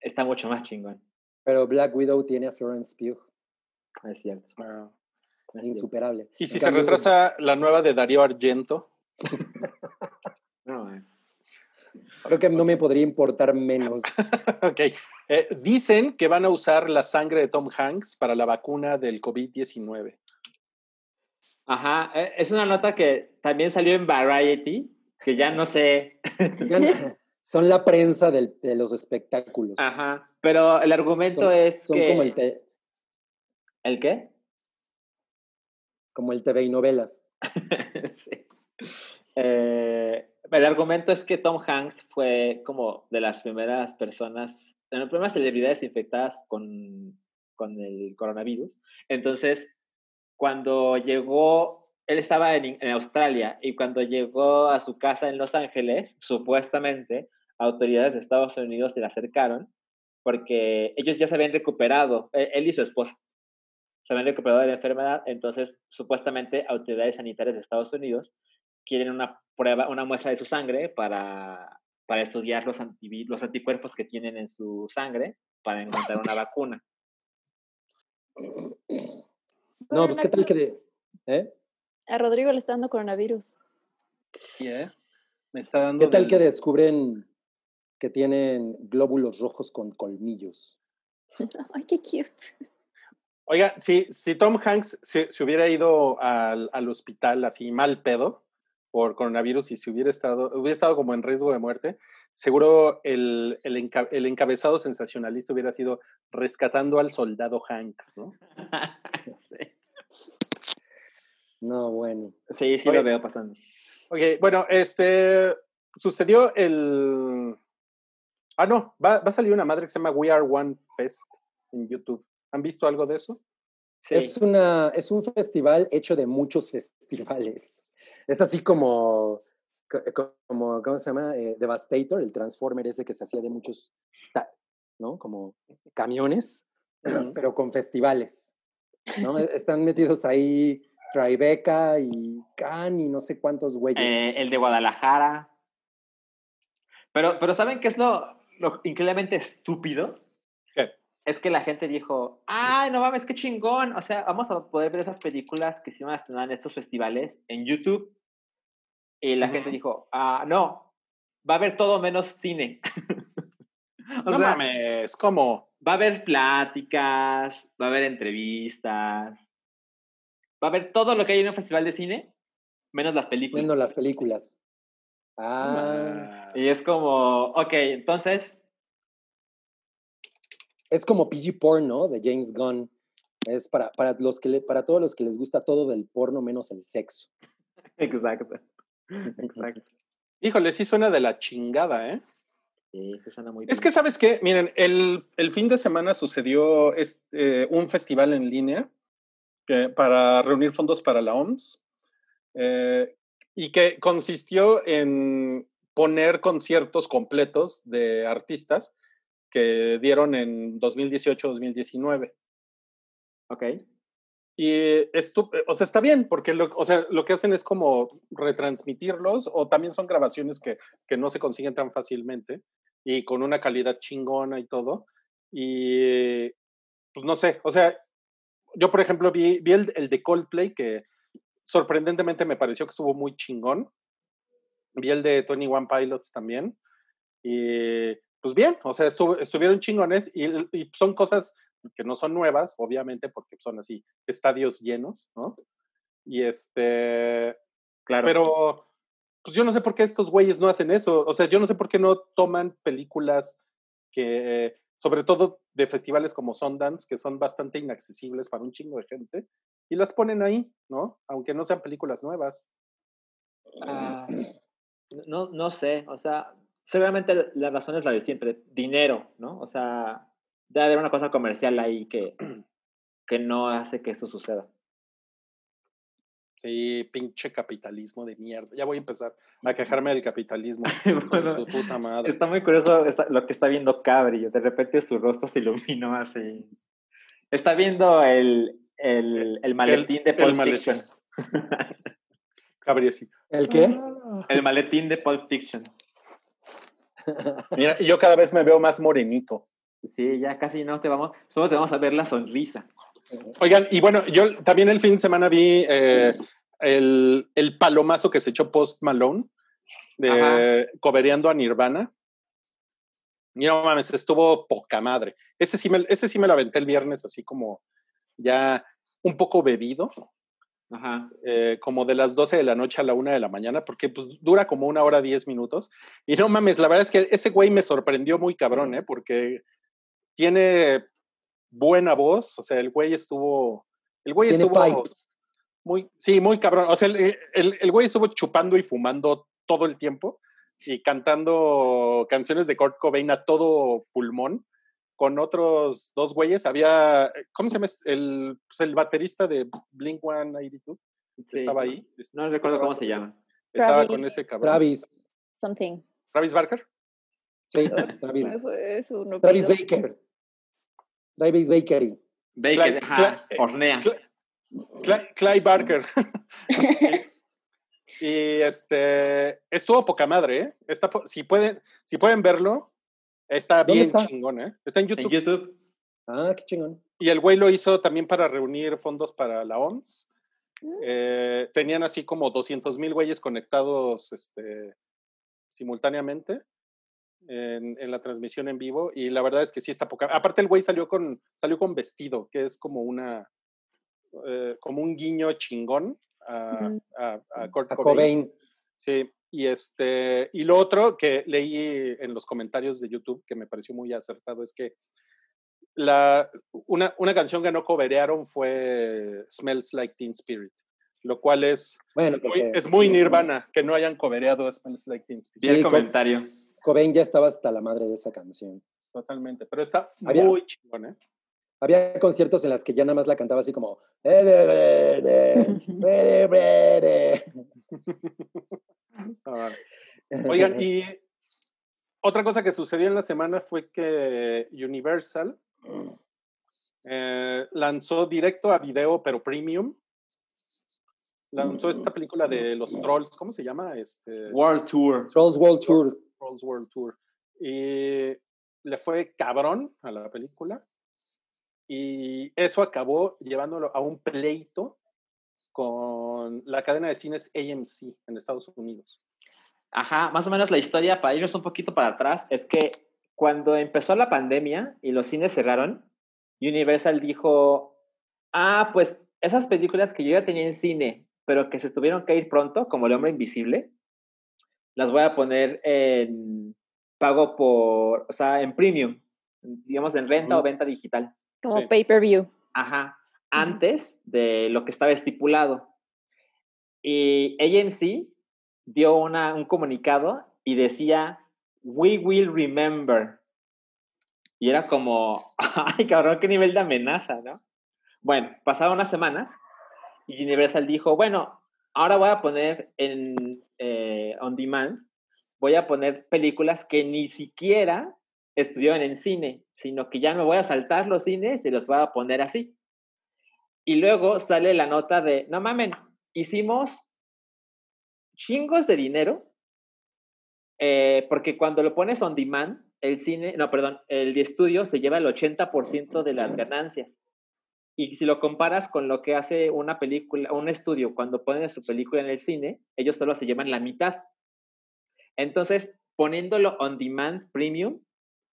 está mucho más chingón. Pero Black Widow tiene a Florence Pugh, Es cierto. Insuperable. Y si En se cambio, retrasa la nueva de Darío Argento, *laughs* No, eh. Creo que no me podría importar menos. *laughs* ok. Eh, dicen que van a usar la sangre de Tom Hanks para la vacuna del COVID-19. Ajá, eh, es una nota que también salió en Variety, que ya no sé. Son la prensa del- de los espectáculos. Ajá, pero el argumento Son, es son que... como, el te- ¿El qué? como el TV y novelas. *laughs* Sí. Eh, el argumento es que Tom Hanks fue como de las primeras personas, de las primeras celebridades infectadas con, con el coronavirus. Entonces, cuando llegó, él estaba en, en Australia y cuando llegó a su casa en Los Ángeles, supuestamente, autoridades de Estados Unidos se le acercaron porque ellos ya se habían recuperado, eh, él y su esposa se habían recuperado de la enfermedad, entonces supuestamente autoridades sanitarias de Estados Unidos quieren una prueba, una muestra de su sangre para, para estudiar los, antivi- los anticuerpos que tienen en su sangre para encontrar una vacuna. No, pues qué tal que... ¿eh? A Rodrigo le está dando coronavirus. Sí, ¿eh? Me está dando. ¿Qué tal del- que descubren que tienen glóbulos rojos con colmillos? *laughs* Ay, qué cute. Oiga, si, si Tom Hanks se, se hubiera ido al, al hospital así mal pedo por coronavirus y si hubiera estado, hubiera estado como en riesgo de muerte, seguro el, el, enca- el encabezado sensacionalista hubiera sido rescatando al soldado Hanks, ¿no? *laughs* No, bueno. sí, sí Oye. lo veo pasando. Ok, bueno, este sucedió el. Ah, no, va, va a salir una madre que se llama We Are One Fest en YouTube. ¿Han visto algo de eso? Sí. Es, una, es un festival hecho de muchos festivales. Es así como, co- como ¿cómo se llama? Eh, Devastator, el Transformer ese que se hacía de muchos, ¿no? Como camiones, *clears throat* pero con festivales. ¿no? *laughs* Están metidos ahí Tribeca y Can y no sé cuántos güeyes. Eh, el de Guadalajara. Pero, pero ¿saben qué es lo, lo increíblemente estúpido? Es que la gente dijo, ay, no mames, qué chingón. O sea, vamos a poder ver esas películas que se iban a estrenar en estos festivales en YouTube. Y la gente dijo, ah, no, va a haber todo menos cine. *laughs* o no sea, mames, ¿cómo? va a haber pláticas, va a haber entrevistas, va a haber todo lo que hay en un festival de cine, menos las películas. Viendo las películas. Ah, Y es como, ok, entonces, es como PG Porn, ¿no? De James Gunn. Es para, para, los que le- para todos los que les gusta todo del porno menos el sexo. *laughs* exacto. Exacto. *laughs* Híjole, sí suena de la chingada, ¿eh? Sí, suena muy Es bien. que, ¿sabes qué? Miren, el, el fin de semana sucedió este, un festival en línea que- para reunir fondos para la OMS eh, y que consistió en poner conciertos completos de artistas que dieron en 2018-2019. Ok. Y esto, o sea, está bien, porque lo, o sea, lo que hacen es como retransmitirlos, o también son grabaciones que, que no se consiguen tan fácilmente y con una calidad chingona y todo. Y pues no sé, o sea, yo por ejemplo vi, vi el, el de Coldplay que sorprendentemente me pareció que estuvo muy chingón. Vi el de 21 Pilots también. Y pues bien, o sea, estuvo- estuvieron chingones y, y son cosas que no son nuevas, obviamente, porque son así estadios llenos, ¿no? Y este, Claro. pero pues yo no sé por qué estos güeyes no hacen eso. O sea, yo no sé por qué no toman películas que, sobre todo de festivales como Sundance, que son bastante inaccesibles para un chingo de gente, y las ponen ahí, ¿no? Aunque no sean películas nuevas. Ah, no, no sé, o sea, seguramente la razón es la de siempre, dinero, ¿no? O sea, debe haber una cosa comercial ahí que, *clears throat* que no hace que esto suceda. Sí, pinche capitalismo de mierda. Ya voy a empezar a quejarme del capitalismo. *laughs* hijos de Bueno, su puta madre. Está muy curioso lo que está viendo Cabri. De repente su rostro se iluminó así. Está viendo el, el, el maletín de el Pulp maletín. Fiction. *laughs* Cabri así. ¿El qué? El maletín de Pulp Fiction. Mira, yo cada vez me veo más morenito. Sí, ya casi no te vamos, solo te vamos a ver la sonrisa. Oigan, y bueno, yo también el fin de semana vi eh, el, el palomazo que se echó Post Malone de cobereando a Nirvana. Y no mames, estuvo poca madre. Ese sí, me, ese sí me lo aventé el viernes así como ya un poco bebido, Ajá. eh, como de las 12 de la noche a la 1 de la mañana, porque pues dura como una hora 10 minutos. Y no mames, la verdad es que ese güey me sorprendió muy cabrón, ¿eh? Porque tiene buena voz, o sea, el güey estuvo, el güey Tiene estuvo pipes. muy, sí, muy cabrón, o sea, el, el, el güey estuvo chupando y fumando todo el tiempo y cantando canciones de Kurt Cobain a todo pulmón con otros dos güeyes. Había, ¿cómo se llama? El, pues, el baterista de Blink 182 Sí. estaba ahí. No recuerdo cómo se llama. Estaba con ese cabrón. Travis. Something. Travis Barker. Sí, *laughs* Travis. Travis pido. Baker. Travis Bakery. Baker, ajá, eh, hornea. cla- Cly- Clyde Barker. *laughs* y este estuvo poca madre, ¿eh? Está si pueden, si pueden verlo, está ¿Dónde bien está? chingón, ¿eh? Está en en YouTube. Ah, qué chingón. Y el güey lo hizo también para reunir fondos para la OMS. Mm. Eh, tenían así como 200 mil güeyes conectados este, simultáneamente en, en la transmisión en vivo. Y la verdad es que sí está poca. Aparte, el güey salió con, salió con vestido, que es como una. eh, como un guiño chingón a, a, a Kurt A Cobain. Cobain. Sí, y este, y lo otro que leí en los comentarios de YouTube que me pareció muy acertado es que la, una, una canción que no coverearon fue Smells Like Teen Spirit, lo cual es Bueno, muy, porque es muy nirvana que no hayan covereado Smells Like Teen Spirit. el co- comentario. Cobain ya estaba hasta la madre de esa canción. Totalmente, pero está Había- muy chingón, ¿eh? Había conciertos en las que ya nada más la cantaba así como. *laughs* *laughs* Ah, Oigan, *laughs* y otra cosa que sucedió en la semana fue que Universal eh, lanzó directo a video, pero premium. Lanzó esta película de los trolls, ¿cómo se llama? Este, World Tour. Trolls World Tour. Trolls World Tour. Y le fue cabrón a la película. Y eso acabó llevándolo a un pleito con la cadena de cines AMC en Estados Unidos. Ajá, más o menos la historia, para irnos un poquito para atrás, es que cuando empezó la pandemia y los cines cerraron, Universal dijo, ah, pues esas películas que yo ya tenía en cine, pero que se tuvieron que ir pronto, como El Hombre Invisible, las voy a poner en pago por, o sea, en premium, digamos en renta o Ujú. venta digital. Como Sí. pay-per-view. Ajá, antes de lo que estaba estipulado. Y AMC dio una, un comunicado y decía, We will remember. Y era como, *laughs* ay cabrón, qué nivel de amenaza, ¿no? Bueno, pasaron unas semanas y Universal dijo, bueno, ahora voy a poner en eh, On Demand, voy a poner películas que ni siquiera estuvieron en cine, sino que ya me voy a saltar los cines y los voy a poner así. Y luego sale la nota de, no mamen, hicimos chingos de dinero, eh, porque cuando lo pones on demand, el cine, no, perdón, el estudio se lleva el 80% de las ganancias. Y si lo comparas con lo que hace una película, un estudio cuando ponen su película en el cine, ellos solo se llevan la mitad. Entonces, poniéndolo on demand premium,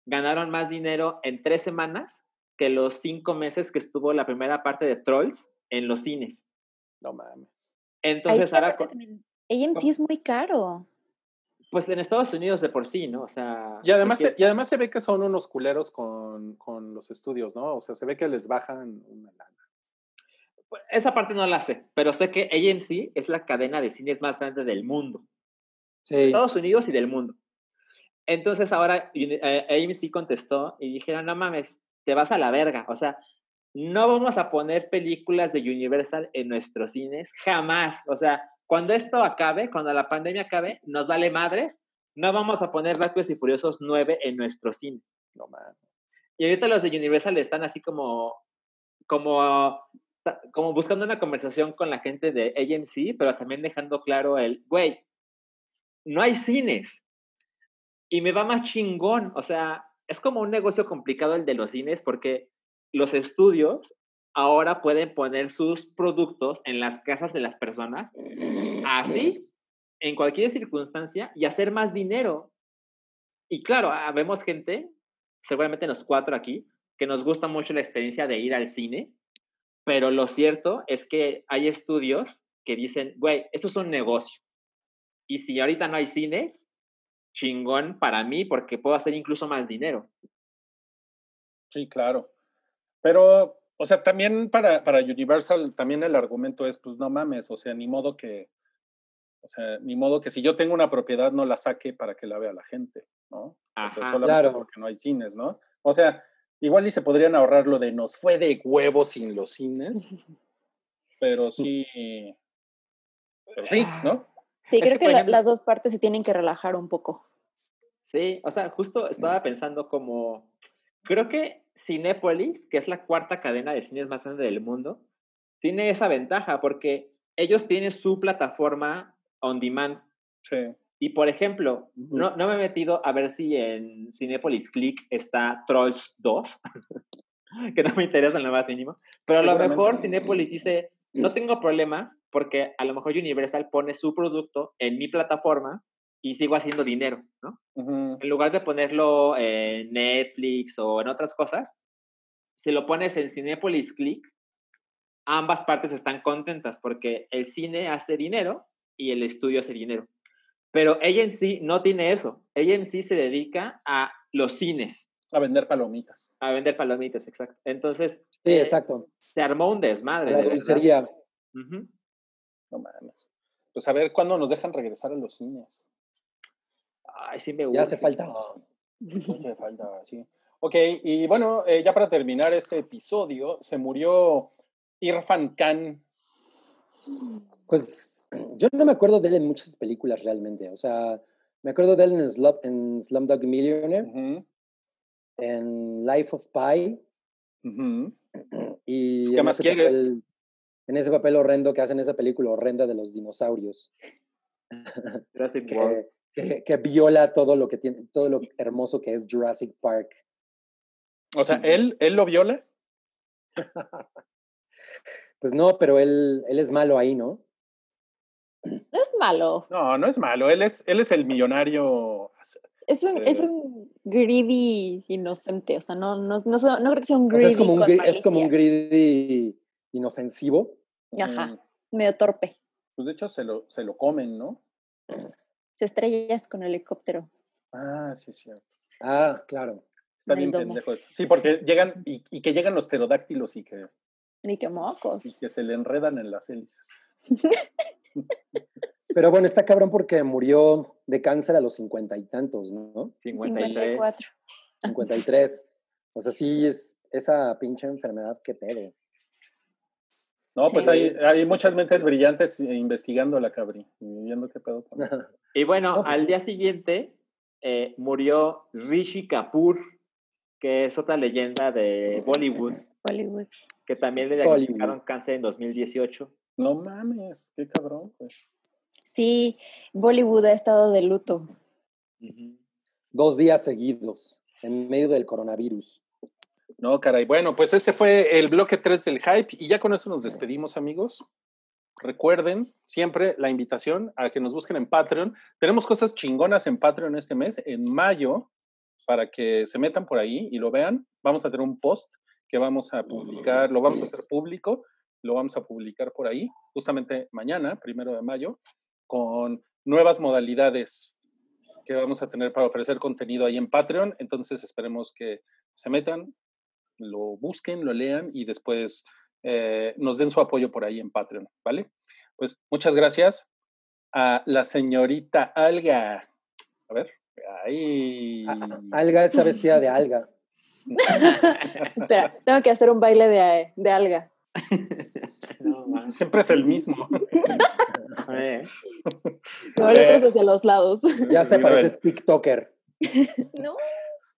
ganaron más dinero en tres semanas que los cinco meses que estuvo la primera parte de Trolls en los cines. No mames. Entonces, ahora, también, AMC es muy caro. pues en Estados Unidos de por sí, ¿no? O sea. Y además, se, y además se ve que son unos culeros con, con los estudios, ¿no? O sea, se ve que les bajan una lana. pues, esa parte no la sé, pero sé que AMC es la cadena de cines más grande del mundo. Sí. Estados Unidos y del mundo. Entonces ahora eh, AMC contestó y dijeron, no mames, te vas a la verga. O sea, no vamos a poner películas de Universal en nuestros cines, jamás. O sea, cuando esto acabe, cuando la pandemia acabe, nos vale madres, no vamos a poner Rápidos y Furiosos 9 en nuestros cines. No mames. Y ahorita los de Universal están así como, como, como buscando una conversación con la gente de AMC, pero también dejando claro el, güey, no hay cines. Y me va más chingón. O sea, es como un negocio complicado el de los cines porque los estudios ahora pueden poner sus productos en las casas de las personas, así, en cualquier circunstancia, y hacer más dinero. Y claro, ah, vemos gente, seguramente los cuatro aquí, que nos gusta mucho la experiencia de ir al cine, pero lo cierto es que hay estudios que dicen, güey, esto es un negocio. Y si ahorita no hay cines, chingón para mí porque puedo hacer incluso más dinero. Sí, claro. Pero, o sea, también para, para Universal, también el argumento es, pues no mames, o sea, ni modo que, o sea, ni modo que si yo tengo una propiedad no la saque para que la vea la gente, ¿no? Ajá, o sea, solamente claro. porque no hay cines, ¿no? O sea, igual y se podrían ahorrar lo de nos fue de huevo sin los cines, pero *laughs* sí, pero sí, ¿no? Sí, Es creo que, la- las dos partes se tienen que relajar un poco. Sí, o sea, justo estaba pensando como, creo que Cinépolis, que es la cuarta cadena de cines más grande del mundo, tiene esa ventaja porque ellos tienen su plataforma on demand. Sí. Y por ejemplo, no, no me he metido a ver si en Cinépolis Click está Trolls 2, *laughs* que no me interesa en lo más mínimo, pero a lo mejor Cinépolis dice, no *clears throat* tengo problema porque a lo mejor Universal pone su producto en mi plataforma y sigo haciendo dinero, ¿no? En lugar de ponerlo en Netflix o en otras cosas, si lo pones en Cinepolis Click, ambas partes están contentas porque el cine hace dinero y el estudio hace dinero. Pero AMC no tiene eso. AMC se dedica a los cines, A vender palomitas. a vender palomitas, exacto. Entonces, Sí, eh, exacto. se armó un desmadre. La de. No mames. Pues a ver cuándo nos dejan regresar a los cines. Ay, sí me Ya hace falta. Hace falta, sí. Ok, y bueno, eh, ya para terminar este episodio, se murió Irfan Khan. Pues *clears throat* yo no me acuerdo de él en muchas películas realmente. O sea, me acuerdo de él en, Slum, en Slumdog Millionaire, Ujú, en Life of Pi ujú. *clears throat* y Pues, ¿qué en, más ese quieres? papel, en ese papel horrendo que hacen esa película horrenda de los dinosaurios, Jurassic *laughs* World. Que, viola todo lo que tiene, todo lo hermoso que es Jurassic Park. O sea, ¿él, él lo viola. *laughs* Pues no, pero él, él es malo ahí, ¿no? No es malo. No, no es malo. Él es, él es el millonario. Es un, es Eh. un greedy inocente. O sea, no, no, no, no creo que sea un O greedy. sea, es como un, con gri- es como un malicia. greedy inofensivo. Ajá. Ujú. Medio torpe. Pues de hecho se lo, se lo comen, ¿no? Se estrellas con el helicóptero. Ah, sí, sí. Ah, claro. Está bien domo. pendejo. eso. Sí, porque llegan y, y que llegan los pterodáctilos y que, Ni que mocos. y que se le enredan en las hélices. *laughs* Pero bueno, está cabrón porque murió de cáncer a los cincuenta y tantos, ¿no? 53. 54. 53. O sea, sí es esa pinche enfermedad, qué pedo. No, pues hay, hay muchas mentes brillantes eh, investigando la cabri y viendo qué pedo. *laughs* Y bueno, No, pues al día siguiente eh, murió Rishi Kapoor, que es otra leyenda de Bollywood, *laughs* Hollywood. que también le Bollywood. diagnosticaron cáncer en 2018. No mames, qué cabrón, pues. Sí, Bollywood ha estado de luto. Dos días seguidos, en medio del coronavirus. No, caray. Bueno, pues este fue el bloque 3 del hype y ya con eso nos despedimos, amigos. Recuerden siempre la invitación a que nos busquen en Patreon. Tenemos cosas chingonas en Patreon este mes, en mayo, para que se metan por ahí y lo vean. Vamos a tener un post que vamos a publicar, lo vamos a hacer público, lo vamos a publicar por ahí, justamente mañana, primero de mayo, con nuevas modalidades que vamos a tener para ofrecer contenido ahí en Patreon. Entonces esperemos que se metan, lo busquen, lo lean y después eh, nos den su apoyo por ahí en Patreon, ¿vale? Pues muchas gracias a la señorita Alga. A ver, ahí. Alga está vestida de *laughs* alga. *laughs* Espera, tengo que hacer un baile de, de alga. *laughs* No. Siempre es el mismo. Eh, No, el otro es hacia los lados. Ya te pareces TikToker. No.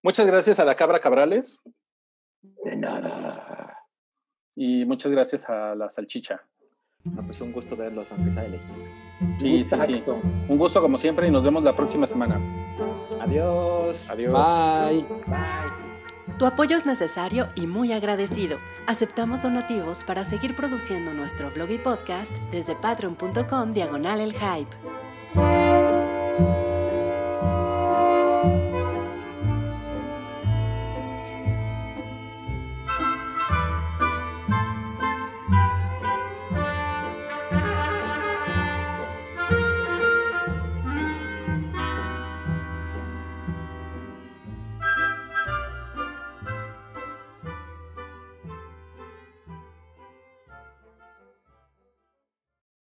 Muchas gracias a la Cabra Cabrales De nada. y muchas gracias a la Salchicha. no, pues un gusto verlos, aunque sea de lejitos. Sí, sí, sí. Un gusto como siempre y nos vemos la próxima semana. Adiós. Adiós. Bye. Bye. Tu apoyo es necesario y muy agradecido. Aceptamos donativos para seguir produciendo nuestro blog y podcast desde patreon.com diagonal el hype.